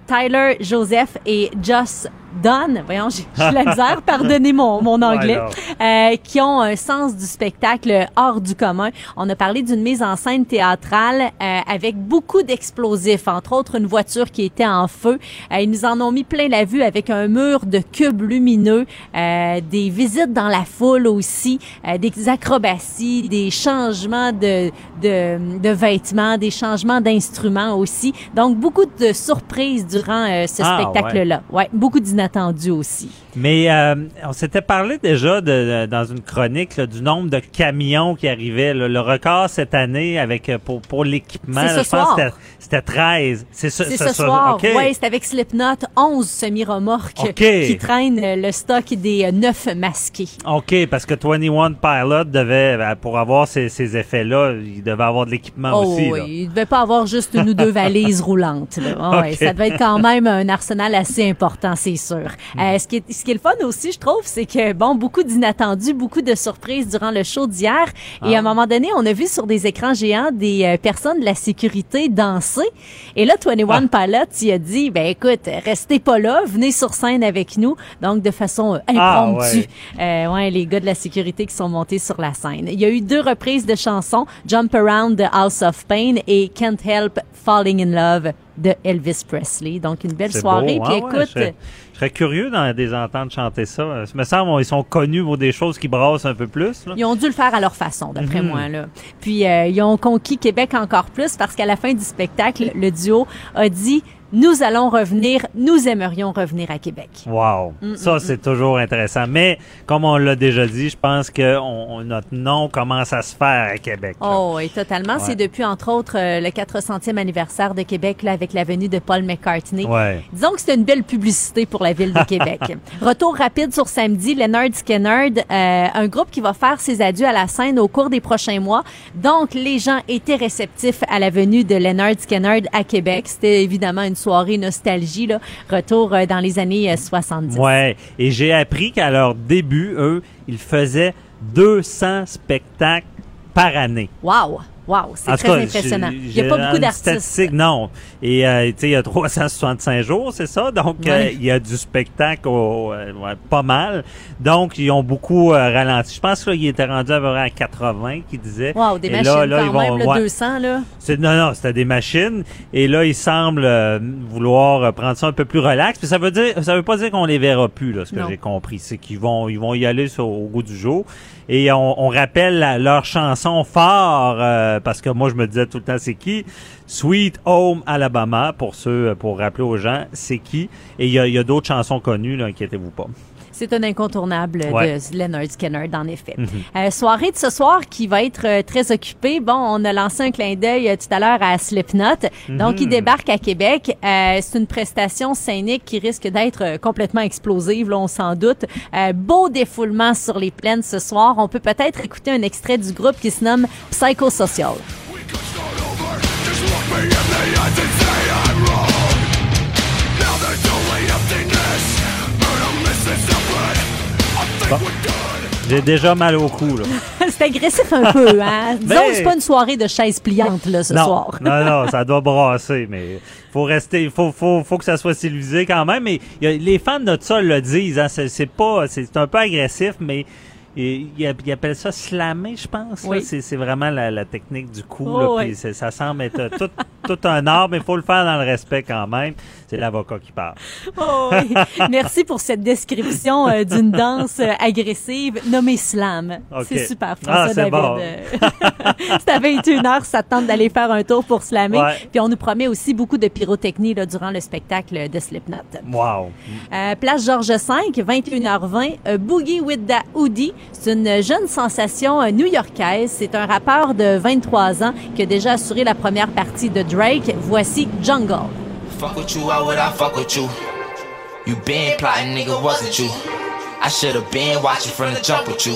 Tyler Joseph et Joss Dunn. Voyons, j'ai la misère, pardonnez mon, mon anglais. Euh, qui ont un sens du spectacle hors du commun. On a parlé d'une mise en scène théâtrale euh, avec beaucoup d'explosifs, entre autres une voiture qui était en feu. Euh, ils nous en ont mis plein la vue avec un mur de cubes lumineux, euh, des visites dans la foule aussi, euh, des acrobaties, des changements de, de, de vêtements, des changements d'instruments aussi. Donc beaucoup de surprises durant euh, ce Ah, spectacle-là. Ouais, beaucoup inattendu aussi. Mais euh, on s'était parlé déjà de, de- dans une chronique là, du nombre de camions qui arrivaient. là. Le record cette année avec euh, pour, pour l'équipement, je pense soir. que c'était- c'était 13. C'est ce, C'est ce- ce soir. OK. Ouais, c'est avec Slipknot, 11 semi-remorques qui traînent euh, le stock des euh, 9 masqués. OK, parce que 21 Pilot devait, euh, pour avoir ces, ces effets-là, il devait avoir de l'équipement Oh aussi. oui, là. il devait pas avoir juste une ou deux valises roulantes. là. Ouais, ça devait être quand même un arsenal assez important, c'est sûr. Euh, ce, qui est, ce qui est le fun aussi, je trouve, c'est que bon, beaucoup d'inattendus, beaucoup de surprises durant le show d'hier. Et Ah. à un moment donné, on a vu sur des écrans géants des euh, personnes de la sécurité danser. Et là, 21 Ah. Pilot, il a dit, ben écoute, restez pas là, venez sur scène avec nous. Donc de façon euh, Ah, impromptue. Euh, ouais, les gars de la sécurité qui sont montés sur la scène. Il y a eu deux reprises de chansons, Jump Around de House of Pain et Can't Help Falling in Love de Elvis Presley. Donc une belle soirée. beau. Puis Ah ouais, écoute, je serais curieux d'en des entendre chanter ça. Euh, Ça me semble ils sont connus pour des choses qui brassent un peu plus. là. ils ont dû le faire à leur façon, d'après Mhm. moi. Là. Puis euh, ils ont conquis Québec encore plus parce qu'à la fin du spectacle, le duo a dit nous allons revenir, nous aimerions revenir à Québec. Wow. Mm, ça, mm, c'est toujours intéressant. Mais, comme on l'a déjà dit, je pense que on- on- notre nom commence à se faire à Québec. là. Oh, oui, totalement. Ouais. C'est depuis, entre autres, euh, le 400e anniversaire de Québec là, avec la venue de Paul McCartney. Ouais. Disons que c'est une belle publicité pour la ville de Québec. Retour rapide sur samedi, Leonard Skinner, euh, un groupe qui va faire ses adieux à la scène au cours des prochains mois. Donc, les gens étaient réceptifs à la venue de Leonard Skinner à Québec. C'était évidemment une soirée nostalgie, là. Retour euh, dans les années euh, 70. Ouais. Et j'ai appris qu'à leur début, eux, ils faisaient 200 spectacles par année. Wow! Wow! C'est très cas, impressionnant. Il n'y a pas beaucoup d'artistes. non. Et euh, tu sais, il y a 365 jours, c'est ça? Donc, euh, il y a du spectacle au- euh, ouais, pas mal. Donc, ils ont beaucoup euh, ralenti. Je pense qu'il était rendu à peu près à 80, qui disait. Wow, des Et machines là, là, quand ils vont- même, le ouais. 200, là. Non, non, c'était des machines. Et là, ils semblent euh, vouloir prendre ça un peu plus relax. Puis ça veut dire, ça veut pas dire qu'on les verra plus, là, ce que j'ai compris. C'est qu'ils vont, ils vont y aller sur- au goût du jour. Et on, rappelle leur chanson fort, euh, parce que moi, je me disais tout le temps, c'est qui? Sweet Home Alabama, pour ceux, pour rappeler aux gens, c'est qui? Et il y a, y a d'autres chansons connues, là, inquiétez-vous pas. C'est un incontournable Ouais. de Leonard Skinner, en effet. Mhm. Euh, soirée de ce soir qui va être euh, très occupée. Bon, on a lancé un clin d'œil euh, tout à l'heure à Slipknot. Donc, il Mhm. débarque à Québec. Euh, c'est une prestation scénique qui risque d'être euh, complètement explosive, là, on s'en doute. Euh, beau défoulement sur les plaines ce soir. On peut peut-être écouter un extrait du groupe qui se nomme Psychosocial. Bon. J'ai déjà mal au cou, là. c'est agressif un peu, hein? Disons que c'est pas une soirée de chaises pliantes, là, ce non, soir. non, non, ça doit brasser, mais faut rester, faut, faut, faut que ça soit civilisé quand même. Mais il y a- les fans de ça le disent, hein, c'est pas, c'est un peu agressif, mais ils, ils appellent ça slammer, je pense. Oui. C'est vraiment la, la technique du coup. Oh, là, oui. puis c'est- ça semble être tout, tout un art, mais il faut le faire dans le respect quand même. C'est l'avocat qui parle. Oh oui. Merci pour cette description euh, d'une danse euh, agressive nommée slam. C'est super, Ah, François c'est David. bon. C'est à 21h, ça te tente d'aller faire un tour pour slammer. Ouais. Puis on nous promet aussi beaucoup de pyrotechnie là, durant le spectacle de Slipknot. Wow. Euh, place Georges V, 21h20, euh, Boogie with the Hoodie. C'est une jeune sensation new-yorkaise. C'est un rappeur de 23 ans qui a déjà assuré la première partie de Drake. Voici Jungle. Fuck with you, why would I fuck with you? You been plotting, nigga, wasn't you? I should've been watching from the jump with you.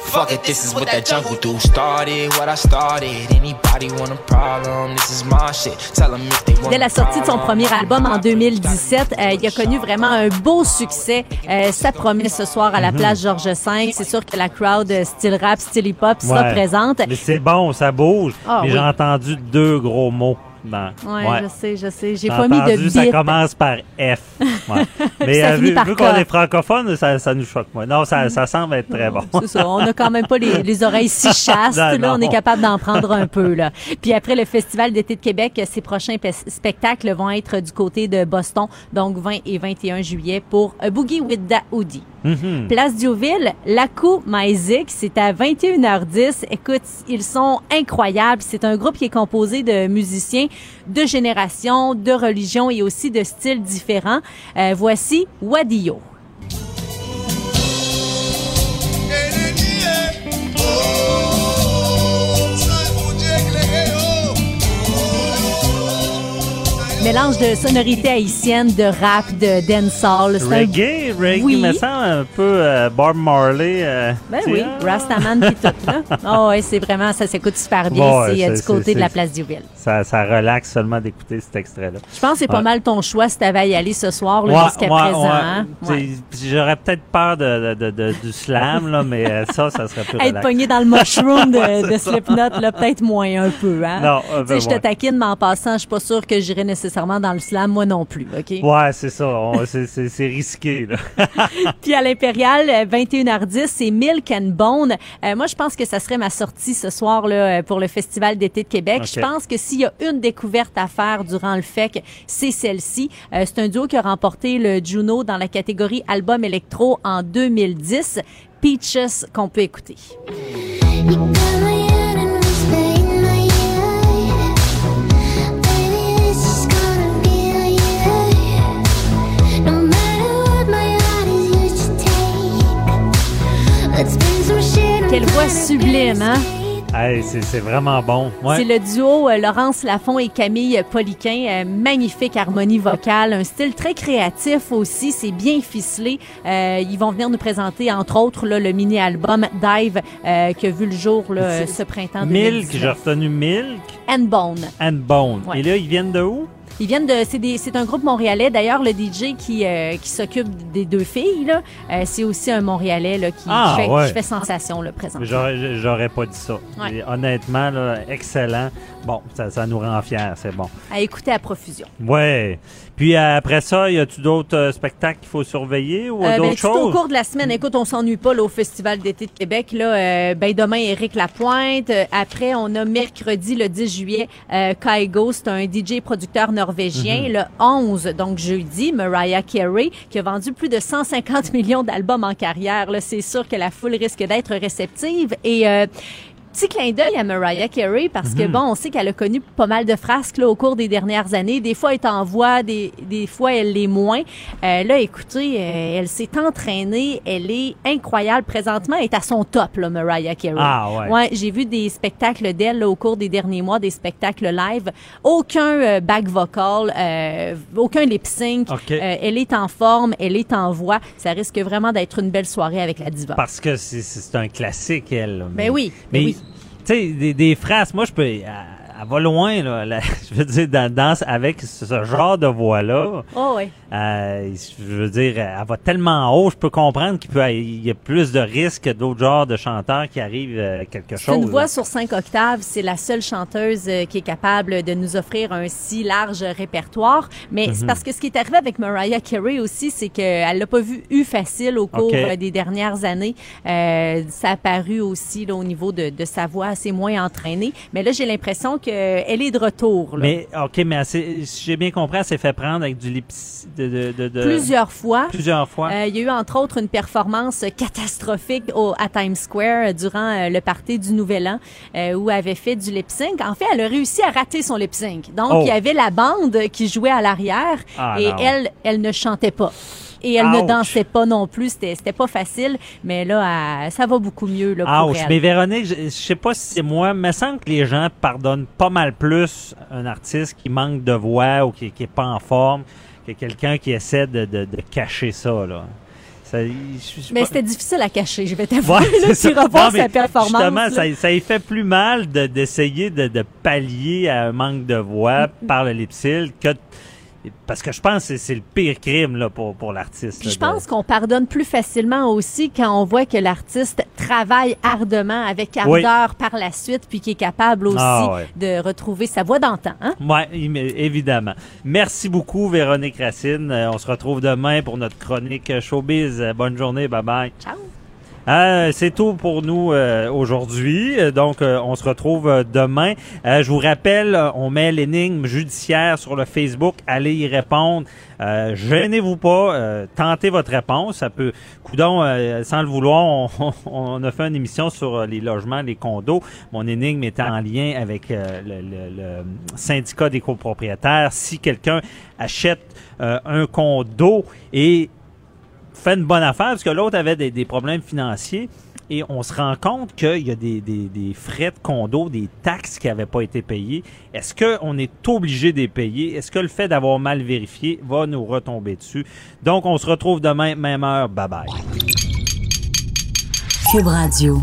Fuck it, this is what that jungle do. Started what I started. Anybody want a problem? This is my shit. Tell them if they want Dès la sortie de son premier album en 2017, euh, il a connu vraiment un beau succès. Euh, ça promet ce soir à la Mhm. place Georges V. C'est sûr que la crowd euh, style rap, style hip-hop sera Ouais. présente. Mais c'est bon, ça bouge. Ah, mais oui. j'ai entendu deux gros mots. Dans- Ouais, je sais, je sais. J'ai pas mis de entendu, Ça bip. commence par F. Ouais. Mais euh, vu, qu'on est francophone, ça, ça nous choque. Moi. Non, ça, ça semble être très bon. C'est ça. On n'a quand même pas les, les oreilles si chastes. Non, là, on non. est capable d'en prendre un peu. Là. Puis après le Festival d'été de Québec, ses prochains pe- spectacles vont être du côté de Boston, donc 20 et 21 juillet pour A Boogie with the Hoodie. Mhm. Place Diouville, Lakou Maizik, c'est à 21h10. Écoute, ils sont incroyables. C'est un groupe qui est composé de musiciens de générations, de religions et aussi de styles différents. Euh, voici Wadio. Mélange de sonorités haïtiennes, de rap, de dancehall. C'est un- Reggae, reggae, Oui. me semble un peu euh, Bob Marley. euh, Ben oui, sais, Rastaman pis tout, là. Oh, ouais, c'est vraiment, ça s'écoute super bien. Euh, du côté de la place Diouville. Ça, ça relaxe seulement d'écouter cet extrait-là. Je pense que c'est pas Ouais. mal ton choix si t'avais à y aller ce soir, Ouais, jusqu'à présent. hein? J'aurais peut-être peur de, de- de- de- du slam, là, mais euh, ça, ça serait plus Être pogné dans le mushroom de. Slipknot, là, peut-être moins un peu, hein? Non, sais, peu je te taquine, mais en passant, je suis pas sûre que j'irai nécessairement dans le slam, moi non plus, OK? Ouais, c'est ça. on- c'est- C'est c'est risqué, là. Puis à l'Impérial, euh, 21h10, c'est Milk and Bone. Euh, moi, je pense que ça serait ma sortie ce soir là, euh, pour le Festival d'été de Québec. Je pense que s'il y a une découverte à faire durant le FEC, c'est celle-ci. Euh, c'est un duo qui a remporté le Juno dans la catégorie Album électro en 2010. Peaches qu'on peut écouter. Quelle voix sublime, hein? Hey, c'est c'est vraiment bon. Ouais. C'est le duo euh, Laurence Lafont et Camille Poliquin. Euh, magnifique harmonie vocale, un style très créatif aussi. C'est bien ficelé. Euh, ils vont venir nous présenter, entre autres, là, le mini-album Dive euh, qui a vu le jour là, ce printemps Milk, 2019. j'ai retenu Milk And Bone. and Bone. Ouais. Et là, ils viennent de où? Ils viennent de, c'est un groupe montréalais. D'ailleurs, le DJ qui euh, qui s'occupe des deux filles là, euh, c'est aussi un Montréalais là qui, Ah, fait, ouais. qui fait sensation le présent. J'aurais j'aurais pas dit ça. Ouais. Et honnêtement, là, excellent. Bon, ça, ça nous rend fiers, c'est bon. À écouter à profusion. Ouais. Puis euh, après ça, y a-tu d'autres euh, spectacles qu'il faut surveiller ou Euh, ben, d'autres tout au choses? cours de la semaine, écoute, on s'ennuie pas là, au Festival d'été de Québec. Là, euh, ben demain, Éric Lapointe. Après, on a mercredi, le 10 juillet, Kaigo, c'est un DJ producteur norvégien. Mhm. Le 11, donc jeudi, Mariah Carey, qui a vendu plus de 150 millions d'albums en carrière. Là, c'est sûr que la foule risque d'être réceptive. Et euh, Petit clin d'œil à Mariah Carey parce que Mhm. bon, on sait qu'elle a connu pas mal de frasques là, au cours des dernières années. Des fois, elle est en voix, des, des fois, elle l'est moins. Euh, là, écoutez, euh, elle s'est entraînée, elle est incroyable. Présentement, elle est à son top, là, Mariah Carey. Ah, ouais. j'ai vu des spectacles d'elle au cours des derniers mois, des spectacles live. Aucun euh, back vocal, euh, aucun lip sync. OK. Euh, elle est en forme, elle est en voix. Ça risque vraiment d'être une belle soirée avec la diva. Parce que c'est- c'est un classique, elle. Ben oui, Mais, ben oui. Sais, des, des phrases, moi, je peux... Elle, va loin, là. La- je veux dire, dans, dans- avec ce genre de voix-là. Oh, oui. Euh, je veux dire, elle va tellement haut, je peux comprendre qu'il peut il y a plus de risques que d'autres genres de chanteurs qui arrivent euh, quelque chose. une voix là. sur cinq octaves. C'est la seule chanteuse euh, qui est capable de nous offrir un si large répertoire. Mais c'est Mhm. parce que ce qui est arrivé avec Mariah Carey aussi, c'est qu'elle l'a pas vu eu facile au cours euh, des dernières années. Euh, ça a paru aussi là, au niveau de, de sa voix assez moins entraînée. Mais là, j'ai l'impression qu'elle est de retour. là. Mais, OK, mais elle si j'ai bien compris, elle s'est fait prendre avec du lip... De, de, de, de- Plusieurs fois. Plusieurs fois. Euh, il y a eu entre autres une performance catastrophique au, à Times Square euh, durant euh, le party du Nouvel An euh, où elle avait fait du lip sync. En fait, elle a réussi à rater son lip sync. Donc, Oh. il y avait la bande qui jouait à l'arrière Ah, et non. elle, elle ne chantait pas. Et elle Ouch. ne dansait pas non plus. C'était, pas facile. Mais là, elle- ça va beaucoup mieux là, pour Ouch. elle. Mais Véronique, je, je sais pas si c'est moi, mais il me semble que les gens pardonnent pas mal plus un artiste qui manque de voix ou qui, qui est pas en forme que quelqu'un qui essaie de, de, de cacher ça, là. Ça, je- je- Mais c'était difficile à cacher, je vais t'avouer. Ouais, mais sa performance. Justement, ça, ça y fait plus mal de- d'essayer de, de pallier à un manque de voix par le lip-sync que parce que je pense que c'est- le pire crime là, pour, pour l'artiste. Puis je de- pense qu'on pardonne plus facilement aussi quand on voit que l'artiste travaille ardemment avec Oui. ardeur par la suite, puis qui est capable aussi Ah ouais. de retrouver sa voix d'antan. Hein? Im- évidemment. Merci beaucoup, Véronique Racine. Euh, on se retrouve demain pour notre chronique Showbiz. Bonne journée. Bye bye. Ciao. Euh, c'est tout pour nous euh, aujourd'hui. Donc, euh, on se retrouve euh, demain. Euh, je vous rappelle, euh, on met l'énigme judiciaire sur le Facebook. Allez y répondre. Gênez-vous pas. tentez votre réponse. Ça peut, coudon, sans le vouloir, on, on a fait une émission sur les logements, les condos. Mon énigme était en lien avec le, le- le syndicat des copropriétaires. Si quelqu'un achète un condo et fait une bonne affaire parce que l'autre avait des, problèmes financiers et on se rend compte qu'il y a des frais de condo, des taxes qui n'avaient pas été payées. Est-ce qu'on est obligé de les payer? Est-ce que le fait d'avoir mal vérifié va nous retomber dessus? Donc, on se retrouve demain, même heure. Bye bye. Cube Radio.